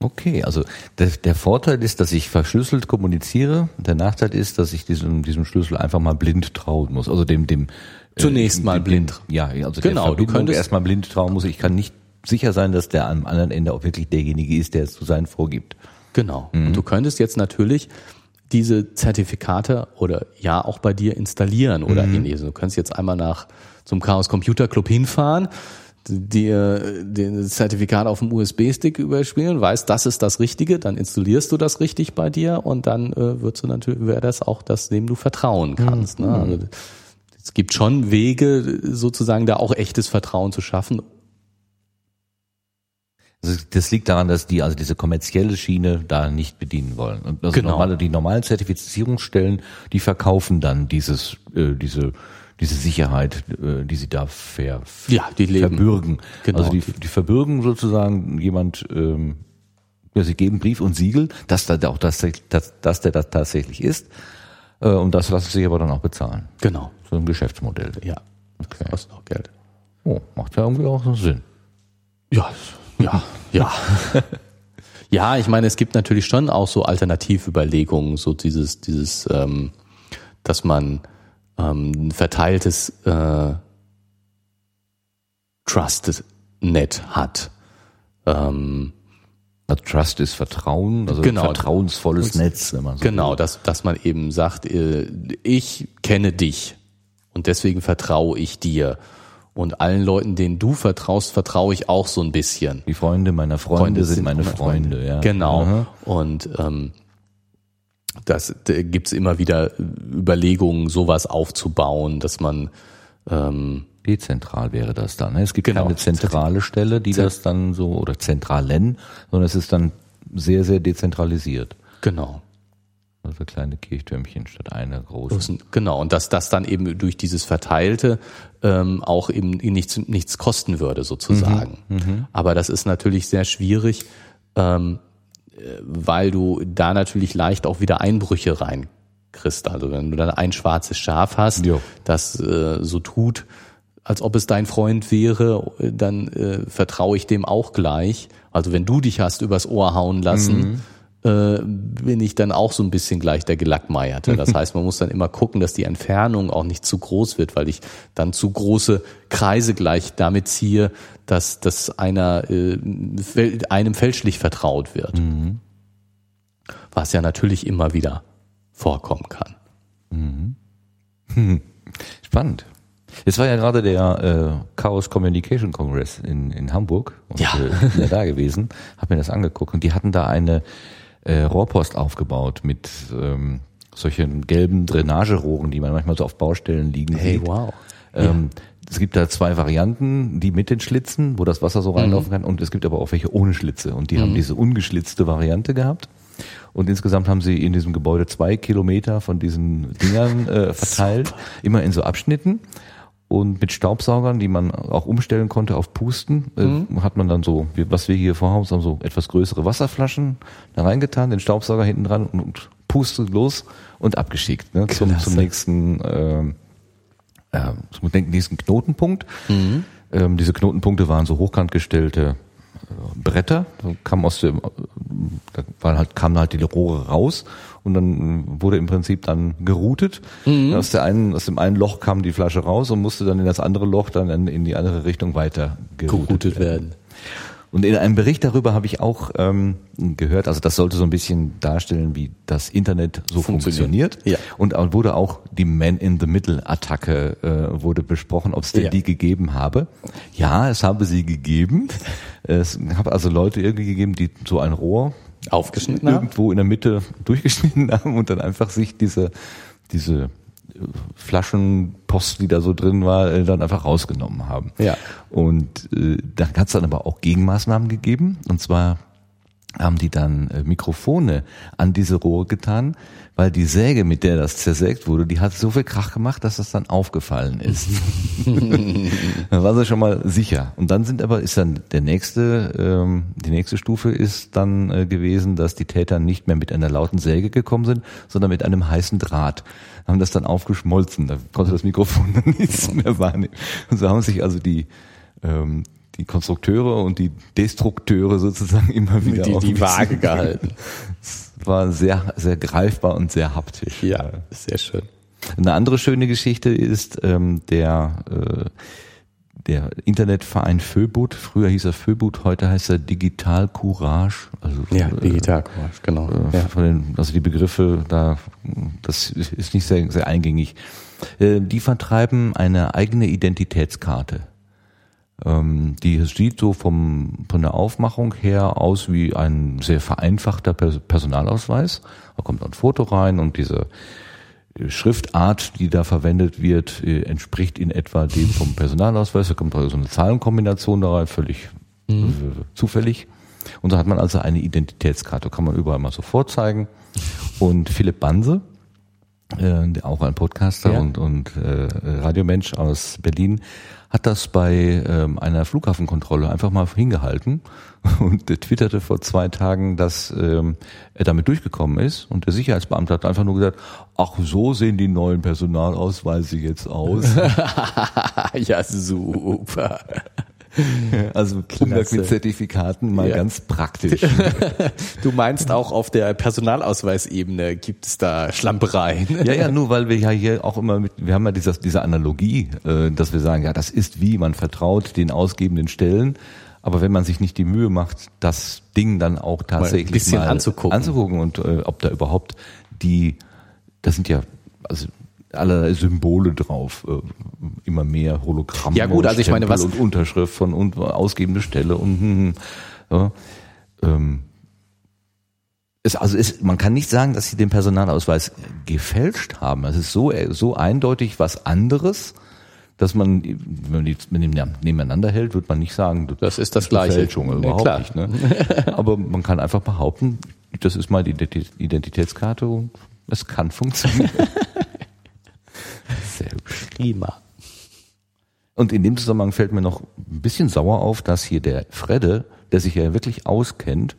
Okay, also der, der, Vorteil ist, dass ich verschlüsselt kommuniziere. Der Nachteil ist, dass ich diesem, diesem Schlüssel einfach mal blind trauen muss. Also dem, dem zunächst äh, mal dem, blind. Ja, also genau. du könntest erstmal blind trauen muss. Ich kann nicht sicher sein, dass der am anderen Ende auch wirklich derjenige ist, der es zu sein vorgibt. Genau. Mhm. Und du könntest jetzt natürlich diese Zertifikate oder ja auch bei dir installieren oder mhm. ähnliches. Du kannst jetzt einmal nach zum Chaos Computer Club hinfahren, dir den Zertifikat auf dem USB-Stick überspielen, weißt, das ist das Richtige, dann installierst du das richtig bei dir und dann äh, wird du natürlich, wäre das auch das, dem du vertrauen kannst. Ne? Mhm. Ne? Also, es gibt schon Wege, sozusagen da auch echtes Vertrauen zu schaffen. Also das liegt daran, dass die also diese kommerzielle Schiene da nicht bedienen wollen. Und also genau. normale, die normalen Zertifizierungsstellen, die verkaufen dann dieses, äh, diese diese Sicherheit, äh, die sie da ver, ja, die leben. verbürgen. Genau. Also die, die verbürgen sozusagen jemand, ähm, ja, sie geben Brief und Siegel, dass da auch das, dass, dass der das tatsächlich ist. Äh, und das lassen sie aber dann auch bezahlen. Genau. So ein Geschäftsmodell. Ja. Okay. Das kostet auch Geld. Oh, macht ja irgendwie auch so Sinn. Ja, ja, ja. <laughs> ja, ich meine, es gibt natürlich schon auch so Alternativüberlegungen, so dieses, dieses, ähm, dass man ähm, verteiltes äh, Trust-Net hat. Ähm, also Trust ist Vertrauen, also genau, vertrauensvolles Netz, wenn man so Genau, dass, dass man eben sagt, äh, ich kenne dich und deswegen vertraue ich dir. Und allen Leuten, denen du vertraust, vertraue ich auch so ein bisschen. Die Freunde meiner Freunde, Freunde sind, sind meine Freunde, Freunde, ja. Genau. Aha. Und ähm, das da gibt's immer wieder Überlegungen, sowas aufzubauen, dass man ähm, dezentral wäre das dann. Ne? Es gibt genau. keine zentrale Stelle, die Zent das dann so oder zentralen, sondern es ist dann sehr sehr dezentralisiert. Genau. Also kleine Kirchtürmchen statt einer großen. Genau, und dass das dann eben durch dieses Verteilte ähm, auch eben nichts, nichts kosten würde, sozusagen. Mhm, mhm. Aber das ist natürlich sehr schwierig, ähm, weil du da natürlich leicht auch wieder Einbrüche reinkriegst. Also wenn du dann ein schwarzes Schaf hast, jo. das äh, so tut, als ob es dein Freund wäre, dann äh, vertraue ich dem auch gleich. Also wenn du dich hast übers Ohr hauen lassen, mhm äh, bin ich dann auch so ein bisschen gleich der Gelackmeierte. Das <laughs> heißt, man muss dann immer gucken, dass die Entfernung auch nicht zu groß wird, weil ich dann zu große Kreise gleich damit ziehe, dass, dass einer äh, einem fälschlich vertraut wird. Mhm. Was ja natürlich immer wieder vorkommen kann. Mhm. Hm. <laughs> Spannend. Es war ja gerade der äh, Chaos Communication Congress in, in Hamburg und ja. äh, bin ja da gewesen, <laughs> habe mir das angeguckt und die hatten da eine äh, Rohrpost aufgebaut mit ähm, solchen gelben Drainagerohren, die man manchmal so auf Baustellen liegen hey, sieht. wow. Ähm, ja. Es gibt da zwei Varianten, die mit den Schlitzen, wo das Wasser so reinlaufen mhm. kann, und es gibt aber auch welche ohne Schlitze. Und die mhm. haben diese ungeschlitzte Variante gehabt. Und insgesamt haben sie in diesem Gebäude zwei Kilometer von diesen Dingern äh, verteilt, immer in so Abschnitten und mit Staubsaugern, die man auch umstellen konnte auf Pusten, äh, mhm. hat man dann so, was wir hier vorhaben, haben so etwas größere Wasserflaschen da reingetan, den Staubsauger hinten dran und, und pustet los und abgeschickt ne, zum, zum nächsten äh, äh, zum nächsten Knotenpunkt. Mhm. Ähm, diese Knotenpunkte waren so hochkant gestellte Bretter, kam aus dem, da waren halt, kamen halt die Rohre raus und dann wurde im Prinzip dann geroutet. Mhm. Aus, der einen, aus dem einen Loch kam die Flasche raus und musste dann in das andere Loch dann in die andere Richtung weiter geroutet, werden. Und in einem Bericht darüber habe ich auch ähm, gehört, also das sollte so ein bisschen darstellen, wie das Internet so funktioniert. Ja. Und wurde auch die Man-in-the-Middle-Attacke äh, wurde besprochen, ob es denn Ja. die gegeben habe. Ja, es habe sie gegeben. Es habe also Leute irgendwie gegeben, die so ein Rohr Aufgeschnitten haben? irgendwo in der Mitte <laughs> durchgeschnitten haben und dann einfach sich diese, diese äh, Flaschenpost, die da so drin war, äh, dann einfach rausgenommen haben. Ja. Und äh, da hat es dann aber auch Gegenmaßnahmen gegeben. Und zwar haben die dann äh, Mikrofone an diese Rohre getan, weil die Säge, mit der das zersägt wurde, die hat so viel Krach gemacht, dass das dann aufgefallen ist. <laughs> dann war sie schon mal sicher. Und dann sind aber, ist dann der nächste, ähm, die nächste Stufe ist dann äh, gewesen, dass die Täter nicht mehr mit einer lauten Säge gekommen sind, sondern mit einem heißen Draht. Haben das dann aufgeschmolzen. Da konnte das Mikrofon dann <laughs> nichts mehr wahrnehmen. Und so haben sich also die ähm, die Konstrukteure und die Destrukteure sozusagen immer wieder Die, auf die bisschen- Waage gehalten. <laughs> war sehr, sehr greifbar und sehr haptisch. Ja, sehr schön. Eine andere schöne Geschichte ist ähm, der äh, der Internetverein Föbut. Früher hieß er Föbut, heute heißt er Digital Courage. Also Ja, äh, digital Courage, genau. äh, Ja. den, also die Begriffe da, das ist nicht sehr, sehr eingängig. Äh, Die vertreiben eine eigene Identitätskarte. Ähm, Die sieht so vom, von der Aufmachung her aus wie ein sehr vereinfachter Pers- Personalausweis. Da kommt ein Foto rein und diese äh, Schriftart, die da verwendet wird, äh, entspricht in etwa dem vom Personalausweis. Da kommt also so eine Zahlenkombination da rein, völlig äh, zufällig. Und da hat man also eine Identitätskarte, kann man überall mal so vorzeigen. Und Philipp Banse, äh, auch ein Podcaster Ja. und, und äh, Radiomensch aus Berlin, hat das bei ähm, einer Flughafenkontrolle einfach mal hingehalten <laughs> und der twitterte vor zwei Tagen, dass ähm, er damit durchgekommen ist und der Sicherheitsbeamte hat einfach nur gesagt, ach so sehen die neuen Personalausweise jetzt aus. <laughs> ja, super. <laughs> also Umgang mit Zertifikaten mal Ja. ganz praktisch. <laughs> Du meinst auch auf der Personalausweisebene gibt es da Schlampereien. <laughs> Ja, ja, nur weil wir ja hier auch immer mit, wir haben ja dieses, diese Analogie, äh, dass wir sagen, ja, das ist wie, man vertraut den ausgebenden Stellen, aber wenn man sich nicht die Mühe macht, das Ding dann auch tatsächlich bisschen mal anzugucken. anzugucken und äh, ob da überhaupt die, das sind ja also allerlei Symbole drauf, äh, immer mehr Hologramme, Ja, gut, also ich meine, was- und Unterschrift von und ausgebende Stelle und hm, hm, ja, ähm, es, also es, man kann nicht sagen, dass sie den Personalausweis gefälscht haben. Es ist so, so eindeutig was anderes, dass man, wenn man die nebeneinander hält, wird man nicht sagen, Das ist das eine Gleiche. Fälschung, Ja, überhaupt klar. nicht. Ne? Aber man kann einfach behaupten, das ist mal die Identi- Identitätskarte und es kann funktionieren. <laughs> Prima. Und in dem Zusammenhang fällt mir noch ein bisschen sauer auf, dass hier der Fredde, der sich ja wirklich auskennt,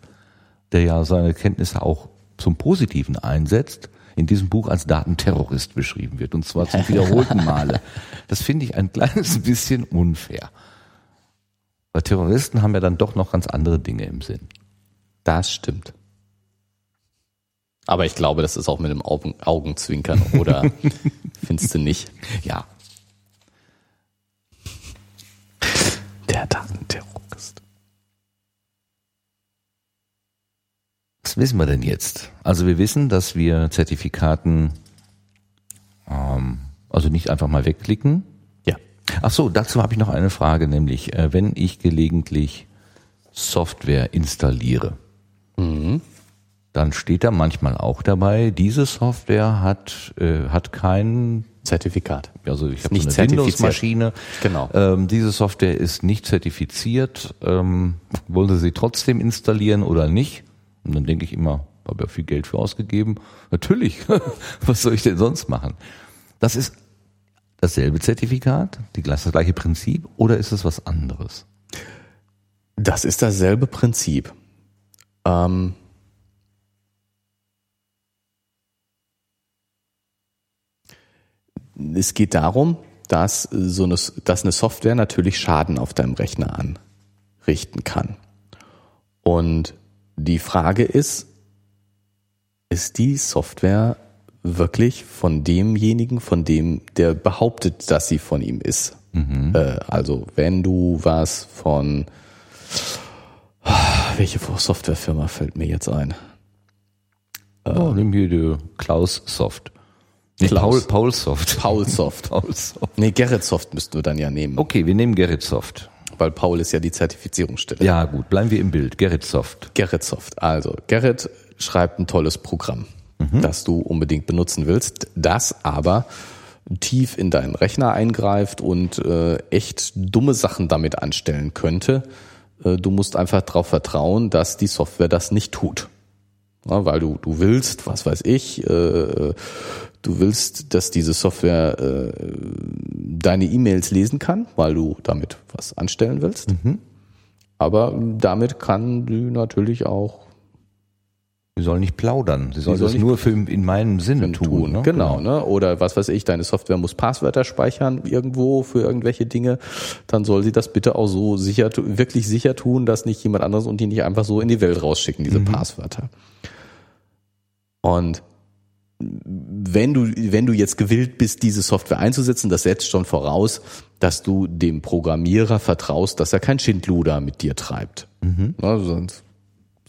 der ja seine Kenntnisse auch zum Positiven einsetzt, in diesem Buch als Datenterrorist beschrieben wird. Und zwar zum <laughs> wiederholten Male. Das finde ich ein kleines <laughs> bisschen unfair. Weil Terroristen haben ja dann doch noch ganz andere Dinge im Sinn. Das stimmt. Aber ich glaube, das ist auch mit dem Augen, Augenzwinkern, oder <laughs> findest du nicht? Ja. Der Datenterrorist. Was wissen wir denn jetzt? Also wir wissen, dass wir Zertifikaten ähm, also nicht einfach mal wegklicken. Ja. Ach so, dazu habe ich noch eine Frage, nämlich äh, wenn ich gelegentlich Software installiere, dann steht da manchmal auch dabei, diese Software hat äh, hat kein Zertifikat. also ich habe so eine. Windows-Maschine. Genau. Ähm, diese Software ist nicht zertifiziert. Ähm, wollen Sie sie trotzdem installieren oder nicht? Und dann denke ich immer, habe ja viel Geld für ausgegeben. Natürlich. <laughs> Was soll ich denn sonst machen? Das ist dasselbe Zertifikat, die, das gleiche Prinzip, oder ist es was anderes? Das ist dasselbe Prinzip. Ähm, es geht darum, dass so eine, dass eine Software natürlich Schaden auf deinem Rechner anrichten kann. Und die Frage ist, ist die Software wirklich von demjenigen, von dem, der behauptet, dass sie von ihm ist? Äh, also wenn du was von welche Softwarefirma fällt mir jetzt ein? Oh, nimm hier die Klaus Soft. <laughs> Nee. Paul, Soft. Paul Soft. Paul Soft. Nee, Gerrit Soft müssten wir dann ja nehmen, Okay, wir nehmen Gerrit Soft. weil Paul ist ja die Zertifizierungsstelle. Ja, gut, bleiben wir im Bild. Gerrit Soft. Gerrit Soft. Also, Gerrit schreibt ein tolles Programm, das du unbedingt benutzen willst, das aber tief in deinen Rechner eingreift und äh, echt dumme Sachen damit anstellen könnte. Äh, du musst einfach darauf vertrauen, dass die Software das nicht tut. Ja, weil du, du willst, was weiß ich, äh, du willst, dass diese Software äh, deine E-Mails lesen kann, weil du damit was anstellen willst. Aber damit kann die natürlich auch Sie soll nicht plaudern. Sie soll soll das nur für in meinem Sinne tun. tun. ne? Genau, ne? Oder was weiß ich, deine Software muss Passwörter speichern irgendwo für irgendwelche Dinge. Dann soll sie das bitte auch so sicher, wirklich sicher tun, dass nicht jemand anderes und die nicht einfach so in die Welt rausschicken, diese Passwörter. Und wenn du, wenn du jetzt gewillt bist, diese Software einzusetzen, das setzt schon voraus, dass du dem Programmierer vertraust, dass er kein Schindluder mit dir treibt. Ja, sonst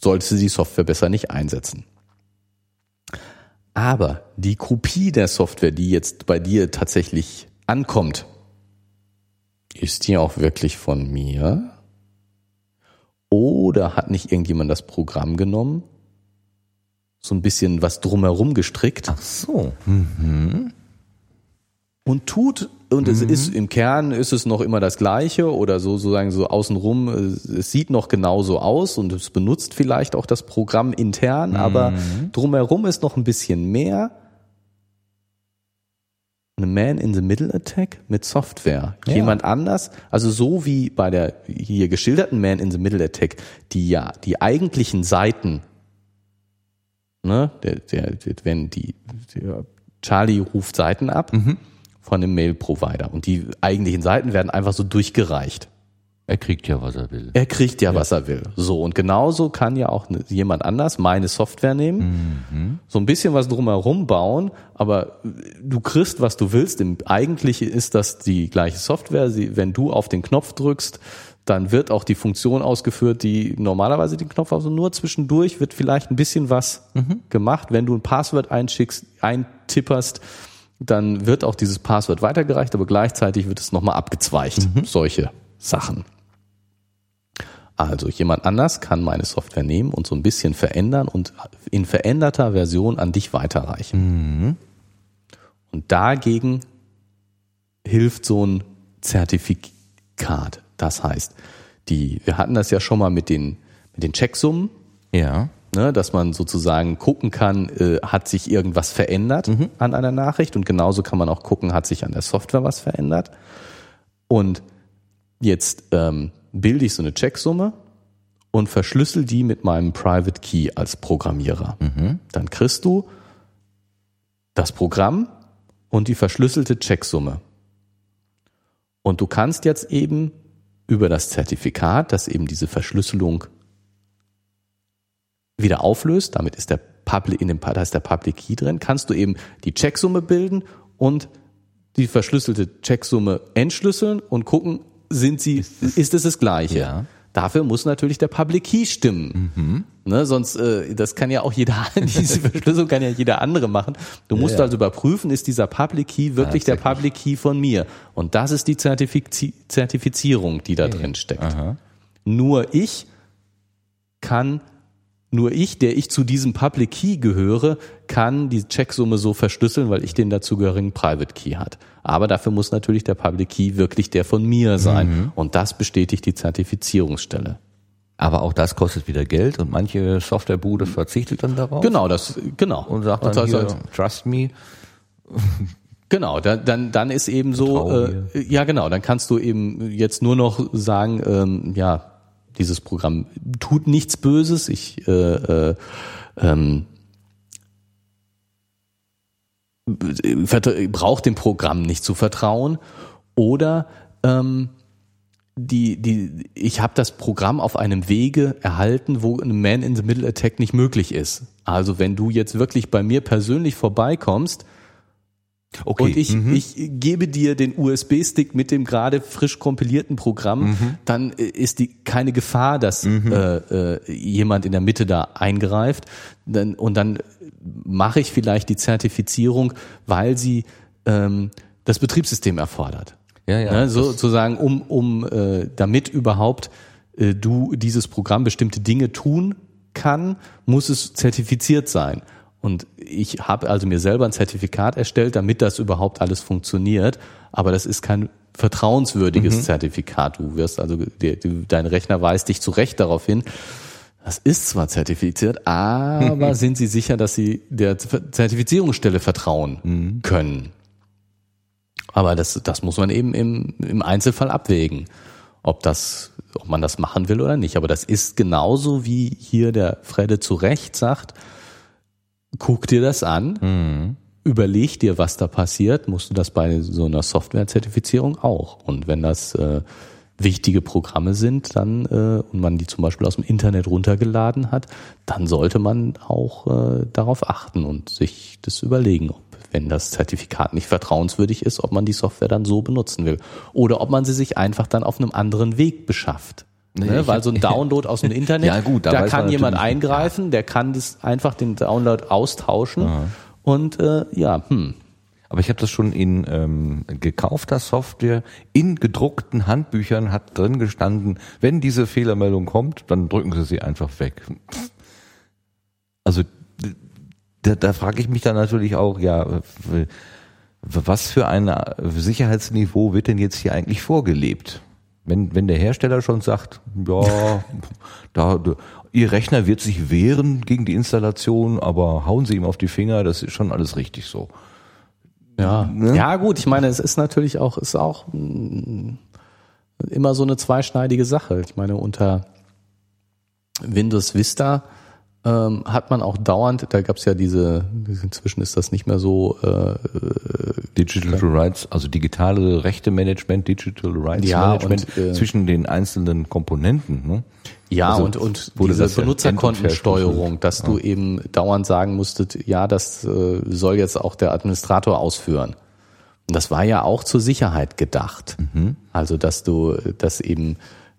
solltest du die Software besser nicht einsetzen. Aber die Kopie der Software, die jetzt bei dir tatsächlich ankommt, ist die auch wirklich von mir? Oder hat nicht irgendjemand das Programm genommen, so ein bisschen was drumherum gestrickt Ach so. und tut, und es ist im Kern ist es noch immer das Gleiche oder so sozusagen so außenrum, äh, es sieht noch genauso aus und es benutzt vielleicht auch das Programm intern, aber drumherum ist noch ein bisschen mehr. Eine Man-in-the-Middle-Attack mit Software. Ja. Jemand anders, also so wie bei der hier geschilderten Man-in-the-Middle-Attack, die ja die eigentlichen Seiten, ne, der, der, der wenn die, der Charlie ruft Seiten ab von dem Mail-Provider und die eigentlichen Seiten werden einfach so durchgereicht. Er kriegt ja, was er will. Er kriegt ja, was er will. So, und genauso kann ja auch ne- jemand anders meine Software nehmen, so ein bisschen was drumherum bauen, aber du kriegst, was du willst. Im Eigentliche ist das die gleiche Software. Wenn du auf den Knopf drückst, dann wird auch die Funktion ausgeführt, die normalerweise den Knopf, also nur zwischendurch wird vielleicht ein bisschen was gemacht. Wenn du ein Passwort einschickst, eintipperst, dann wird auch dieses Passwort weitergereicht, aber gleichzeitig wird es nochmal abgezweigt. Solche Sachen. Also jemand anders kann meine Software nehmen und so ein bisschen verändern und in veränderter Version an dich weiterreichen. Und dagegen hilft so ein Zertifikat. Das heißt, die, wir hatten das ja schon mal mit den, mit den Checksummen, Ja. ne, dass man sozusagen gucken kann, äh, hat sich irgendwas verändert an einer Nachricht und genauso kann man auch gucken, hat sich an der Software was verändert. Und jetzt ähm, bilde ich so eine Checksumme und verschlüssel die mit meinem Private Key als Programmierer. Dann kriegst du das Programm und die verschlüsselte Checksumme. Und du kannst jetzt eben über das Zertifikat, das eben diese Verschlüsselung wieder auflöst, damit ist der Public, in dem, da ist der Public Key drin, kannst du eben die Checksumme bilden und die verschlüsselte Checksumme entschlüsseln und gucken, sind sie, ist es das Gleiche? Ja. Dafür muss natürlich der Public Key stimmen. Ne, sonst, äh, das kann ja auch jeder, <laughs> diese Verschlüsselung kann ja jeder andere machen. Du musst Ja. also überprüfen, ist dieser Public Key wirklich der Tatsächlich. Public Key von mir? Und das ist die Zertifizi Zertifizierung, die da drin steckt. Aha. Nur ich kann, nur ich, der ich zu diesem Public Key gehöre, kann die Checksumme so verschlüsseln, weil ich den dazugehörigen Private Key hat. Aber dafür muss natürlich der Public Key wirklich der von mir sein. Und das bestätigt die Zertifizierungsstelle. Aber auch das kostet wieder Geld und manche Softwarebude verzichtet dann darauf. Genau, das, genau. Und sagt dann das hier, heißt, trust me. <laughs> Genau, dann, dann, dann ist eben so, äh, ja genau, dann kannst du eben jetzt nur noch sagen, ähm, ja, dieses Programm tut nichts Böses, ich äh, äh, ähm, braucht dem Programm nicht zu vertrauen oder ähm, die, die, ich habe das Programm auf einem Wege erhalten, wo ein Man-in-the-Middle-Attack nicht möglich ist. Also wenn du jetzt wirklich bei mir persönlich vorbeikommst, Okay. Und ich, mhm. ich gebe dir den USB-Stick mit dem gerade frisch kompilierten Programm, mhm. dann ist die keine Gefahr, dass mhm. äh, äh, jemand in der Mitte da eingreift. Dann, und dann mache ich vielleicht die Zertifizierung, weil sie ähm, das Betriebssystem erfordert. Ja, ja. Ne, sozusagen, um, um äh, damit überhaupt äh, du dieses Programm bestimmte Dinge tun kann, muss es zertifiziert sein. Und ich habe also mir selber ein Zertifikat erstellt, damit das überhaupt alles funktioniert. Aber das ist kein vertrauenswürdiges mhm. Zertifikat. Du wirst also, die, die, dein Rechner weist dich zu Recht darauf hin. Das ist zwar zertifiziert, aber <laughs> sind Sie sicher, dass Sie der Zertifizierungsstelle vertrauen mhm. können? Aber das, das muss man eben im, im Einzelfall abwägen, ob das, ob man das machen will oder nicht. Aber das ist genauso wie hier der Fredde zu Recht sagt, guck dir das an, mhm. überleg dir, was da passiert, musst du das bei so einer Softwarezertifizierung auch. Und wenn das äh, wichtige Programme sind, dann äh, und man die zum Beispiel aus dem Internet runtergeladen hat, dann sollte man auch äh, darauf achten und sich das überlegen, ob wenn das Zertifikat nicht vertrauenswürdig ist, ob man die Software dann so benutzen will oder ob man sie sich einfach dann auf einem anderen Weg beschafft. Nee, ne? Weil so ein <laughs> Download aus dem Internet, ja, gut, da, da kann jemand eingreifen, der kann das einfach den Download austauschen Aha. und äh, ja, hm. Aber ich habe das schon in ähm, gekaufter Software, in gedruckten Handbüchern hat drin gestanden, wenn diese Fehlermeldung kommt, dann drücken Sie sie einfach weg. Also da, da frage ich mich dann natürlich auch, ja, was für ein Sicherheitsniveau wird denn jetzt hier eigentlich vorgelebt? Wenn, wenn der Hersteller schon sagt, ja, da, Ihr Rechner wird sich wehren gegen die Installation, aber hauen Sie ihm auf die Finger, das ist schon alles richtig so. Ja, ne? ja gut, ich meine, es ist natürlich auch, ist auch mm, immer so eine zweischneidige Sache. Ich meine, unter Windows Vista ähm, hat man auch dauernd, da gab es ja diese, inzwischen ist das nicht mehr so äh, Digital. Rights, also digitale Rechte Management, Digital Rights ja, Management und, äh, zwischen den einzelnen Komponenten. Ne? Ja, also, und, und diese Benutzerkontensteuerung, dass ja. du eben dauernd sagen musstest, ja, das äh, soll jetzt auch der Administrator ausführen. Und das war ja auch zur Sicherheit gedacht. Mhm. Also, dass du, dass eben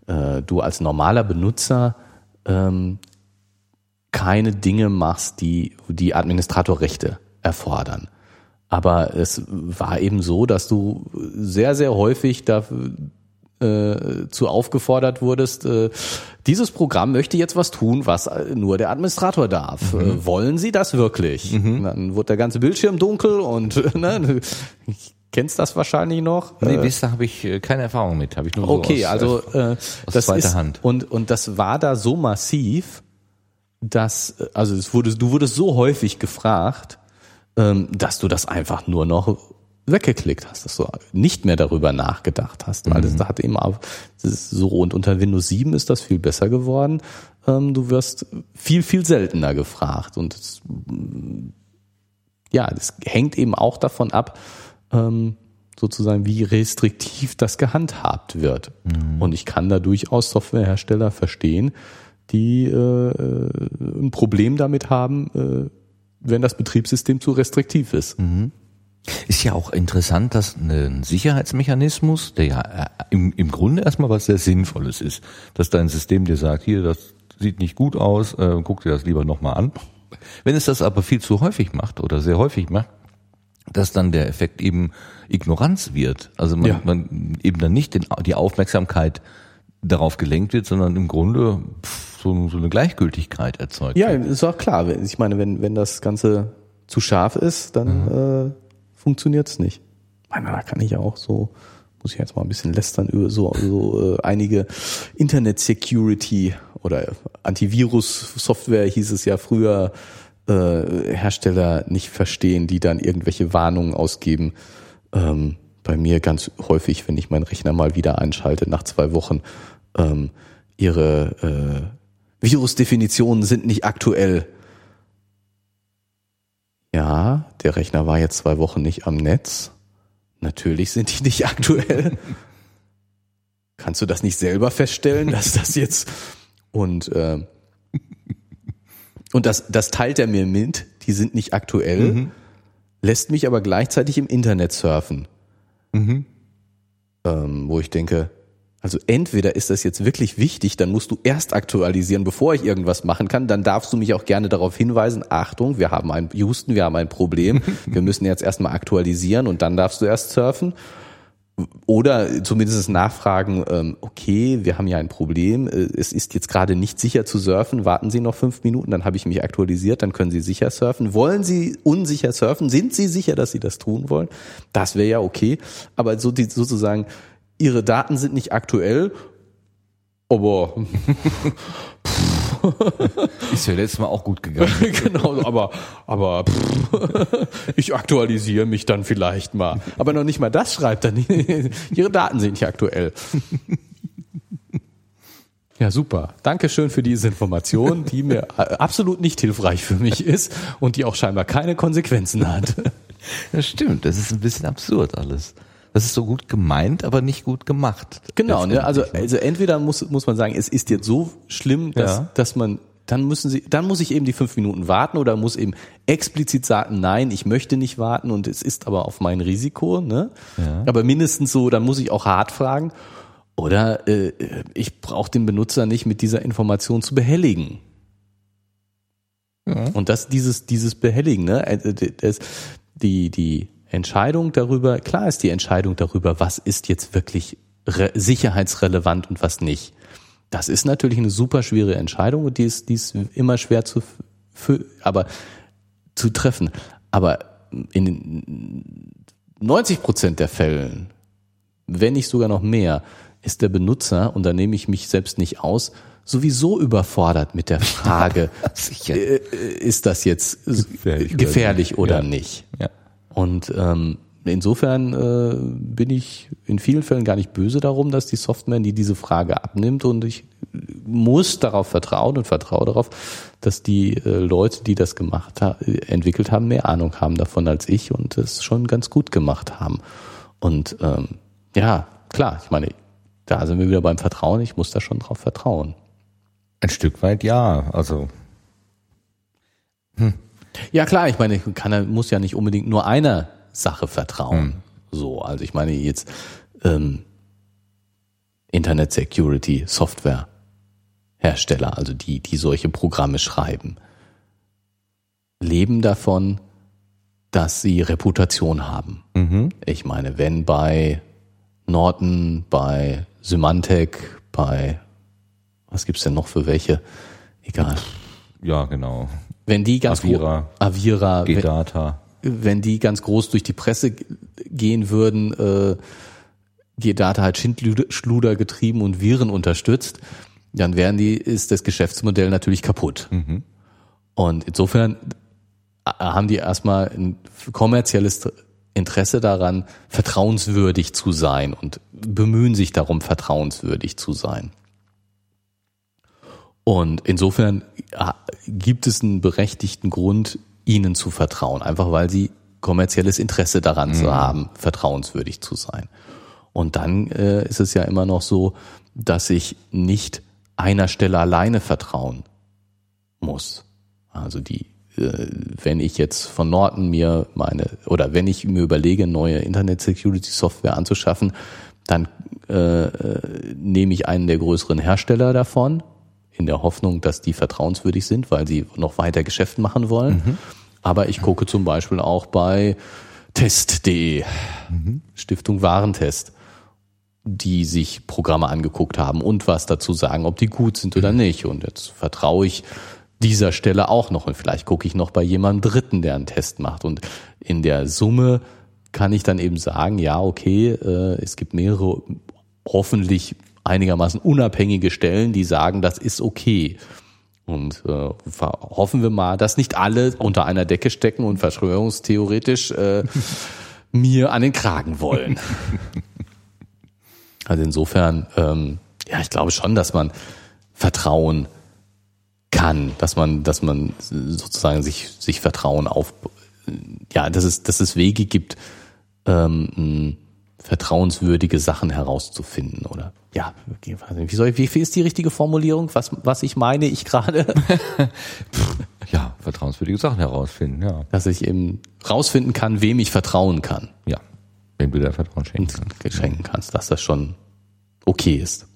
äh, du als normaler Benutzer ähm, keine Dinge machst, die die Administratorrechte erfordern. Aber es war eben so, dass du sehr, sehr häufig dafür äh, zu aufgefordert wurdest, äh, dieses Programm möchte jetzt was tun, was nur der Administrator darf. Mhm. Äh, wollen Sie das wirklich? Mhm. Dann wird der ganze Bildschirm dunkel und <laughs> ne, kennst das wahrscheinlich noch. Nee, äh, da habe ich äh, keine Erfahrung mit, habe ich nur okay, so aus, also äh, aus das zweiter ist, Hand. Und und das war da so massiv, dass, also es wurde, du wurdest so häufig gefragt, dass du das einfach nur noch weggeklickt hast, dass du nicht mehr darüber nachgedacht hast, weil mhm. das hat eben auch, das ist so und unter Windows 7 ist das viel besser geworden. Ähm, du wirst viel, viel seltener gefragt und das, ja, das hängt eben auch davon ab, ähm, sozusagen, wie restriktiv das gehandhabt wird. Mhm. Und ich kann da durchaus Softwarehersteller verstehen, die äh, ein Problem damit haben, äh, wenn das Betriebssystem zu restriktiv ist. Mhm. Ist ja auch interessant, dass ein Sicherheitsmechanismus, der ja äh, im, im Grunde erstmal was sehr Sinnvolles ist, dass dein System dir sagt, hier, das sieht nicht gut aus, äh, guck dir das lieber nochmal an. Wenn es das aber viel zu häufig macht oder sehr häufig macht, dass dann der Effekt eben Ignoranz wird. Also man, ja. man eben dann nicht den, die Aufmerksamkeit darauf gelenkt wird, sondern im Grunde pff, so, so eine Gleichgültigkeit erzeugt. Ja, ist auch klar. Ich meine, wenn, wenn das Ganze zu scharf ist, dann mhm. äh, funktioniert es nicht. Ich meine, da kann ich auch so, muss ich jetzt mal ein bisschen lästern über so, so äh, einige Internet-Security oder Antivirus-Software hieß es ja früher, äh, Hersteller nicht verstehen, die dann irgendwelche Warnungen ausgeben. Ähm, bei mir ganz häufig, wenn ich meinen Rechner mal wieder einschalte nach zwei Wochen, ähm, ihre äh, Virusdefinitionen sind nicht aktuell. Ja, der Rechner war jetzt zwei Wochen nicht am Netz. Natürlich sind die nicht aktuell. <laughs> Kannst du das nicht selber feststellen, dass das jetzt und äh, und das das teilt er mir mit. Die sind nicht aktuell. Mhm lässt mich aber gleichzeitig im Internet surfen. Mhm. Ähm, wo ich denke, also entweder ist das jetzt wirklich wichtig, dann musst du erst aktualisieren, bevor ich irgendwas machen kann. Dann darfst du mich auch gerne darauf hinweisen, Achtung, wir haben ein Houston, wir haben ein Problem. <laughs> Wir müssen jetzt erstmal aktualisieren und dann darfst du erst surfen. Oder zumindest nachfragen, ähm, okay, wir haben ja ein Problem, äh, es ist jetzt gerade nicht sicher zu surfen, warten Sie noch fünf Minuten, dann habe ich mich aktualisiert, dann können Sie sicher surfen. Wollen Sie unsicher surfen? Sind Sie sicher, dass Sie das tun wollen? Das wäre ja okay. Aber so die, sozusagen, Ihre Daten sind nicht aktuell, aber <laughs> Ist ja letztes Mal auch gut gegangen. <laughs> genau, aber aber pff, <laughs> ich aktualisiere mich dann vielleicht mal. Aber noch nicht mal das schreibt dann. Ihre Daten sind nicht aktuell. Ja, super. Dankeschön für diese Information, die mir absolut nicht hilfreich für mich ist und die auch scheinbar keine Konsequenzen hat. Das stimmt, das ist ein bisschen absurd alles. Das ist so gut gemeint, aber nicht gut gemacht. Genau, ne? also, also entweder muss, muss man sagen, es ist jetzt so schlimm, dass, Ja. dass man, dann müssen sie, dann muss ich eben die fünf Minuten warten oder muss eben explizit sagen, nein, ich möchte nicht warten und es ist aber auf mein Risiko, ne? Ja. Aber mindestens so, dann muss ich auch hart fragen. Oder äh, ich brauche den Benutzer nicht mit dieser Information zu behelligen. Und das, dieses, dieses Behelligen, ne? äh, Das, die, die Entscheidung darüber, klar ist die Entscheidung darüber, was ist jetzt wirklich re sicherheitsrelevant und was nicht. Das ist natürlich eine super schwere Entscheidung und die ist, die ist immer schwer zu, aber zu treffen. Aber in den 90 Prozent der Fällen, wenn nicht sogar noch mehr, ist der Benutzer, und da nehme ich mich selbst nicht aus, sowieso überfordert mit der Frage, <laughs> Sicher. äh, ist das jetzt Gefährlich gefährlich, oder nicht. nicht? Ja. Und ähm, insofern äh, bin ich in vielen Fällen gar nicht böse darum, dass die Software, die diese Frage abnimmt und ich muss darauf vertrauen und vertraue darauf, dass die äh, Leute, die das gemacht ha entwickelt haben, mehr Ahnung haben davon als ich und es schon ganz gut gemacht haben. Und ähm, ja, klar, ich meine, da sind wir wieder beim Vertrauen, ich muss da schon drauf vertrauen. Ein Stück weit ja. Also Ja klar, ich meine, kann muss ja nicht unbedingt nur einer Sache vertrauen. So, also ich meine jetzt ähm, Internet Security Software Hersteller, also die, die solche Programme schreiben, leben davon, dass sie Reputation haben. Ich meine, wenn bei Norton, bei Symantec, bei was gibt's denn noch für welche? Egal. ja, genau. Wenn die ganz Avira. Avira, wenn, G-Data. wenn die ganz groß durch die Presse gehen würden, äh, G-Data hat Schindluder getrieben und Viren unterstützt, dann wären die, ist das Geschäftsmodell natürlich kaputt. Und insofern äh, haben die erstmal ein kommerzielles Interesse daran, vertrauenswürdig zu sein und bemühen sich darum, vertrauenswürdig zu sein. Und insofern ja, gibt es einen berechtigten Grund, ihnen zu vertrauen, einfach weil sie kommerzielles Interesse daran zu haben, vertrauenswürdig zu sein. Und dann äh, ist es ja immer noch so, dass ich nicht einer Stelle alleine vertrauen muss. Also die, äh, wenn ich jetzt von Norton mir meine, oder wenn ich mir überlege, neue Internet Security Software anzuschaffen, dann äh, äh, nehme ich einen der größeren Hersteller davon, in der Hoffnung, dass die vertrauenswürdig sind, weil sie noch weiter Geschäft machen wollen. Aber ich gucke zum Beispiel auch bei test.de, Stiftung Warentest, die sich Programme angeguckt haben und was dazu sagen, ob die gut sind oder nicht. Und jetzt vertraue ich dieser Stelle auch noch und vielleicht gucke ich noch bei jemandem Dritten, der einen Test macht. Und in der Summe kann ich dann eben sagen, ja, okay, äh, es gibt mehrere hoffentlich einigermaßen unabhängige Stellen, die sagen, das ist okay. Und äh, hoffen wir mal, dass nicht alle unter einer Decke stecken und verschwörungstheoretisch äh, <laughs> mir an den Kragen wollen. <laughs> Also insofern, ähm, ja, ich glaube schon, dass man vertrauen kann, dass man, dass man sozusagen sich, sich Vertrauen auf, ja, dass es, dass es Wege gibt, ähm, vertrauenswürdige Sachen herauszufinden oder ja, wie soll ich, wie, ist die richtige Formulierung? Was, was ich meine, ich gerade? <laughs> Ja, vertrauenswürdige Sachen herausfinden, ja. Dass ich eben rausfinden kann, wem ich vertrauen kann. Ja. Wenn du dein Vertrauen schenken kannst. Schenken kannst, dass das schon okay ist.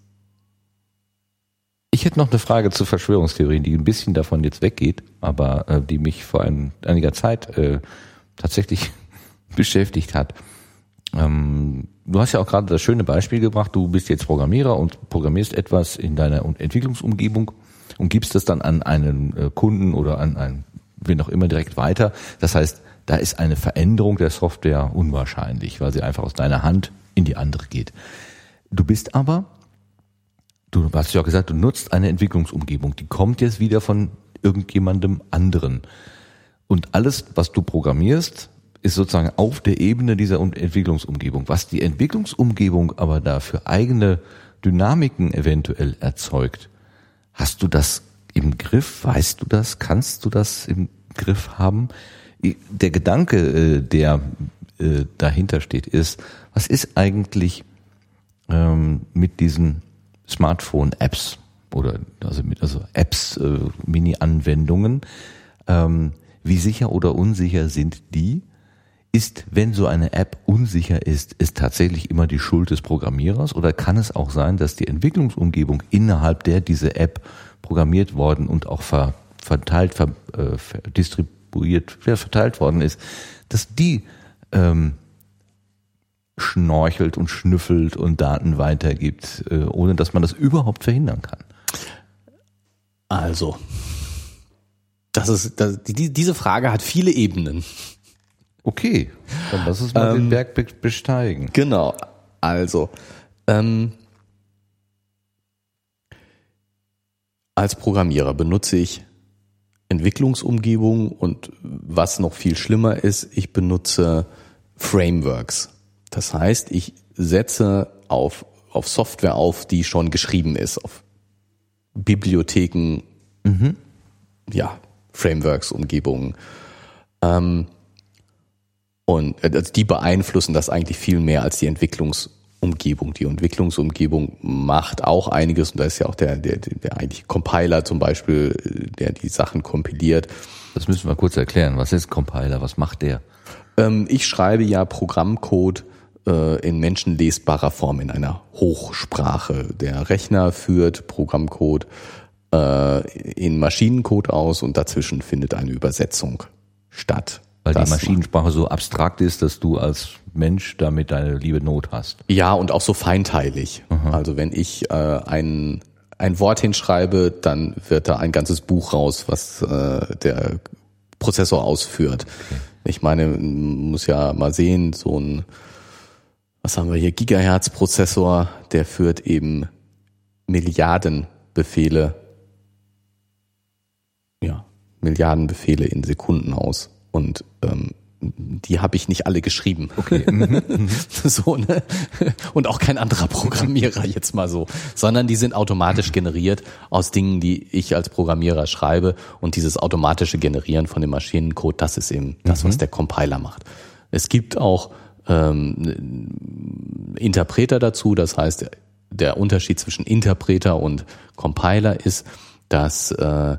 Ich hätte noch eine Frage zu Verschwörungstheorien, die ein bisschen davon jetzt weggeht, aber äh, die mich vor ein, einiger Zeit äh, tatsächlich <laughs> beschäftigt hat. Ähm, du hast ja auch gerade das schöne Beispiel gebracht, du bist jetzt Programmierer und programmierst etwas in deiner Entwicklungsumgebung und gibst es dann an einen äh, Kunden oder an einen, wen auch immer direkt weiter. Das heißt, da ist eine Veränderung der Software unwahrscheinlich, weil sie einfach aus deiner Hand in die andere geht. Du bist aber, du hast ja auch gesagt, du nutzt eine Entwicklungsumgebung, die kommt jetzt wieder von irgendjemandem anderen. Und alles, was du programmierst, ist sozusagen auf der Ebene dieser Entwicklungsumgebung. Was die Entwicklungsumgebung aber da für eigene Dynamiken eventuell erzeugt, hast du das im Griff? Weißt du das? Kannst du das im Griff haben? Der Gedanke, äh, der äh, dahinter steht, ist, was ist eigentlich ähm, mit diesen Smartphone-Apps oder also mit also Apps, äh, Mini-Anwendungen, ähm, wie sicher oder unsicher sind die? Ist, wenn so eine App unsicher ist, ist tatsächlich immer die Schuld des Programmierers oder kann es auch sein, dass die Entwicklungsumgebung innerhalb der diese App programmiert worden und auch ver, verteilt, ver, äh, distribuiert, verteilt worden ist, dass die ähm, schnorchelt und schnüffelt und Daten weitergibt, äh, ohne dass man das überhaupt verhindern kann? Also, das ist, das, die, diese Frage hat viele Ebenen. Okay, dann lass uns mal ähm, den Berg besteigen. Genau, also ähm, als Programmierer benutze ich Entwicklungsumgebungen und was noch viel schlimmer ist, ich benutze Frameworks. Das heißt, ich setze auf, auf Software auf, die schon geschrieben ist, auf Bibliotheken, mhm. ja, Frameworks, Umgebungen. Ähm, und äh, also die beeinflussen das eigentlich viel mehr als die Entwicklungsumgebung. Die Entwicklungsumgebung macht auch einiges und da ist ja auch der, der, der eigentlich Compiler zum Beispiel, der die Sachen kompiliert. Das müssen wir kurz erklären. Was ist Compiler? Was macht der? Ähm, ich schreibe ja Programmcode äh, in menschenlesbarer Form in einer Hochsprache. Der Rechner führt Programmcode äh, in Maschinencode aus und dazwischen findet eine Übersetzung statt. Weil die Maschinensprache so abstrakt ist, dass du als Mensch damit deine liebe Not hast. Ja, und auch so feinteilig. Aha. Also wenn ich äh, ein, ein Wort hinschreibe, dann wird da ein ganzes Buch raus, was äh, der Prozessor ausführt. Okay. Ich meine, muss ja mal sehen, so ein, was haben wir hier, Gigahertz-Prozessor, der führt eben Milliarden Befehle, ja, Milliarden Befehle in Sekunden aus. Und ähm, die habe ich nicht alle geschrieben. Okay. <laughs> Mhm, mhm. so, ne? Und auch kein anderer Programmierer jetzt mal so, sondern die sind automatisch generiert aus Dingen, die ich als Programmierer schreibe. Und dieses automatische Generieren von dem Maschinencode, das ist eben das, was mhm. der Compiler macht. Es gibt auch ähm, Interpreter dazu, das heißt, der Unterschied zwischen Interpreter und Compiler ist, dass äh,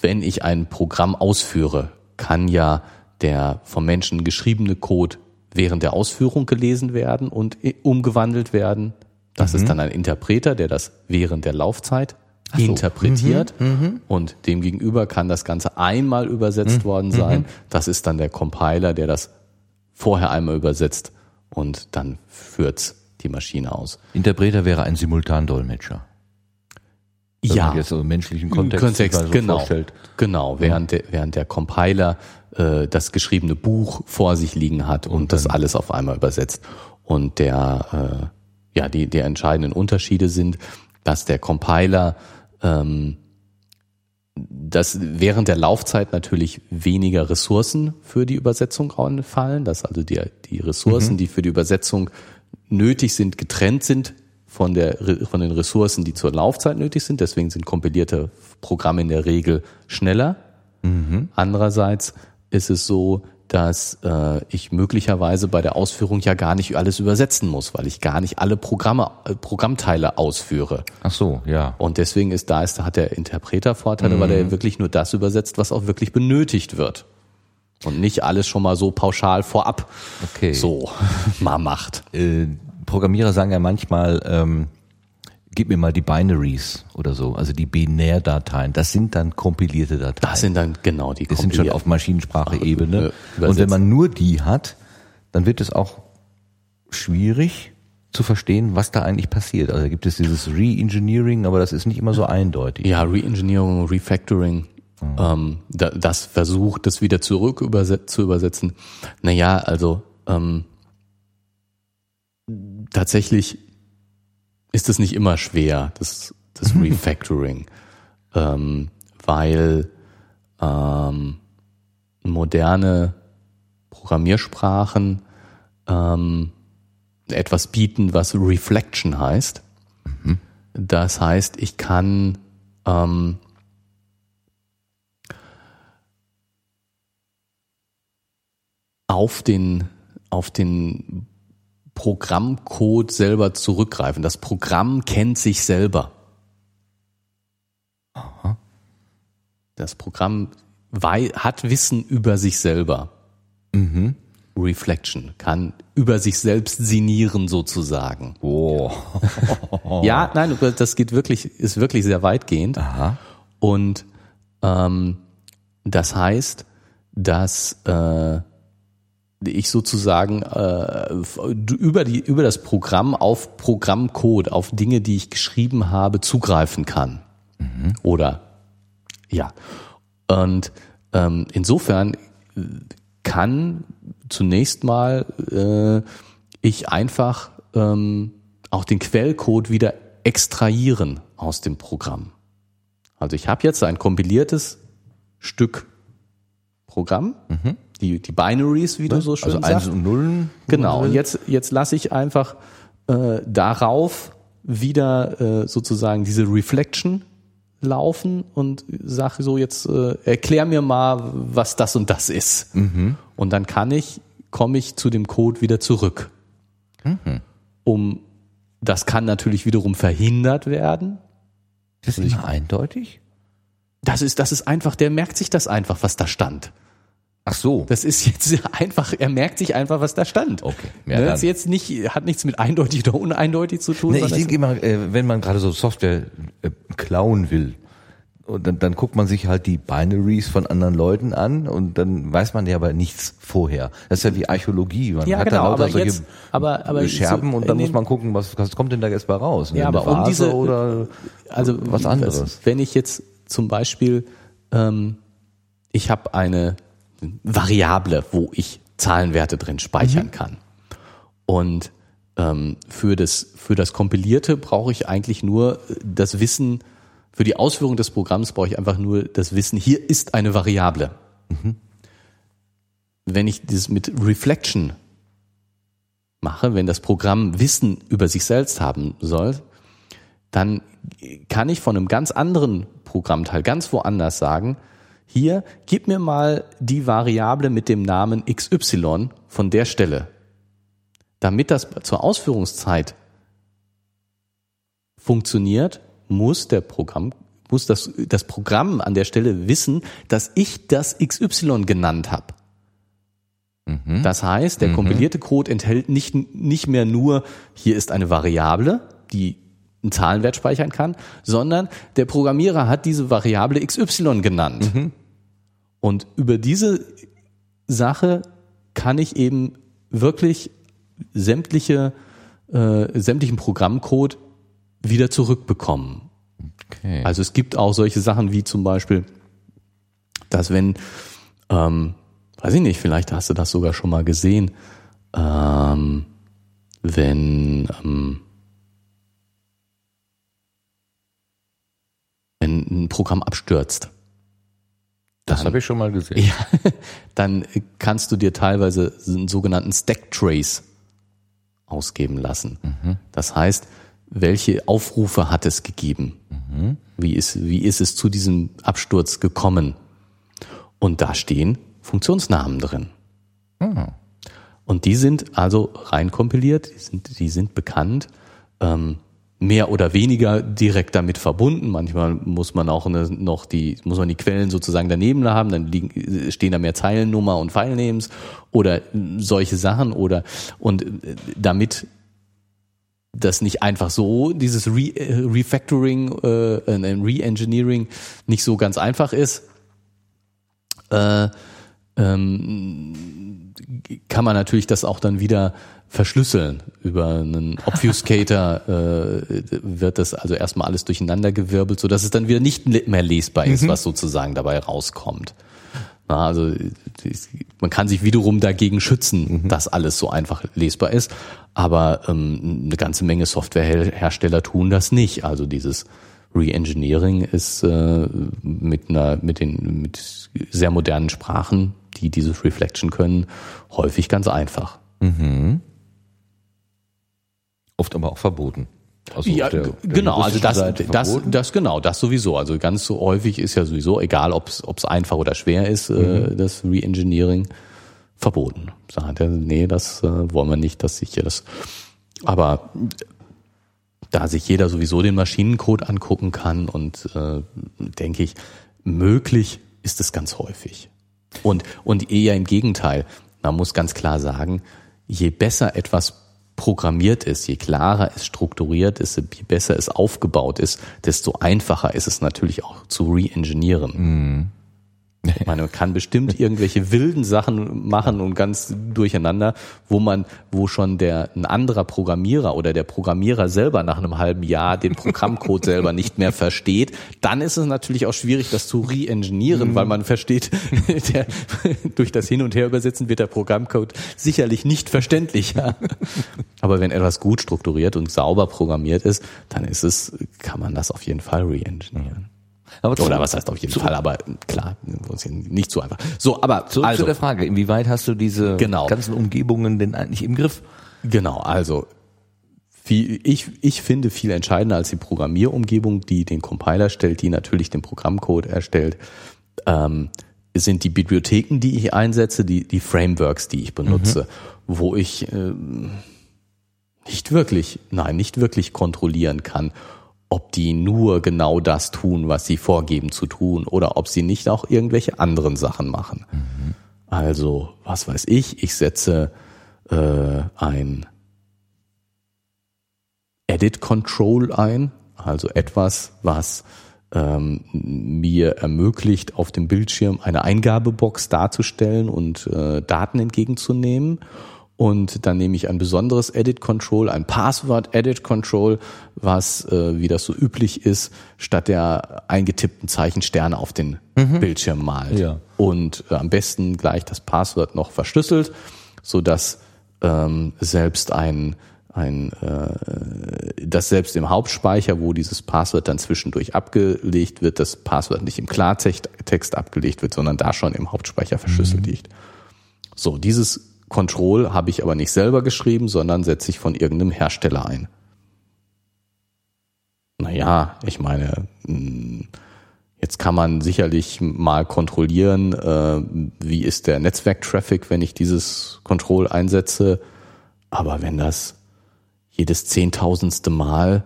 wenn ich ein Programm ausführe, kann ja der vom Menschen geschriebene Code während der Ausführung gelesen werden und umgewandelt werden. Das mhm. ist dann ein Interpreter, der das während der Laufzeit so. interpretiert mhm, mhm. und demgegenüber kann das Ganze einmal übersetzt mhm. worden sein. Mhm. Das ist dann der Compiler, der das vorher einmal übersetzt und dann führt die Maschine aus. Interpreter wäre ein Simultandolmetscher. Wenn ja. man jetzt so im menschlichen Kontext, Kontext so genau, vorstellt. Genau, während, der, während der Compiler äh, das geschriebene Buch vor sich liegen hat und, und das alles auf einmal übersetzt. Und der, äh, ja, die, die entscheidenden Unterschiede sind, dass der Compiler ähm, dass während der Laufzeit natürlich weniger Ressourcen für die Übersetzung fallen, dass also die, die Ressourcen, mhm. die für die Übersetzung nötig sind, getrennt sind von, der, von den Ressourcen, die zur Laufzeit nötig sind. Deswegen sind kompilierte Programme in der Regel schneller. Mhm. Andererseits ist es so, dass äh, ich möglicherweise bei der Ausführung ja gar nicht alles übersetzen muss, weil ich gar nicht alle Programme, äh, Programmteile ausführe. Ach so, ja. Und deswegen ist da ist, hat der Interpreter Vorteile, weil er wirklich nur das übersetzt, was auch wirklich benötigt wird. Und nicht alles schon mal so pauschal vorab Okay. so <laughs> mal macht. Äh, Programmierer sagen ja manchmal, ähm, gib mir mal die Binaries oder so, also die Binärdateien. Das sind dann kompilierte Dateien. Das sind dann genau die Das sind schon auf Maschinensprache-Ebene. Und wenn man nur die hat, dann wird es auch schwierig zu verstehen, was da eigentlich passiert. Also da gibt es dieses Re-Engineering, aber das ist nicht immer so eindeutig. Ja, Reengineering, Refactoring, ähm, da, das versucht, das wieder zurück überset zu übersetzen. Naja, also ähm, tatsächlich ist es nicht immer schwer, das, das <laughs> Refactoring, ähm, weil ähm, moderne Programmiersprachen ähm, etwas bieten, was Reflection heißt. Das heißt, ich kann ähm, auf den auf den Programmcode selber zurückgreifen. Das Programm kennt sich selber. Das Programm hat Wissen über sich selber. Reflection kann über sich selbst sinnieren sozusagen. Oh. <laughs> Ja, nein, das geht wirklich, ist wirklich sehr weitgehend. Aha. Und ähm, das heißt, dass äh, ich sozusagen äh, über die über das Programm auf Programmcode, auf Dinge, die ich geschrieben habe, zugreifen kann. Oder ja. Und ähm, insofern kann zunächst mal äh, ich einfach ähm, auch den Quellcode wieder extrahieren aus dem Programm. Also ich habe jetzt ein kompiliertes Stück Programm, die, die Binaries, wie du so schön Also sagst. Eins und Nullen. Genau, und jetzt, jetzt lasse ich einfach äh, darauf wieder äh, sozusagen diese Reflection laufen und sage so, jetzt äh, erklär mir mal, was das und das ist. Und dann kann ich, komme ich zu dem Code wieder zurück. Um das kann natürlich wiederum verhindert werden. Das ist immer eindeutig? Das ist, das ist einfach, der merkt sich das einfach, was da stand. Ach so. Das ist jetzt <laughs> einfach, er merkt sich einfach, was da stand. Okay, ja, ne, dann. ist jetzt nicht, hat nichts mit eindeutig oder uneindeutig zu tun. Nee, ich denke immer, äh, wenn man gerade so Software äh, klauen will, und dann, dann guckt man sich halt die Binaries von anderen Leuten an und dann weiß man ja aber nichts vorher. Das ist ja wie Archäologie. Man Ja, hat genau, da lauter aber solche jetzt- aber- aber Scherben so und dann muss man gucken, was, was kommt denn da jetzt bei raus? Ja, aber um diese- oder also was anderes. Wenn ich jetzt zum Beispiel, ähm, ich habe eine Variable, wo ich Zahlenwerte drin speichern kann. Und ähm, für das für das kompilierte brauche ich eigentlich nur das Wissen. Für die Ausführung des Programms brauche ich einfach nur das Wissen. Hier ist eine Variable. Wenn ich das mit Reflection mache, wenn das Programm Wissen über sich selbst haben soll, dann kann ich von einem ganz anderen Programmteil ganz woanders sagen, hier, gib mir mal die Variable mit dem Namen XY von der Stelle. Damit das zur Ausführungszeit funktioniert, muss der Programm, muss das, das Programm an der Stelle wissen, dass ich das XY genannt habe. Das heißt, der kompilierte Code enthält nicht, nicht mehr nur, hier ist eine Variable, die einen Zahlenwert speichern kann, sondern der Programmierer hat diese Variable XY genannt. Und über diese Sache kann ich eben wirklich sämtliche, äh, sämtlichen Programmcode wieder zurückbekommen. okay. Also es gibt auch solche Sachen wie zum Beispiel, dass wenn, ähm, weiß ich nicht, vielleicht hast du das sogar schon mal gesehen, ähm, wenn, ähm, wenn ein Programm abstürzt, das habe ich schon mal gesehen. ja, <laughs> dann kannst du dir teilweise einen sogenannten Stack Trace ausgeben lassen. Das heißt, welche Aufrufe hat es gegeben? Wie, ist, wie ist es zu diesem Absturz gekommen? Und da stehen Funktionsnamen drin. Hm. Und die sind also reinkompiliert, die sind, die sind bekannt, ähm, mehr oder weniger direkt damit verbunden. Manchmal muss man auch eine, noch die, muss man die Quellen sozusagen daneben haben, dann liegen, stehen da mehr Zeilennummer und Filenames oder solche Sachen oder und äh, damit das nicht einfach so, dieses Re äh, Refactoring, äh, Re-Engineering nicht so ganz einfach ist, äh, ähm, kann man natürlich das auch dann wieder verschlüsseln. Über einen <laughs> Obfuscator äh, wird das also erstmal alles durcheinandergewirbelt, so dass es dann wieder nicht mehr lesbar ist, mhm. was sozusagen dabei rauskommt. Na, also man kann sich wiederum dagegen schützen, mhm. dass alles so einfach lesbar ist, aber ähm, eine ganze Menge Softwarehersteller tun das nicht. Also dieses Reengineering ist äh, mit einer mit den mit sehr modernen Sprachen, die dieses Reflection können, häufig ganz einfach. Mhm. Oft aber auch verboten. Also ja, der, der genau, also das, das, das, genau, das sowieso. Also ganz so häufig ist ja sowieso, egal ob es einfach oder schwer ist, äh, mhm. äh, das Reengineering verboten. Sagt er, nee, das äh, wollen wir nicht, dass sich hier das. Aber da sich jeder sowieso den Maschinencode angucken kann und äh, denke ich, möglich ist es ganz häufig. Und, und eher im Gegenteil. Man muss ganz klar sagen, je besser etwas programmiert ist, je klarer es strukturiert ist, je besser es aufgebaut ist, desto einfacher ist es natürlich auch zu re-engineeren. Mhm. Ich meine, man kann bestimmt irgendwelche wilden Sachen machen und ganz durcheinander, wo man, wo schon der ein anderer Programmierer oder der Programmierer selber nach einem halben Jahr den Programmcode selber nicht mehr versteht, dann ist es natürlich auch schwierig, das zu re-engineeren, mhm. weil man versteht, <laughs> der, durch das Hin- und Herübersetzen wird der Programmcode sicherlich nicht verständlicher. Aber wenn etwas gut strukturiert und sauber programmiert ist, dann ist es, kann man das auf jeden Fall re-engineeren. Aber Oder was heißt auf jeden Fall, aber klar, nicht so einfach. So, aber Zurück also, zu der Frage, inwieweit hast du diese genau. ganzen Umgebungen denn eigentlich im Griff? Genau, also viel, ich, ich finde viel entscheidender als die Programmierumgebung, die den Compiler stellt, die natürlich den Programmcode erstellt, ähm, sind die Bibliotheken, die ich einsetze, die, die Frameworks, die ich benutze, mhm. wo ich äh, nicht wirklich, nein, nicht wirklich kontrollieren kann, ob die nur genau das tun, was sie vorgeben zu tun, oder ob sie nicht auch irgendwelche anderen Sachen machen. Mhm. Also, was weiß ich, ich setze äh, ein Edit Control ein, also etwas, was ähm, mir ermöglicht, auf dem Bildschirm eine Eingabebox darzustellen und äh, Daten entgegenzunehmen und dann nehme ich ein besonderes Edit Control, ein Passwort Edit Control, was, äh, wie das so üblich ist, statt der eingetippten Zeichen Sterne auf den mhm. Bildschirm malt. Ja. Und äh, am besten gleich das Passwort noch verschlüsselt, so dass ähm, selbst ein ein, äh, dass selbst im Hauptspeicher, wo dieses Passwort dann zwischendurch abgelegt wird, das Passwort nicht im Klartext abgelegt wird, sondern da schon im Hauptspeicher verschlüsselt mhm. liegt. So, dieses Control habe ich aber nicht selber geschrieben, sondern setze ich von irgendeinem Hersteller ein. Naja, ich meine, hm, jetzt kann man sicherlich mal kontrollieren, äh, wie ist der Netzwerktraffic, wenn ich dieses Control einsetze. Aber wenn das jedes zehntausendste Mal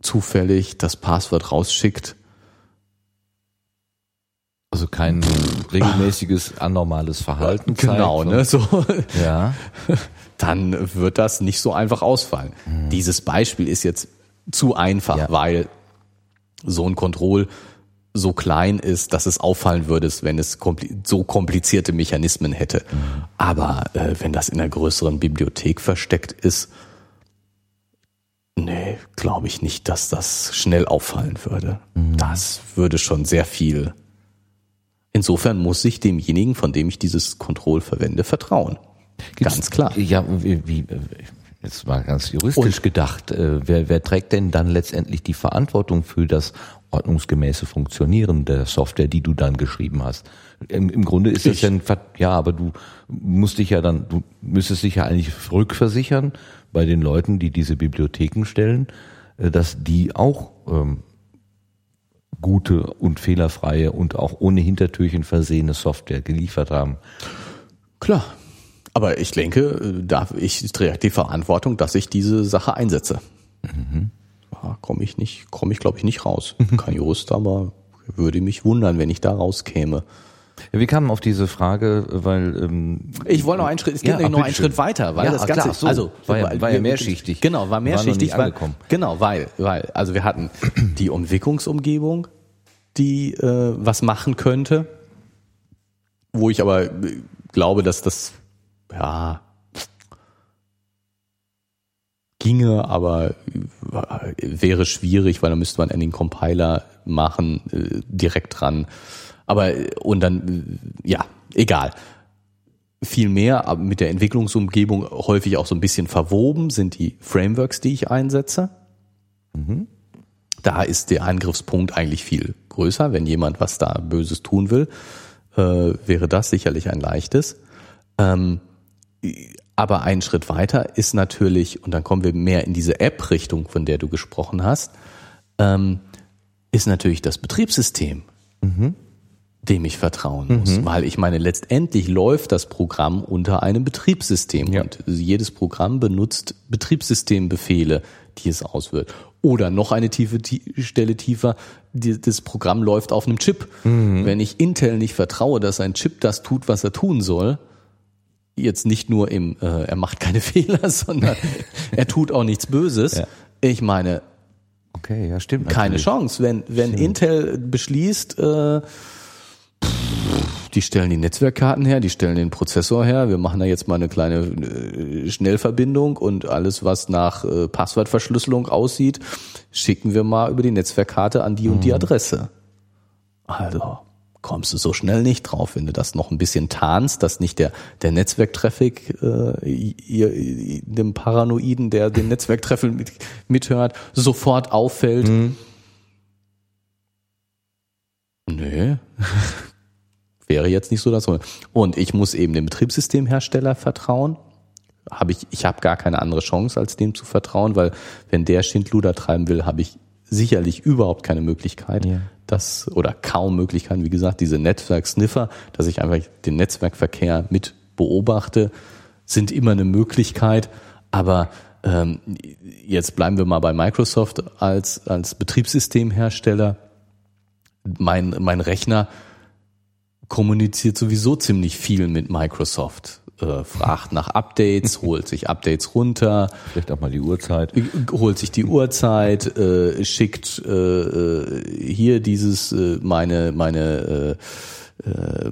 zufällig das Passwort rausschickt, also kein regelmäßiges anormales Verhalten. Genau, ne, so. Ja. <laughs> Dann wird das nicht so einfach ausfallen. Mhm. Dieses Beispiel ist jetzt zu einfach, ja. weil so ein Kontroll so klein ist, dass es auffallen würde, wenn es so komplizierte Mechanismen hätte. Mhm. Aber äh, wenn das in einer größeren Bibliothek versteckt ist, nee, glaube ich nicht, dass das schnell auffallen würde. Mhm. Das würde schon sehr viel Insofern muss ich demjenigen, von dem ich dieses Control verwende, vertrauen. Gibt's, ganz klar. Ja, wie, wie jetzt mal ganz juristisch Und, gedacht, äh, wer, wer trägt denn dann letztendlich die Verantwortung für das ordnungsgemäße Funktionieren der Software, die du dann geschrieben hast? Im, im Grunde ist es ja ein, ja, aber du musst dich ja dann, du müsstest dich ja eigentlich rückversichern bei den Leuten, die diese Bibliotheken stellen, äh, dass die auch ähm, gute und fehlerfreie und auch ohne Hintertürchen versehene Software geliefert haben. Klar. Aber ich denke, äh, da ich trage die Verantwortung, dass ich diese Sache einsetze. Mhm. Da komme ich nicht, komme ich glaube ich nicht raus. Kein <laughs> Jurist, aber würde mich wundern, wenn ich da rauskäme. Wir kamen auf diese Frage, weil ähm, ich wollte noch einen Schritt, es geht ja, noch einen Schritt weiter, weil ja, das Ganze, klar, so, also war ja, war ja mehrschichtig. Genau, war mehrschichtig, war weil, genau, weil, weil, also wir hatten die Umwicklungsumgebung, die äh, was machen könnte, wo ich aber äh, glaube, dass das ja ginge, aber äh, wäre schwierig, weil dann müsste man einen Compiler machen, äh, direkt dran. Aber und dann, ja, egal. Viel mehr mit der Entwicklungsumgebung häufig auch so ein bisschen verwoben sind die Frameworks, die ich einsetze. Mhm. Da ist der Angriffspunkt eigentlich viel größer. Wenn jemand was da Böses tun will, äh, wäre das sicherlich ein leichtes. Ähm, aber ein Schritt weiter ist natürlich, und dann kommen wir mehr in diese App-Richtung, von der du gesprochen hast, ähm, ist natürlich das Betriebssystem. Mhm dem ich vertrauen muss, mhm. weil ich meine, letztendlich läuft das Programm unter einem Betriebssystem ja. und jedes Programm benutzt Betriebssystembefehle, die es auswählt. Oder noch eine tiefe Stelle tiefer, die, das Programm läuft auf einem Chip. Mhm. Wenn ich Intel nicht vertraue, dass ein Chip das tut, was er tun soll, jetzt nicht nur im, äh, er macht keine <laughs> Fehler, sondern <laughs> er tut auch nichts Böses. Ja. Ich meine, okay, ja stimmt. Keine natürlich. Chance, wenn wenn stimmt. Intel beschließt. Äh, die stellen die Netzwerkkarten her, die stellen den Prozessor her. Wir machen da jetzt mal eine kleine äh, Schnellverbindung und alles, was nach äh, Passwortverschlüsselung aussieht, schicken wir mal über die Netzwerkkarte an die und die mhm. Adresse. Also kommst du so schnell nicht drauf, wenn du das noch ein bisschen tarnst, dass nicht der, der Netzwerktraffic äh, dem Paranoiden, der den Netzwerktraffic mit, mithört, sofort auffällt. Mhm. Nö, <laughs> wäre jetzt nicht so das. Und ich muss eben dem Betriebssystemhersteller vertrauen. Habe ich, ich habe gar keine andere Chance, als dem zu vertrauen, weil wenn der Schindluder treiben will, habe ich sicherlich überhaupt keine Möglichkeit, ja. das oder kaum Möglichkeiten, wie gesagt, diese Netzwerksniffer, dass ich einfach den Netzwerkverkehr mit beobachte, sind immer eine Möglichkeit, aber ähm, jetzt bleiben wir mal bei Microsoft als, als Betriebssystemhersteller. Mein, mein Rechner kommuniziert sowieso ziemlich viel mit Microsoft. Äh, fragt nach Updates, <laughs> holt sich Updates runter. Vielleicht auch mal die Uhrzeit. Äh, holt sich die Uhrzeit, äh, schickt äh, äh, hier dieses, äh, meine, meine äh, äh,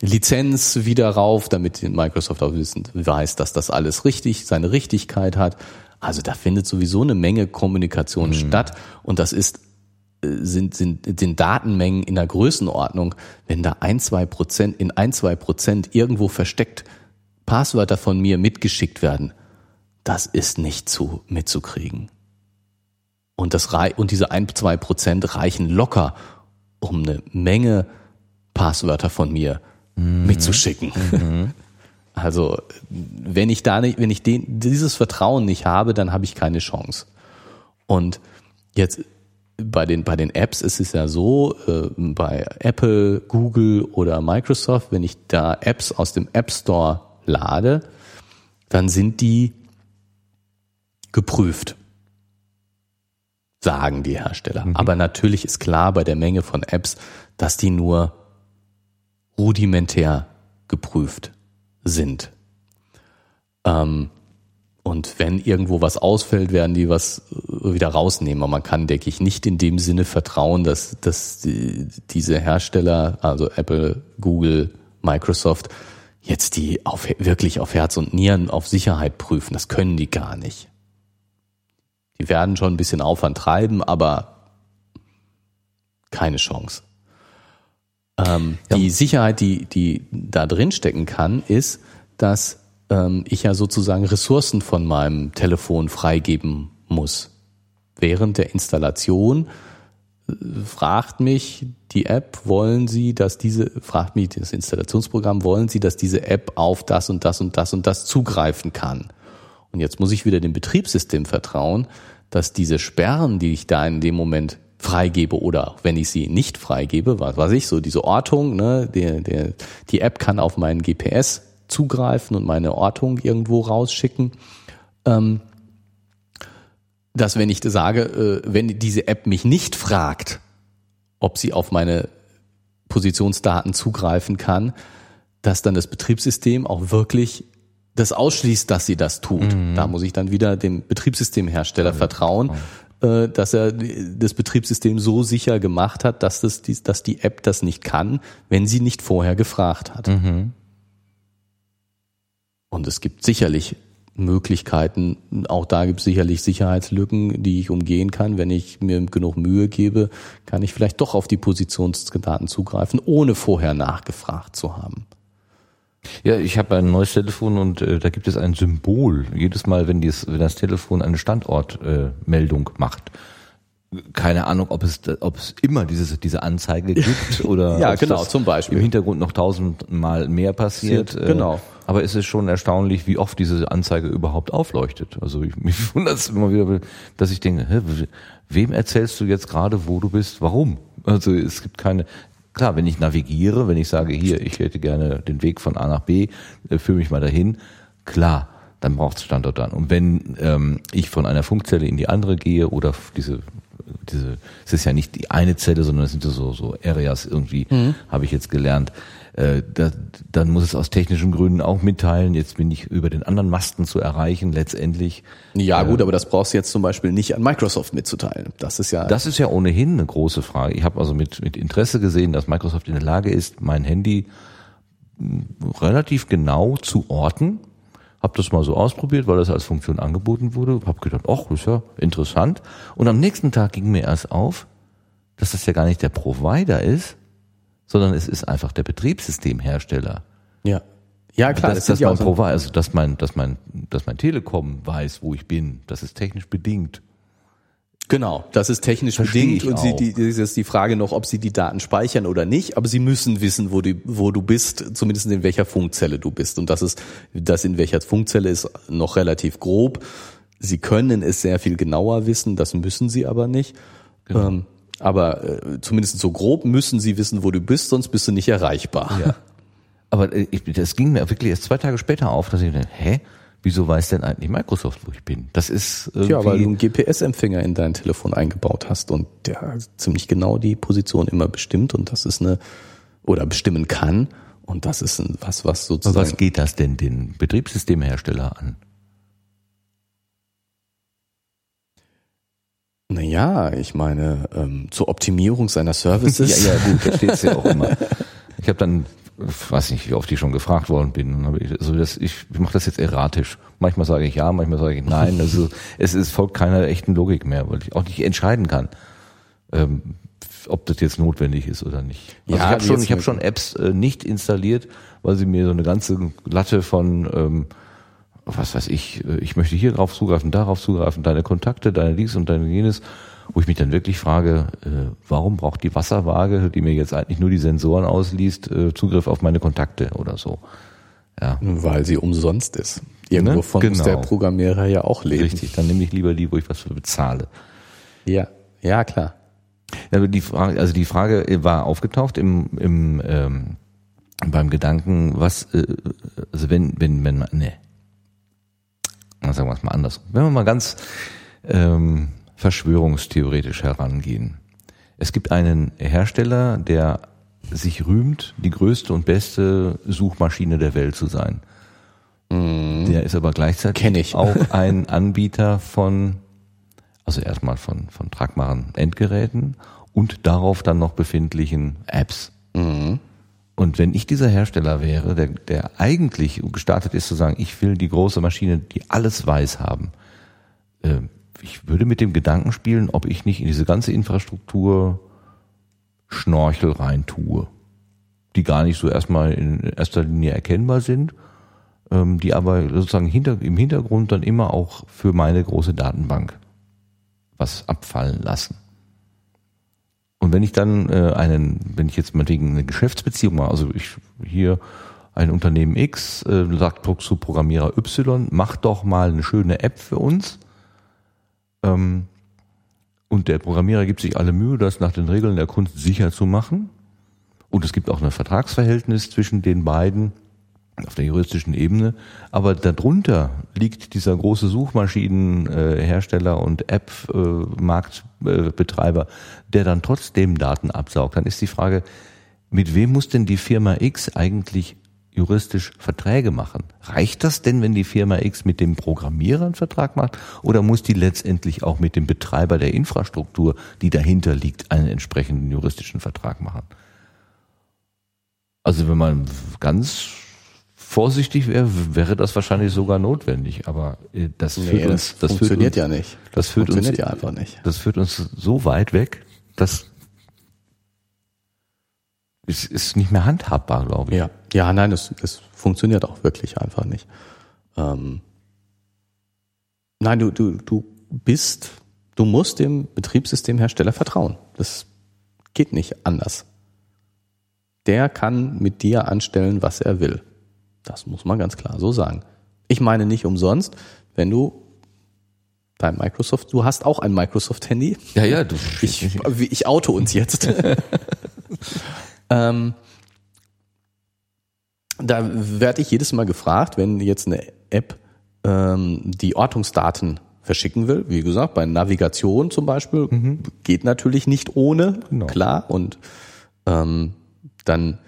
Lizenz wieder rauf, damit Microsoft auch wissen, weiß, dass das alles richtig, seine Richtigkeit hat. Also da findet sowieso eine Menge Kommunikation mhm. statt und das ist sind, sind, sind Datenmengen in der Größenordnung, wenn da ein, zwei Prozent, in ein, zwei Prozent irgendwo versteckt Passwörter von mir mitgeschickt werden, das ist nicht zu, mitzukriegen. Und das, und diese ein, zwei Prozent reichen locker, um eine Menge Passwörter von mir mhm. mitzuschicken. Mhm. <laughs> Also, wenn ich da nicht, wenn ich den, dieses Vertrauen nicht habe, dann habe ich keine Chance. Und jetzt bei den, bei den Apps ist es ja so, äh, bei Apple, Google oder Microsoft, wenn ich da Apps aus dem App Store lade, dann sind die geprüft, sagen die Hersteller. Mhm. Aber natürlich ist klar bei der Menge von Apps, dass die nur rudimentär geprüft sind. Ähm, und wenn irgendwo was ausfällt, werden die was äh, wieder rausnehmen. Aber man kann, denke ich, nicht in dem Sinne vertrauen, dass, dass die, diese Hersteller, also Apple, Google, Microsoft, jetzt die auf, wirklich auf Herz und Nieren auf Sicherheit prüfen. Das können die gar nicht. Die werden schon ein bisschen Aufwand treiben, aber keine Chance. Ähm, ja. Die Sicherheit, die, die da drin stecken kann, ist, dass ähm, ich ja sozusagen Ressourcen von meinem Telefon freigeben muss. Während der Installation äh, fragt mich die App, wollen Sie, dass diese, fragt mich das Installationsprogramm, wollen Sie, dass diese App auf das und das und das und das zugreifen kann? Und jetzt muss ich wieder dem Betriebssystem vertrauen, dass diese Sperren, die ich da in dem Moment freigebe oder wenn ich sie nicht freigebe, was weiß ich, so diese Ortung, ne, der, der, die App kann auf meinen GPS zugreifen und meine Ortung irgendwo rausschicken. Ähm, dass wenn ich sage, äh, wenn diese App mich nicht fragt, ob sie auf meine Positionsdaten zugreifen kann, dass dann das Betriebssystem auch wirklich das ausschließt, dass sie das tut. Mhm. Da muss ich dann wieder dem Betriebssystemhersteller ja, vertrauen, äh, dass er das Betriebssystem so sicher gemacht hat, dass, das, dass die App das nicht kann, wenn sie nicht vorher gefragt hat. Mhm. Und es gibt sicherlich Möglichkeiten. Auch da gibt es sicherlich Sicherheitslücken, die ich umgehen kann. Wenn ich mir genug Mühe gebe, kann ich vielleicht doch auf die Positionsdaten zugreifen, ohne vorher nachgefragt zu haben. Ja, ich habe ein neues Telefon und äh, da gibt es ein Symbol. Jedes Mal, wenn, dies, wenn das Telefon eine Standortmeldung äh, macht. Keine Ahnung, ob es, ob es immer diese, diese Anzeige gibt oder ja, genau, zum Beispiel. im Hintergrund noch tausendmal mehr passiert. Äh, genau. Aber es ist schon erstaunlich, wie oft diese Anzeige überhaupt aufleuchtet. Also ich, <laughs> mich wundert es immer wieder, dass ich denke, hä, wem erzählst du jetzt gerade, wo du bist, warum? Also es gibt keine, klar, wenn ich navigiere, wenn ich sage, hier, ich hätte gerne den Weg von A nach B, äh, führe mich mal dahin, klar, dann braucht es Standort an. Und wenn ähm, ich von einer Funkzelle in die andere gehe oder diese diese, es ist ja nicht die eine Zelle, sondern es sind so, so Areas irgendwie, mhm. habe ich jetzt gelernt. Äh, da, dann muss es aus technischen Gründen auch mitteilen. Jetzt bin ich über den anderen Masten zu erreichen, letztendlich. Ja, äh, gut, aber das brauchst du jetzt zum Beispiel nicht an Microsoft mitzuteilen. Das ist ja. Das ist ja ohnehin eine große Frage. Ich habe also mit, mit Interesse gesehen, dass Microsoft in der Lage ist, mein Handy hm, relativ genau zu orten hab das mal so ausprobiert, weil das als Funktion angeboten wurde. Hab gedacht, ach, ist ja interessant. Und am nächsten Tag ging mir erst auf, dass das ja gar nicht der Provider ist, sondern es ist einfach der Betriebssystemhersteller. Ja. Ja, klar, das, das, das mein Provider, also dass mein, dass mein, dass mein Telekom weiß, wo ich bin. Das ist technisch bedingt. Genau, das ist technisch Versteh bedingt und sie, die, das ist die Frage noch, ob sie die Daten speichern oder nicht, aber sie müssen wissen, wo du, wo du bist, zumindest in welcher Funkzelle du bist. Und das ist, das in welcher Funkzelle ist noch relativ grob. Sie können es sehr viel genauer wissen, das müssen sie aber nicht. Genau. Ähm, aber äh, zumindest so grob müssen sie wissen, wo du bist, sonst bist du nicht erreichbar. Ja. Aber äh, ich, das ging mir wirklich erst zwei Tage später auf, dass ich dachte, hä? Wieso weiß denn eigentlich Microsoft, wo ich bin? Das ist irgendwie Ja, weil du einen GPS-Empfänger in dein Telefon eingebaut hast und der ziemlich genau die Position immer bestimmt und das ist eine oder bestimmen kann und das ist ein, was was sozusagen. Aber was geht das denn den Betriebssystemhersteller an? Naja, ich meine, ähm, zur Optimierung seiner Services. <laughs> ja, ja, gut, da steht's ja auch immer. <laughs> Ich habe dann weiß nicht, wie oft ich schon gefragt worden bin. Also das, ich, mache das jetzt erratisch. Manchmal sage ich ja, manchmal sage ich nein. Also <laughs> es ist folgt keiner echten Logik mehr, weil ich auch nicht entscheiden kann, ähm, ob das jetzt notwendig ist oder nicht. Also ja, ich habe schon, ich hab schon Apps äh, nicht installiert, weil sie mir so eine ganze Latte von ähm, was weiß ich, äh, ich möchte hier drauf zugreifen, darauf zugreifen, deine Kontakte, deine dies und deine jenes wo ich mich dann wirklich frage, äh, warum braucht die Wasserwaage, die mir jetzt eigentlich nur die Sensoren ausliest, äh, Zugriff auf meine Kontakte oder so? Ja. Weil sie umsonst ist. Irgendwo ne? von genau. muss der Programmierer ja auch leben. Richtig, dann nehme ich lieber die, wo ich was für bezahle. Ja, ja klar. Ja, die Frage, also die Frage war aufgetaucht im, im ähm, beim Gedanken, was, äh, also wenn, wenn, wenn man, ne, sagen wir es mal anders. Wenn man mal ganz ähm, verschwörungstheoretisch herangehen. Es gibt einen Hersteller, der sich rühmt, die größte und beste Suchmaschine der Welt zu sein. Mm. Der ist aber gleichzeitig auch <laughs> ein Anbieter von, also erstmal von, von tragbaren Endgeräten und darauf dann noch befindlichen Apps. Mm. Und wenn ich dieser Hersteller wäre, der, der eigentlich gestartet ist zu sagen, ich will die große Maschine, die alles weiß haben, äh, ich würde mit dem Gedanken spielen, ob ich nicht in diese ganze Infrastruktur Schnorchel rein tue, die gar nicht so erstmal in erster Linie erkennbar sind, ähm, die aber sozusagen hinter, im Hintergrund dann immer auch für meine große Datenbank was abfallen lassen. Und wenn ich dann äh, einen, wenn ich jetzt mal wegen eine Geschäftsbeziehung mache, also ich hier ein Unternehmen X äh, sagt zu Programmierer Y, mach doch mal eine schöne App für uns, ähm, Und der Programmierer gibt sich alle Mühe, das nach den Regeln der Kunst sicher zu machen. Und es gibt auch ein Vertragsverhältnis zwischen den beiden auf der juristischen Ebene. Aber darunter liegt dieser große Suchmaschinenhersteller und App-Marktbetreiber, der dann trotzdem Daten absaugt. Dann ist die Frage, mit wem muss denn die Firma X eigentlich juristisch Verträge machen? Reicht das denn, wenn die Firma X mit dem Programmierer einen Vertrag macht? Oder muss die letztendlich auch mit dem Betreiber der Infrastruktur, die dahinter liegt, einen entsprechenden juristischen Vertrag machen? Also wenn man ganz vorsichtig wäre, wäre das wahrscheinlich sogar notwendig. Aber äh, das Nee, führt das uns, das funktioniert führt uns, ja nicht. Das führt uns, Funktioniert ja einfach nicht. das führt uns so weit weg, dass es ist nicht mehr handhabbar, glaube ich. Ja, ja, nein, es, es funktioniert auch wirklich einfach nicht. Ähm, nein, du, du, du bist, du musst dem Betriebssystemhersteller vertrauen. Das geht nicht anders. Der kann mit dir anstellen, was er will. Das muss man ganz klar so sagen. Ich meine nicht umsonst, wenn du dein Microsoft, du hast auch ein Microsoft-Handy. Ja, ja, du, Ich, <laughs> ich auto uns jetzt. <laughs> ähm, da werde ich jedes Mal gefragt, wenn jetzt eine App ähm, die Ortungsdaten verschicken will, wie gesagt, bei Navigation zum Beispiel, geht natürlich nicht ohne, Genau. klar. Und ähm, dann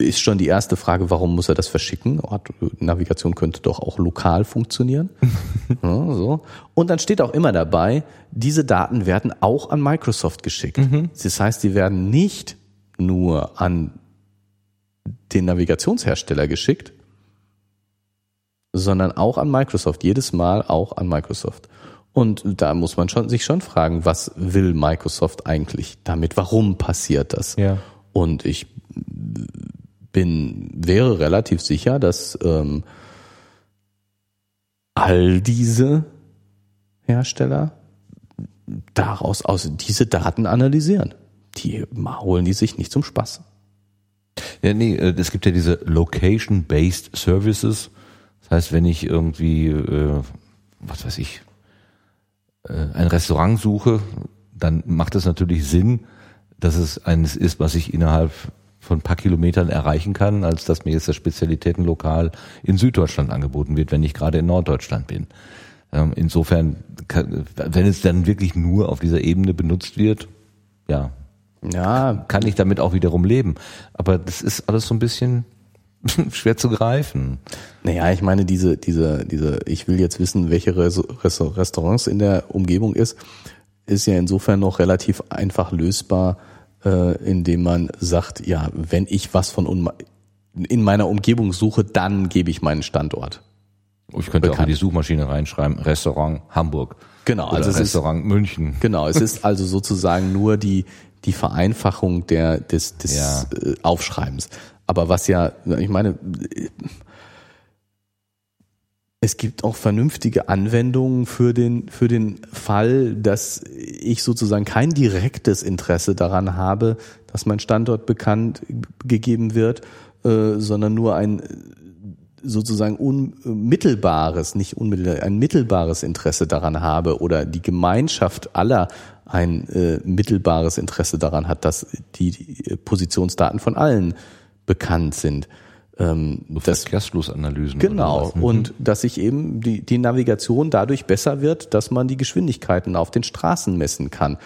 ist schon die erste Frage, warum muss er das verschicken? Ort, Navigation könnte doch auch lokal funktionieren. <laughs> ja, so. Und dann steht auch immer dabei, diese Daten werden auch an Microsoft geschickt. Das heißt, die werden nicht nur an den Navigationshersteller geschickt, sondern auch an Microsoft. Jedes Mal auch an Microsoft. Und da muss man schon, sich schon fragen, was will Microsoft eigentlich damit? Warum passiert das? Ja. Und ich bin, wäre relativ sicher, dass ähm, all diese Hersteller daraus aus diese Daten analysieren. Die holen die sich nicht zum Spaß. Ja, nee, äh, es gibt ja diese Location-Based Services. Das heißt, wenn ich irgendwie, äh, was weiß ich, äh, ein Restaurant suche, dann macht es natürlich Sinn, dass es eines ist, was ich innerhalb von ein paar Kilometern erreichen kann, als dass mir jetzt das Spezialitätenlokal in Süddeutschland angeboten wird, wenn ich gerade in Norddeutschland bin. Ähm, Insofern, wenn es dann wirklich nur auf dieser Ebene benutzt wird, ja, Ja, kann ich damit auch wiederum leben. Aber das ist alles so ein bisschen <laughs> schwer zu greifen. Naja, ich meine, diese, diese, diese, ich will jetzt wissen, welche Res Res Restaurants in der Umgebung ist, ist ja insofern noch relativ einfach lösbar, äh, indem man sagt, ja, wenn ich was von in meiner Umgebung suche, dann gebe ich meinen Standort. Ich könnte auch in Bekannt. die Suchmaschine reinschreiben, Restaurant Hamburg. Genau, also es ist- Restaurant München. Genau, es ist <laughs> also sozusagen nur die, die Vereinfachung der, des, des Ja. äh, Aufschreibens. Aber was ja, ich meine, äh, es gibt auch vernünftige Anwendungen für den, für den Fall, dass ich sozusagen kein direktes Interesse daran habe, dass mein Standort bekannt gegeben wird, äh, sondern nur ein sozusagen unmittelbares, nicht unmittelbar, ein mittelbares Interesse daran habe oder die Gemeinschaft aller ein äh, mittelbares Interesse daran hat, dass die, die Positionsdaten von allen bekannt sind. Ähm, das, Verkehrsflussanalysen. genau. Mhm. Und dass sich eben die, die Navigation dadurch besser wird, dass man die Geschwindigkeiten auf den Straßen messen kann.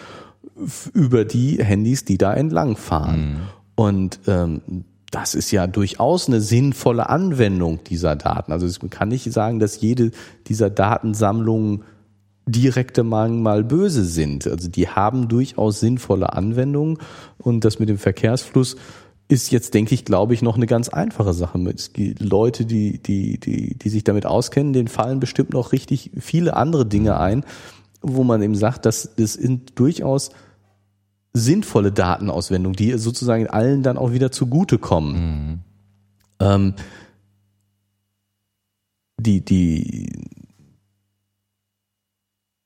Über die Handys, die da entlang fahren. Und ähm, das ist ja durchaus eine sinnvolle Anwendung dieser Daten. Also man kann nicht sagen, dass jede dieser Datensammlungen direkte mal böse sind. Also die haben durchaus sinnvolle Anwendungen und das mit dem Verkehrsfluss ist jetzt, denke ich, glaube ich, noch eine ganz einfache Sache. Es gibt Leute, die, die, die, die sich damit auskennen, denen fallen bestimmt noch richtig viele andere Dinge ein, wo man eben sagt, dass das sind durchaus sinnvolle Datenauswendungen, die sozusagen allen dann auch wieder zugutekommen. Ähm, die, die,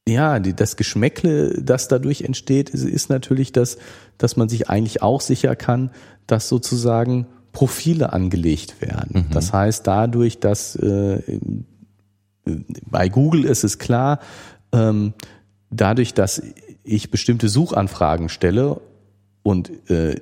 ja, die, das Geschmäckle, das dadurch entsteht, ist, ist natürlich, dass, dass man sich eigentlich auch sicher kann, dass sozusagen Profile angelegt werden. Das heißt, dadurch, dass äh, bei Google ist es klar, ähm, dadurch, dass ich bestimmte Suchanfragen stelle und äh,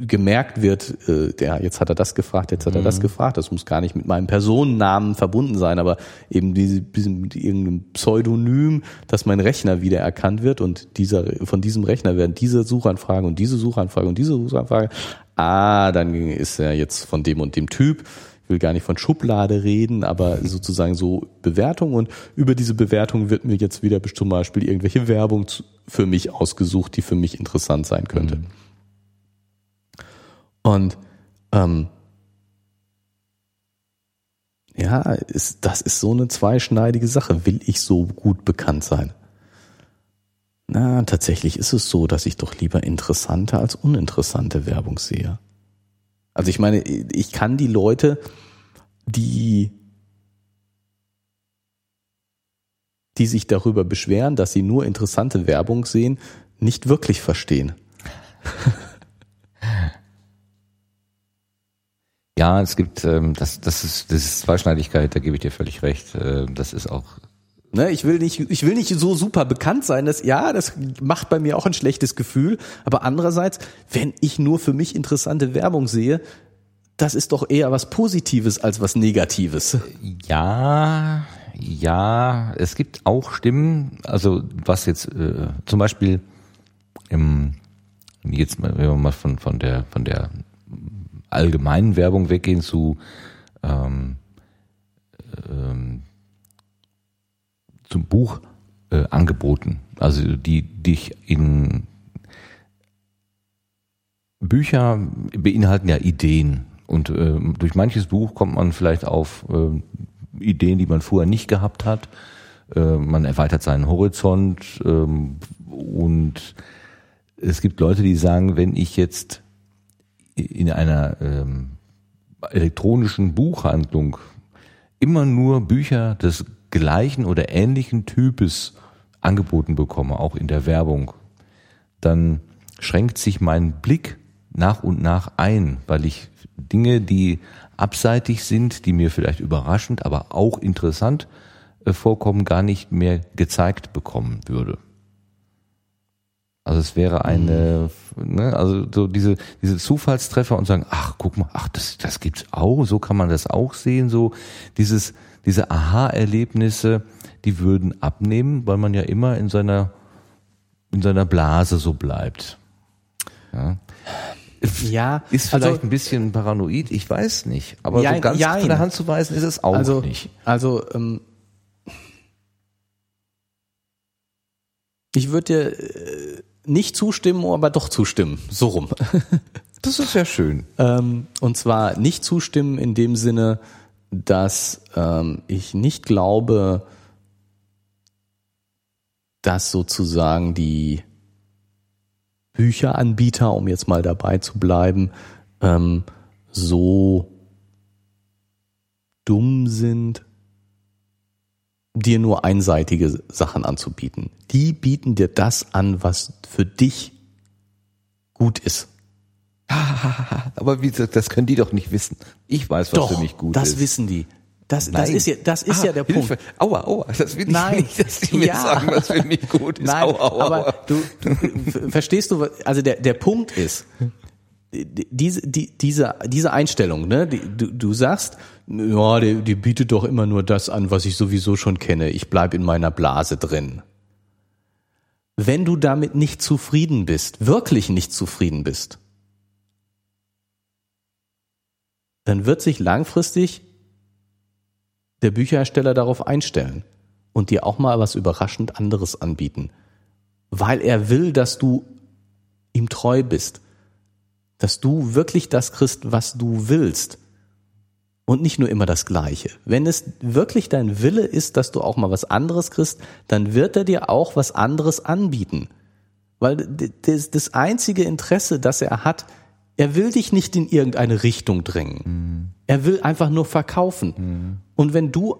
gemerkt wird, äh, der jetzt hat er das gefragt, jetzt hat er das Mhm. gefragt. Das muss gar nicht mit meinem Personennamen verbunden sein, aber eben diese, diesem, mit irgendeinem Pseudonym, dass mein Rechner wiedererkannt wird und dieser von diesem Rechner werden diese Suchanfragen und diese Suchanfrage und diese Suchanfrage. Ah, dann ist er jetzt von dem und dem Typ. Ich will gar nicht von Schublade reden, aber sozusagen so Bewertung und über diese Bewertung wird mir jetzt wieder zum Beispiel irgendwelche Werbung für mich ausgesucht, die für mich interessant sein könnte. Und ähm, ja, ist, das ist so eine zweischneidige Sache. Will ich so gut bekannt sein? Na, tatsächlich ist es so, dass ich doch lieber interessante als uninteressante Werbung sehe. Also ich meine, ich kann die Leute, die die sich darüber beschweren, dass sie nur interessante Werbung sehen, nicht wirklich verstehen. <laughs> Ja, es gibt, ähm, das, das ist, das ist Zweischneidigkeit, da gebe ich dir völlig recht. Äh, das ist auch, Ne, ich will nicht, ich will nicht so super bekannt sein, dass ja, das macht bei mir auch ein schlechtes Gefühl. Aber andererseits, wenn ich nur für mich interessante Werbung sehe, das ist doch eher was Positives als was Negatives. ja, ja, es gibt auch Stimmen, also was jetzt äh, zum Beispiel im, jetzt mal, wenn wir mal von, von der, von der allgemeinen Werbung weggehen zu, ähm, ähm, zum Buch äh, angeboten, also die dich in Bücher beinhalten ja Ideen und äh, durch manches Buch kommt man vielleicht auf äh, Ideen, die man vorher nicht gehabt hat. Äh, man erweitert seinen Horizont ähm, und es gibt Leute, die sagen, wenn ich jetzt in einer ähm, elektronischen Buchhandlung immer nur Bücher des gleichen oder ähnlichen Types angeboten bekomme, auch in der Werbung, dann schränkt sich mein Blick nach und nach ein, weil ich Dinge, die abseitig sind, die mir vielleicht überraschend, aber auch interessant äh, vorkommen, gar nicht mehr gezeigt bekommen würde. Also es wäre eine, ne, also so diese diese Zufallstreffer und sagen, ach guck mal, ach das das gibt's auch, so kann man das auch sehen, so dieses diese Aha-Erlebnisse, die würden abnehmen, weil man ja immer in seiner in seiner Blase so bleibt. Ja. Ja, Ist vielleicht also- ein bisschen paranoid, ich weiß nicht. Aber Jein, so ganz jein. von der Hand zu weisen ist es auch also, nicht. Also, ähm, ich würde dir äh, nicht zustimmen, aber doch zustimmen. So rum. <laughs> Das ist ja schön. Ähm, und zwar nicht zustimmen in dem Sinne, dass ähm, ich nicht glaube, dass sozusagen die Bücheranbieter, um jetzt mal dabei zu bleiben, ähm, so dumm sind, dir nur einseitige Sachen anzubieten. Die bieten dir das an, was für dich gut ist. <laughs> Aber wie gesagt, das können die doch nicht wissen. Ich weiß, was Doch, für mich gut das ist. wissen die. Das, das ist ja, das ist Ah, ja der Hilfe. Punkt. Aua, aua, das will ich Nein. nicht, dass die mir Ja. sagen, was für mich gut ist. Nein, aua, aua, aber aua. du, verstehst du, also der, der Punkt ist, die- diese, die, diese, diese Einstellung, ne, die, du, du sagst, ja, die, die bietet doch immer nur das an, was ich sowieso schon kenne. Ich bleib in meiner Blase drin. Wenn du damit nicht zufrieden bist, wirklich nicht zufrieden bist, dann wird sich langfristig der Bücherhersteller darauf einstellen und dir auch mal was überraschend anderes anbieten, weil er will, dass du ihm treu bist, dass du wirklich das kriegst, was du willst und nicht nur immer das Gleiche. Wenn es wirklich dein Wille ist, dass du auch mal was anderes kriegst, dann wird er dir auch was anderes anbieten. Weil das einzige Interesse, das er hat, er will dich nicht in irgendeine Richtung drängen. Er will einfach nur verkaufen. Und wenn du,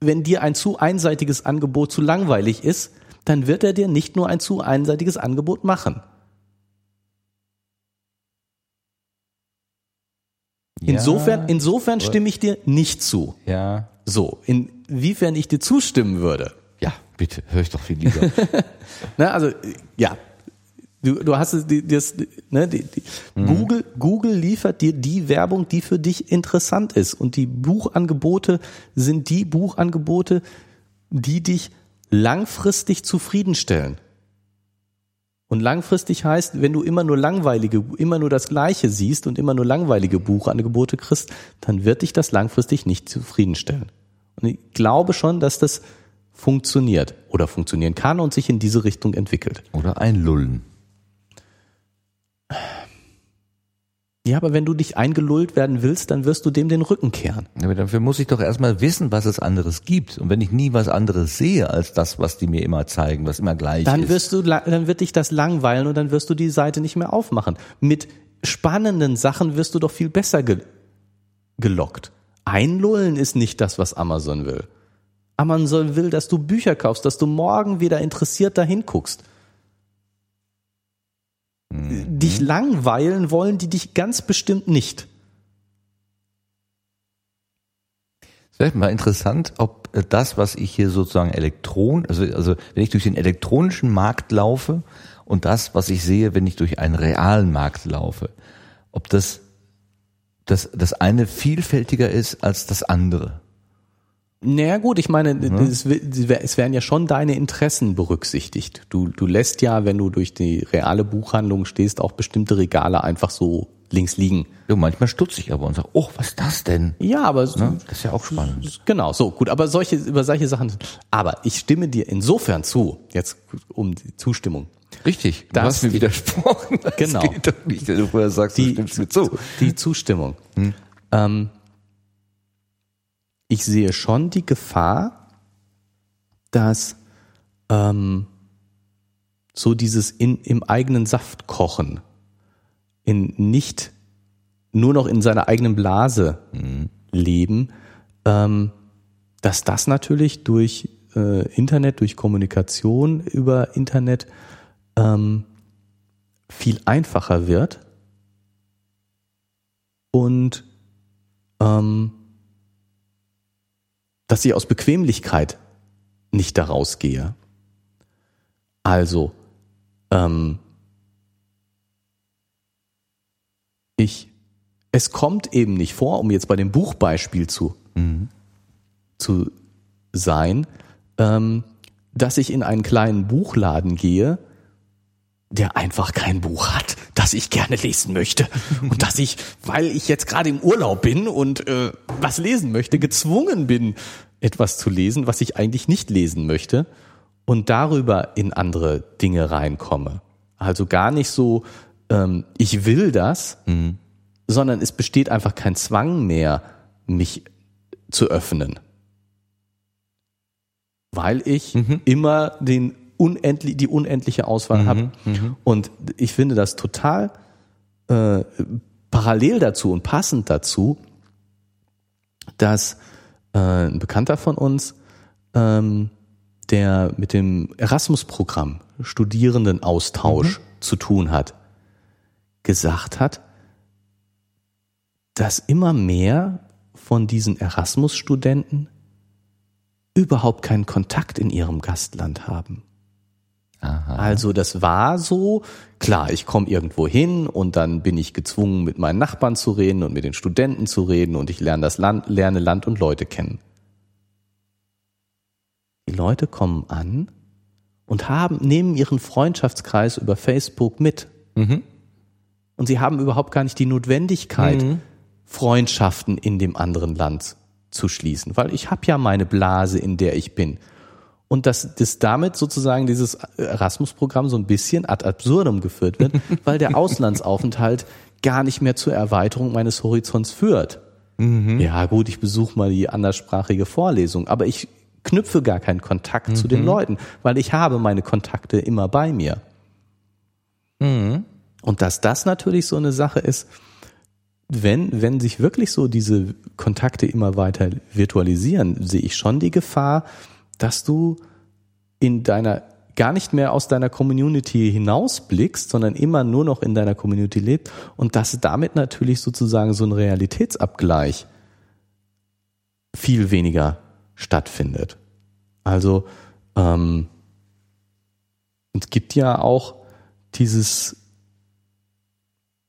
wenn dir ein zu einseitiges Angebot zu langweilig ist, dann wird er dir nicht nur ein zu einseitiges Angebot machen. Insofern, insofern stimme ich dir nicht zu. ja, So, inwiefern ich dir zustimmen würde, ja, Bitte, höre ich doch viel lieber. <laughs> Na, also, ja. Du, du hast es, die, das, ne, die, die, Mhm. Google, Google liefert dir die Werbung, die für dich interessant ist. Und die Buchangebote sind die Buchangebote, die dich langfristig zufriedenstellen. Und langfristig heißt, wenn du immer nur langweilige, immer nur das Gleiche siehst und immer nur langweilige Buchangebote kriegst, dann wird dich das langfristig nicht zufriedenstellen. Und ich glaube schon, dass das funktioniert oder funktionieren kann und sich in diese Richtung entwickelt. Oder einlullen. Ja, aber wenn du dich eingelullt werden willst, dann wirst du dem den Rücken kehren. Aber dafür muss ich doch erstmal wissen, was es anderes gibt. Und wenn ich nie was anderes sehe als das, was die mir immer zeigen, was immer gleich Dann ist. wirst du, dann wird dich das langweilen und dann wirst du die Seite nicht mehr aufmachen. Mit spannenden Sachen wirst du doch viel besser ge gelockt. Einlullen ist nicht das, was Amazon will. Amazon will, dass du Bücher kaufst, dass du morgen wieder interessiert dahin guckst. Dich langweilen wollen die dich ganz bestimmt nicht. Es wäre mal interessant, ob äh, das, was ich hier sozusagen elektron, also, also wenn ich durch den elektronischen Markt laufe und das, was ich sehe, wenn ich durch einen realen Markt laufe, ob das, das, das eine vielfältiger ist als das andere. Naja gut, ich meine, es, wi- es werden ja schon deine Interessen berücksichtigt. Du, du lässt ja, wenn du durch die reale Buchhandlung stehst, auch bestimmte Regale einfach so links liegen. Ja, manchmal stutze ich aber und sage, oh, was ist das denn? Ja, aber Ne? Das ist ja auch spannend. genau, so gut. Aber solche über solche Sachen. Aber ich stimme dir insofern zu. Jetzt um die Zustimmung. Richtig, du hast mir widersprochen. <laughs> Das Genau. geht doch nicht, wenn du vorher sagst, du Die- stimmst mir zu. Die Zustimmung. Ähm, ich sehe schon die Gefahr, dass ähm, so dieses in, im eigenen Saft kochen, in nicht nur noch in seiner eigenen Blase leben, ähm, dass das natürlich durch äh, Internet, durch Kommunikation über Internet ähm, viel einfacher wird. Und ähm, dass ich aus Bequemlichkeit nicht daraus gehe. Also, ähm, ich, es kommt eben nicht vor, um jetzt bei dem Buchbeispiel zu, zu sein, ähm, dass ich in einen kleinen Buchladen gehe, der einfach kein Buch hat, das ich gerne lesen möchte und dass ich, weil ich jetzt gerade im Urlaub bin und äh, was lesen möchte, gezwungen bin, etwas zu lesen, was ich eigentlich nicht lesen möchte und darüber in andere Dinge reinkomme. Also gar nicht so, ähm, ich will das, sondern es besteht einfach kein Zwang mehr, mich zu öffnen. Weil ich immer den unendlich, die unendliche Auswahl habe. Und ich finde das total äh, parallel dazu und passend dazu, dass äh, ein Bekannter von uns, ähm, der mit dem Erasmus-Programm Studierendenaustausch zu tun hat, gesagt hat, dass immer mehr von diesen Erasmus-Studenten überhaupt keinen Kontakt in ihrem Gastland haben. Also das war so, klar, ich komme irgendwo hin und dann bin ich gezwungen, mit meinen Nachbarn zu reden und mit den Studenten zu reden und ich lerne das Land, lerne Land und Leute kennen. Die Leute kommen an und haben, nehmen ihren Freundschaftskreis über Facebook mit. Und sie haben überhaupt gar nicht die Notwendigkeit, Freundschaften in dem anderen Land zu schließen, weil ich habe ja meine Blase, in der ich bin. Und dass, dass damit sozusagen dieses Erasmus-Programm so ein bisschen ad absurdum geführt wird, <laughs> weil der Auslandsaufenthalt gar nicht mehr zur Erweiterung meines Horizonts führt. Ja gut, ich besuche mal die anderssprachige Vorlesung, aber ich knüpfe gar keinen Kontakt zu den Leuten, weil ich habe meine Kontakte immer bei mir. Und dass das natürlich so eine Sache ist, wenn, wenn sich wirklich so diese Kontakte immer weiter virtualisieren, sehe ich schon die Gefahr, dass du in deiner gar nicht mehr aus deiner Community hinausblickst, sondern immer nur noch in deiner Community lebst und dass damit natürlich sozusagen so ein Realitätsabgleich viel weniger stattfindet. Also Ähm, es gibt ja auch dieses,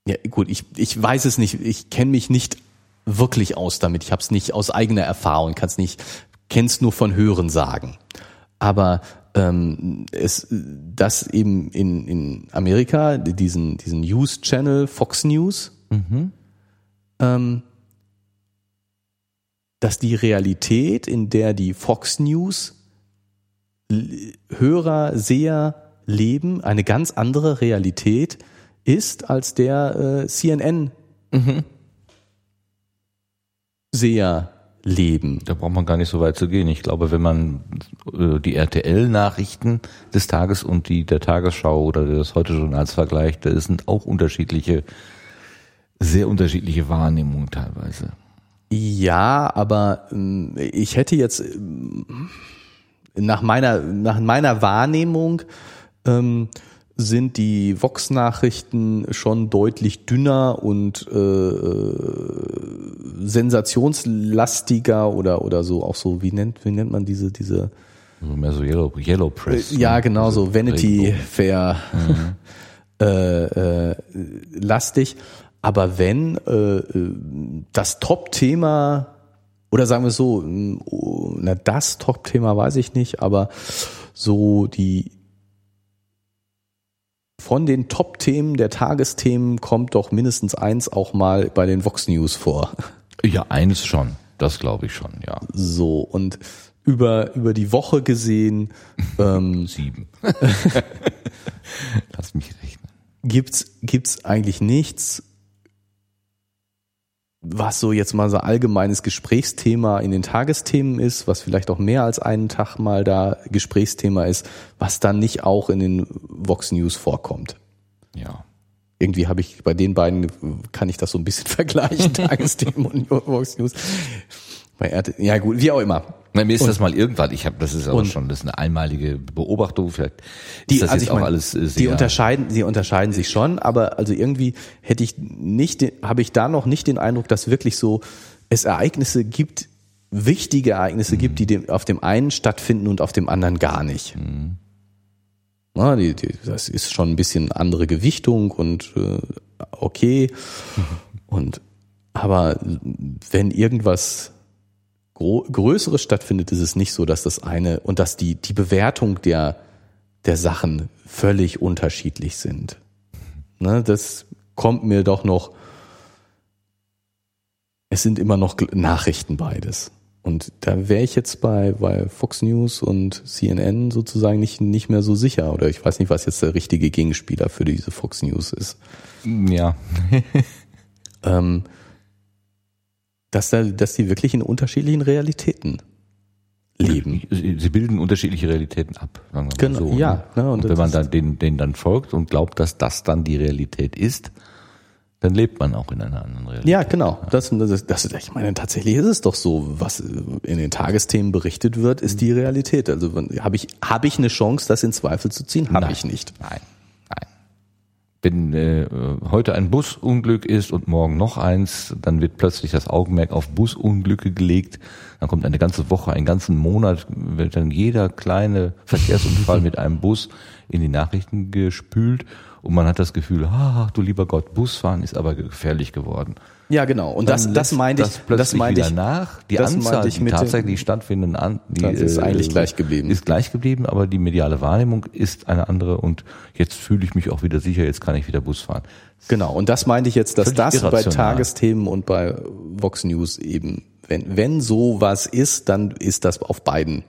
ja gut, ich, ich weiß es nicht, ich kenne mich nicht wirklich aus damit. Ich habe es nicht aus eigener Erfahrung, kann es nicht, kenn's nur von Hören sagen. Aber ähm, es, dass eben in, in Amerika diesen, diesen News Channel Fox News, mhm. ähm, dass die Realität, in der die Fox News Hörer, Seher leben, eine ganz andere Realität ist als der äh, CNN mhm. Seher leben. Da braucht man gar nicht so weit zu gehen. Ich glaube, wenn man äh, die RTL-Nachrichten des Tages und die der Tagesschau oder des Heute-Journals vergleicht, da sind auch unterschiedliche, sehr unterschiedliche Wahrnehmungen teilweise. Ja, aber äh, ich hätte jetzt äh, nach meiner, nach meiner Wahrnehmung ähm, sind die Vox-Nachrichten schon deutlich dünner und äh, äh, sensationslastiger oder oder so auch so wie nennt wie nennt man diese diese also mehr so Yellow, Yellow Press. Äh, ja, genau so Vanity Fair mhm. äh, äh, lastig. Aber wenn äh, das Top-Thema oder sagen wir so, na das Top-Thema weiß ich nicht, aber so die von den Top-Themen der Tagesthemen kommt doch mindestens eins auch mal bei den Vox News vor. Ja, eines schon. Das glaube ich schon, ja. So, und über, über die Woche gesehen. Ähm, <laughs> Sieben. <laughs> Lass mich rechnen. Gibt's, gibt's eigentlich nichts, was so jetzt mal so allgemeines Gesprächsthema in den Tagesthemen ist, was vielleicht auch mehr als einen Tag mal da Gesprächsthema ist, was dann nicht auch in den Vox News vorkommt. Ja. Irgendwie habe ich bei den beiden kann ich das so ein bisschen <laughs> vergleichen, Tagesthemen und Vox News. Bei RT, ja gut, wie auch immer. Na, mir ist und, das mal irgendwann, ich habe, das ist auch schon, das ist eine einmalige Beobachtung, vielleicht die, ist das also auch meine, alles äh, Die unterscheiden, die unterscheiden sich schon, aber also irgendwie hätte ich nicht, habe ich da noch nicht den Eindruck, dass wirklich so es Ereignisse gibt, wichtige Ereignisse mhm. gibt, die dem, auf dem einen stattfinden und auf dem anderen gar nicht. Mhm. Na, die, die, das ist schon ein bisschen andere Gewichtung und äh, okay. Mhm. <laughs> Und aber wenn irgendwas Größeres stattfindet, ist es nicht so, dass das eine und dass die, die Bewertung der, der Sachen völlig unterschiedlich sind. Ne, das kommt mir doch noch, es sind immer noch Nachrichten beides. Und da wäre ich jetzt bei, bei Fox News und CNN sozusagen nicht, nicht mehr so sicher. Oder ich weiß nicht, was jetzt der richtige Gegenspieler für diese Fox News ist. Ja. ähm, dass, da, dass die wirklich in unterschiedlichen Realitäten leben. Sie bilden unterschiedliche Realitäten ab. Sagen wir genau, so, ja. Ne? Und, und wenn man dann denen, denen dann folgt und glaubt, dass das dann die Realität ist, dann lebt man auch in einer anderen Realität. Ja, genau. Das, das, das, ich meine, tatsächlich ist es doch so, was in den Tagesthemen berichtet wird, ist die Realität. Also habe ich, hab ich eine Chance, das in Zweifel zu ziehen? Habe ich nicht. Nein wenn äh, heute ein Busunglück ist und morgen noch eins, dann wird plötzlich das Augenmerk auf Busunglücke gelegt. Dann kommt eine ganze Woche, einen ganzen Monat, wird dann jeder kleine Verkehrsunfall <laughs> mit einem Bus in die Nachrichten gespült und man hat das Gefühl, ach du lieber Gott, Busfahren ist aber gefährlich geworden. Ja, genau. Und das, das meinte ich, das, das meinte ich nach. Die Anzahl, die tatsächlich stattfindenden, an, die ist eigentlich äh, gleich geblieben. Ist gleich geblieben, aber die mediale Wahrnehmung ist eine andere und jetzt fühle ich mich auch wieder sicher, jetzt kann ich wieder Bus fahren. Genau. Und das meinte ich jetzt, dass Völlig das irrational. bei Tagesthemen und bei Vox News eben, wenn, wenn so was ist, dann ist das auf beiden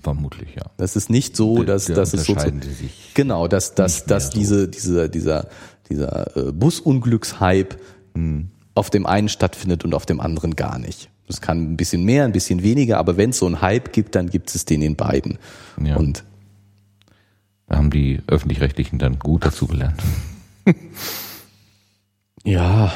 Vermutlich, ja. Das ist nicht so, dass, da, dass es so, sich genau, dass, dass, dass so. diese, diese, dieser, dieser äh, Busunglückshype hm auf dem einen stattfindet und auf dem anderen gar nicht. Es kann ein bisschen mehr, ein bisschen weniger, aber wenn es so einen Hype gibt, dann gibt es den in beiden. Ja. Und da haben die öffentlich-rechtlichen dann gut dazu gelernt. <laughs> ja,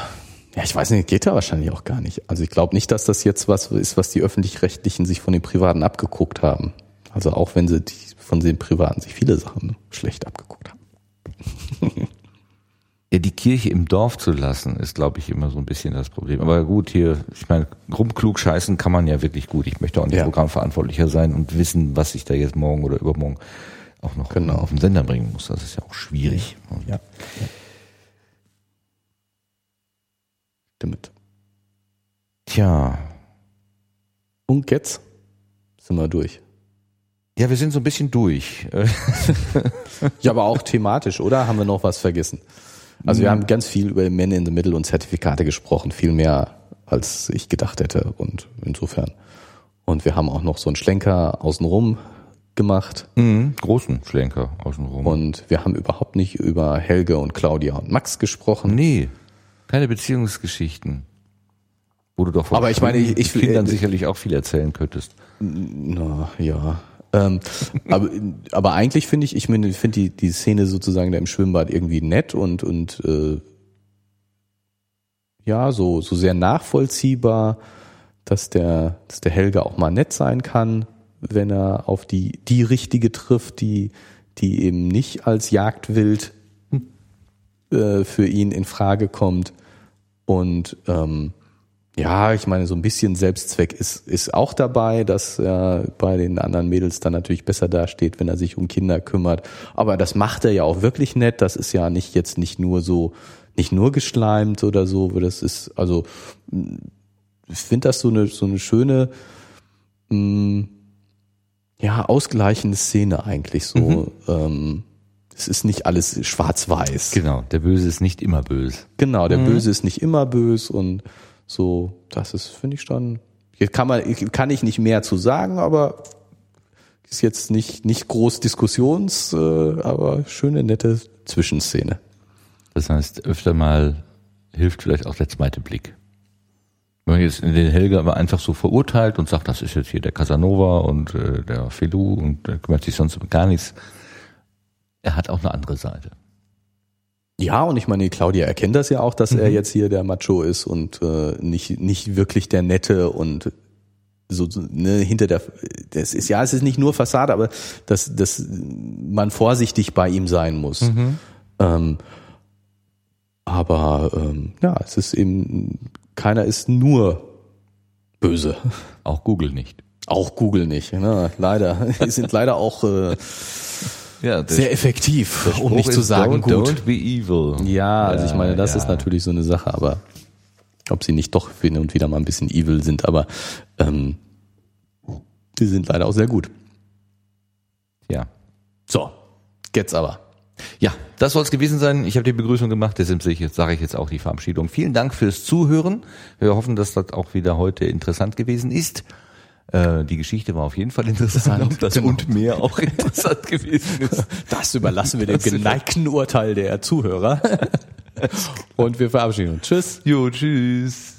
ja, ich weiß nicht, geht da wahrscheinlich auch gar nicht. Also ich glaube nicht, dass das jetzt was ist, was die öffentlich-rechtlichen sich von den Privaten abgeguckt haben. Also auch wenn sie die, von den Privaten sich viele Sachen schlecht abgeguckt haben. <laughs> Ja, die Kirche im Dorf zu lassen, ist, glaube ich, immer so ein bisschen das Problem. Aber gut, hier, ich meine, rumklug scheißen kann man ja wirklich gut. Ich möchte auch nicht Ja. Programmverantwortlicher sein und wissen, was ich da jetzt morgen oder übermorgen auch noch Genau. auf den Sender bringen muss. Das ist ja auch schwierig. Ja. Stimmt. Tja. Und jetzt sind wir durch. Ja, wir sind so ein bisschen durch. <laughs> Ja, aber auch thematisch, oder? Haben wir noch was vergessen? Also wir haben ganz viel über Men in the Middle und Zertifikate gesprochen, viel mehr als ich gedacht hätte und insofern. Und wir haben auch noch so einen Schlenker außenrum gemacht Mhm, großen Schlenker außenrum. und wir haben überhaupt nicht über Helge und Claudia und Max gesprochen. nee, keine Beziehungsgeschichten. Wo du doch von Aber ich meine, ich- ich- Kindern äh, sicherlich auch viel erzählen könntest. Na, ja. Ähm, aber, aber eigentlich finde ich, ich finde die, die Szene sozusagen da im Schwimmbad irgendwie nett und, und äh, ja, so, so sehr nachvollziehbar, dass der, dass der Helge auch mal nett sein kann, wenn er auf die, die richtige trifft, die, die eben nicht als Jagdwild äh, für ihn in Frage kommt. Und ähm, ja, ich meine, so ein bisschen Selbstzweck ist, ist auch dabei, dass er bei den anderen Mädels dann natürlich besser dasteht, wenn er sich um Kinder kümmert. Aber das macht er ja auch wirklich nett. Das ist ja nicht jetzt nicht nur so, nicht nur geschleimt oder so. Das ist, also, ich finde das so eine, so eine schöne, mh, ja, ausgleichende Szene eigentlich so. Ähm, es ist nicht alles schwarz-weiß. Genau, der Böse ist nicht immer böse. Genau, der Böse ist nicht immer böse und so, das ist, finde ich schon. Jetzt kann man, kann ich nicht mehr zu sagen, aber ist jetzt nicht, nicht groß Diskussions, äh, aber schöne, nette Zwischenszene. Das heißt, öfter mal hilft vielleicht auch der zweite Blick. Wenn man jetzt den Helga aber einfach so verurteilt und sagt, das ist jetzt hier der Casanova und äh, der Felou und der kümmert sich sonst um gar nichts. Er hat auch eine andere Seite. Ja, und ich meine, Claudia erkennt das ja auch, dass er jetzt hier der Macho ist und äh, nicht, nicht wirklich der Nette und so ne, hinter der das ist ja es ist nicht nur Fassade, aber dass, dass man vorsichtig bei ihm sein muss. Ähm, aber ähm, ja, es ist eben keiner ist nur böse. Auch Google nicht. Auch Google nicht. Ne? Leider. <laughs> Die sind leider auch äh, Ja, sehr effektiv, um nicht zu sagen don't, gut. Don't be evil. Ja, also ich meine, das ja. ist natürlich so eine Sache, aber ob sie nicht doch hin und wieder mal ein bisschen evil sind, aber ähm, die sind leider auch sehr gut. Ja. So, jetzt aber. Ja, das soll es gewesen sein. Ich habe die Begrüßung gemacht, deshalb sage ich jetzt auch die Verabschiedung. Vielen Dank fürs Zuhören. Wir hoffen, dass das auch wieder heute interessant gewesen ist. Äh, die Geschichte war auf jeden Fall interessant. Ob das Genau. und mehr auch <laughs> interessant gewesen ist. Das überlassen wir dem geneigten Urteil der Zuhörer. <laughs> und wir verabschieden uns. Tschüss. Jo, tschüss.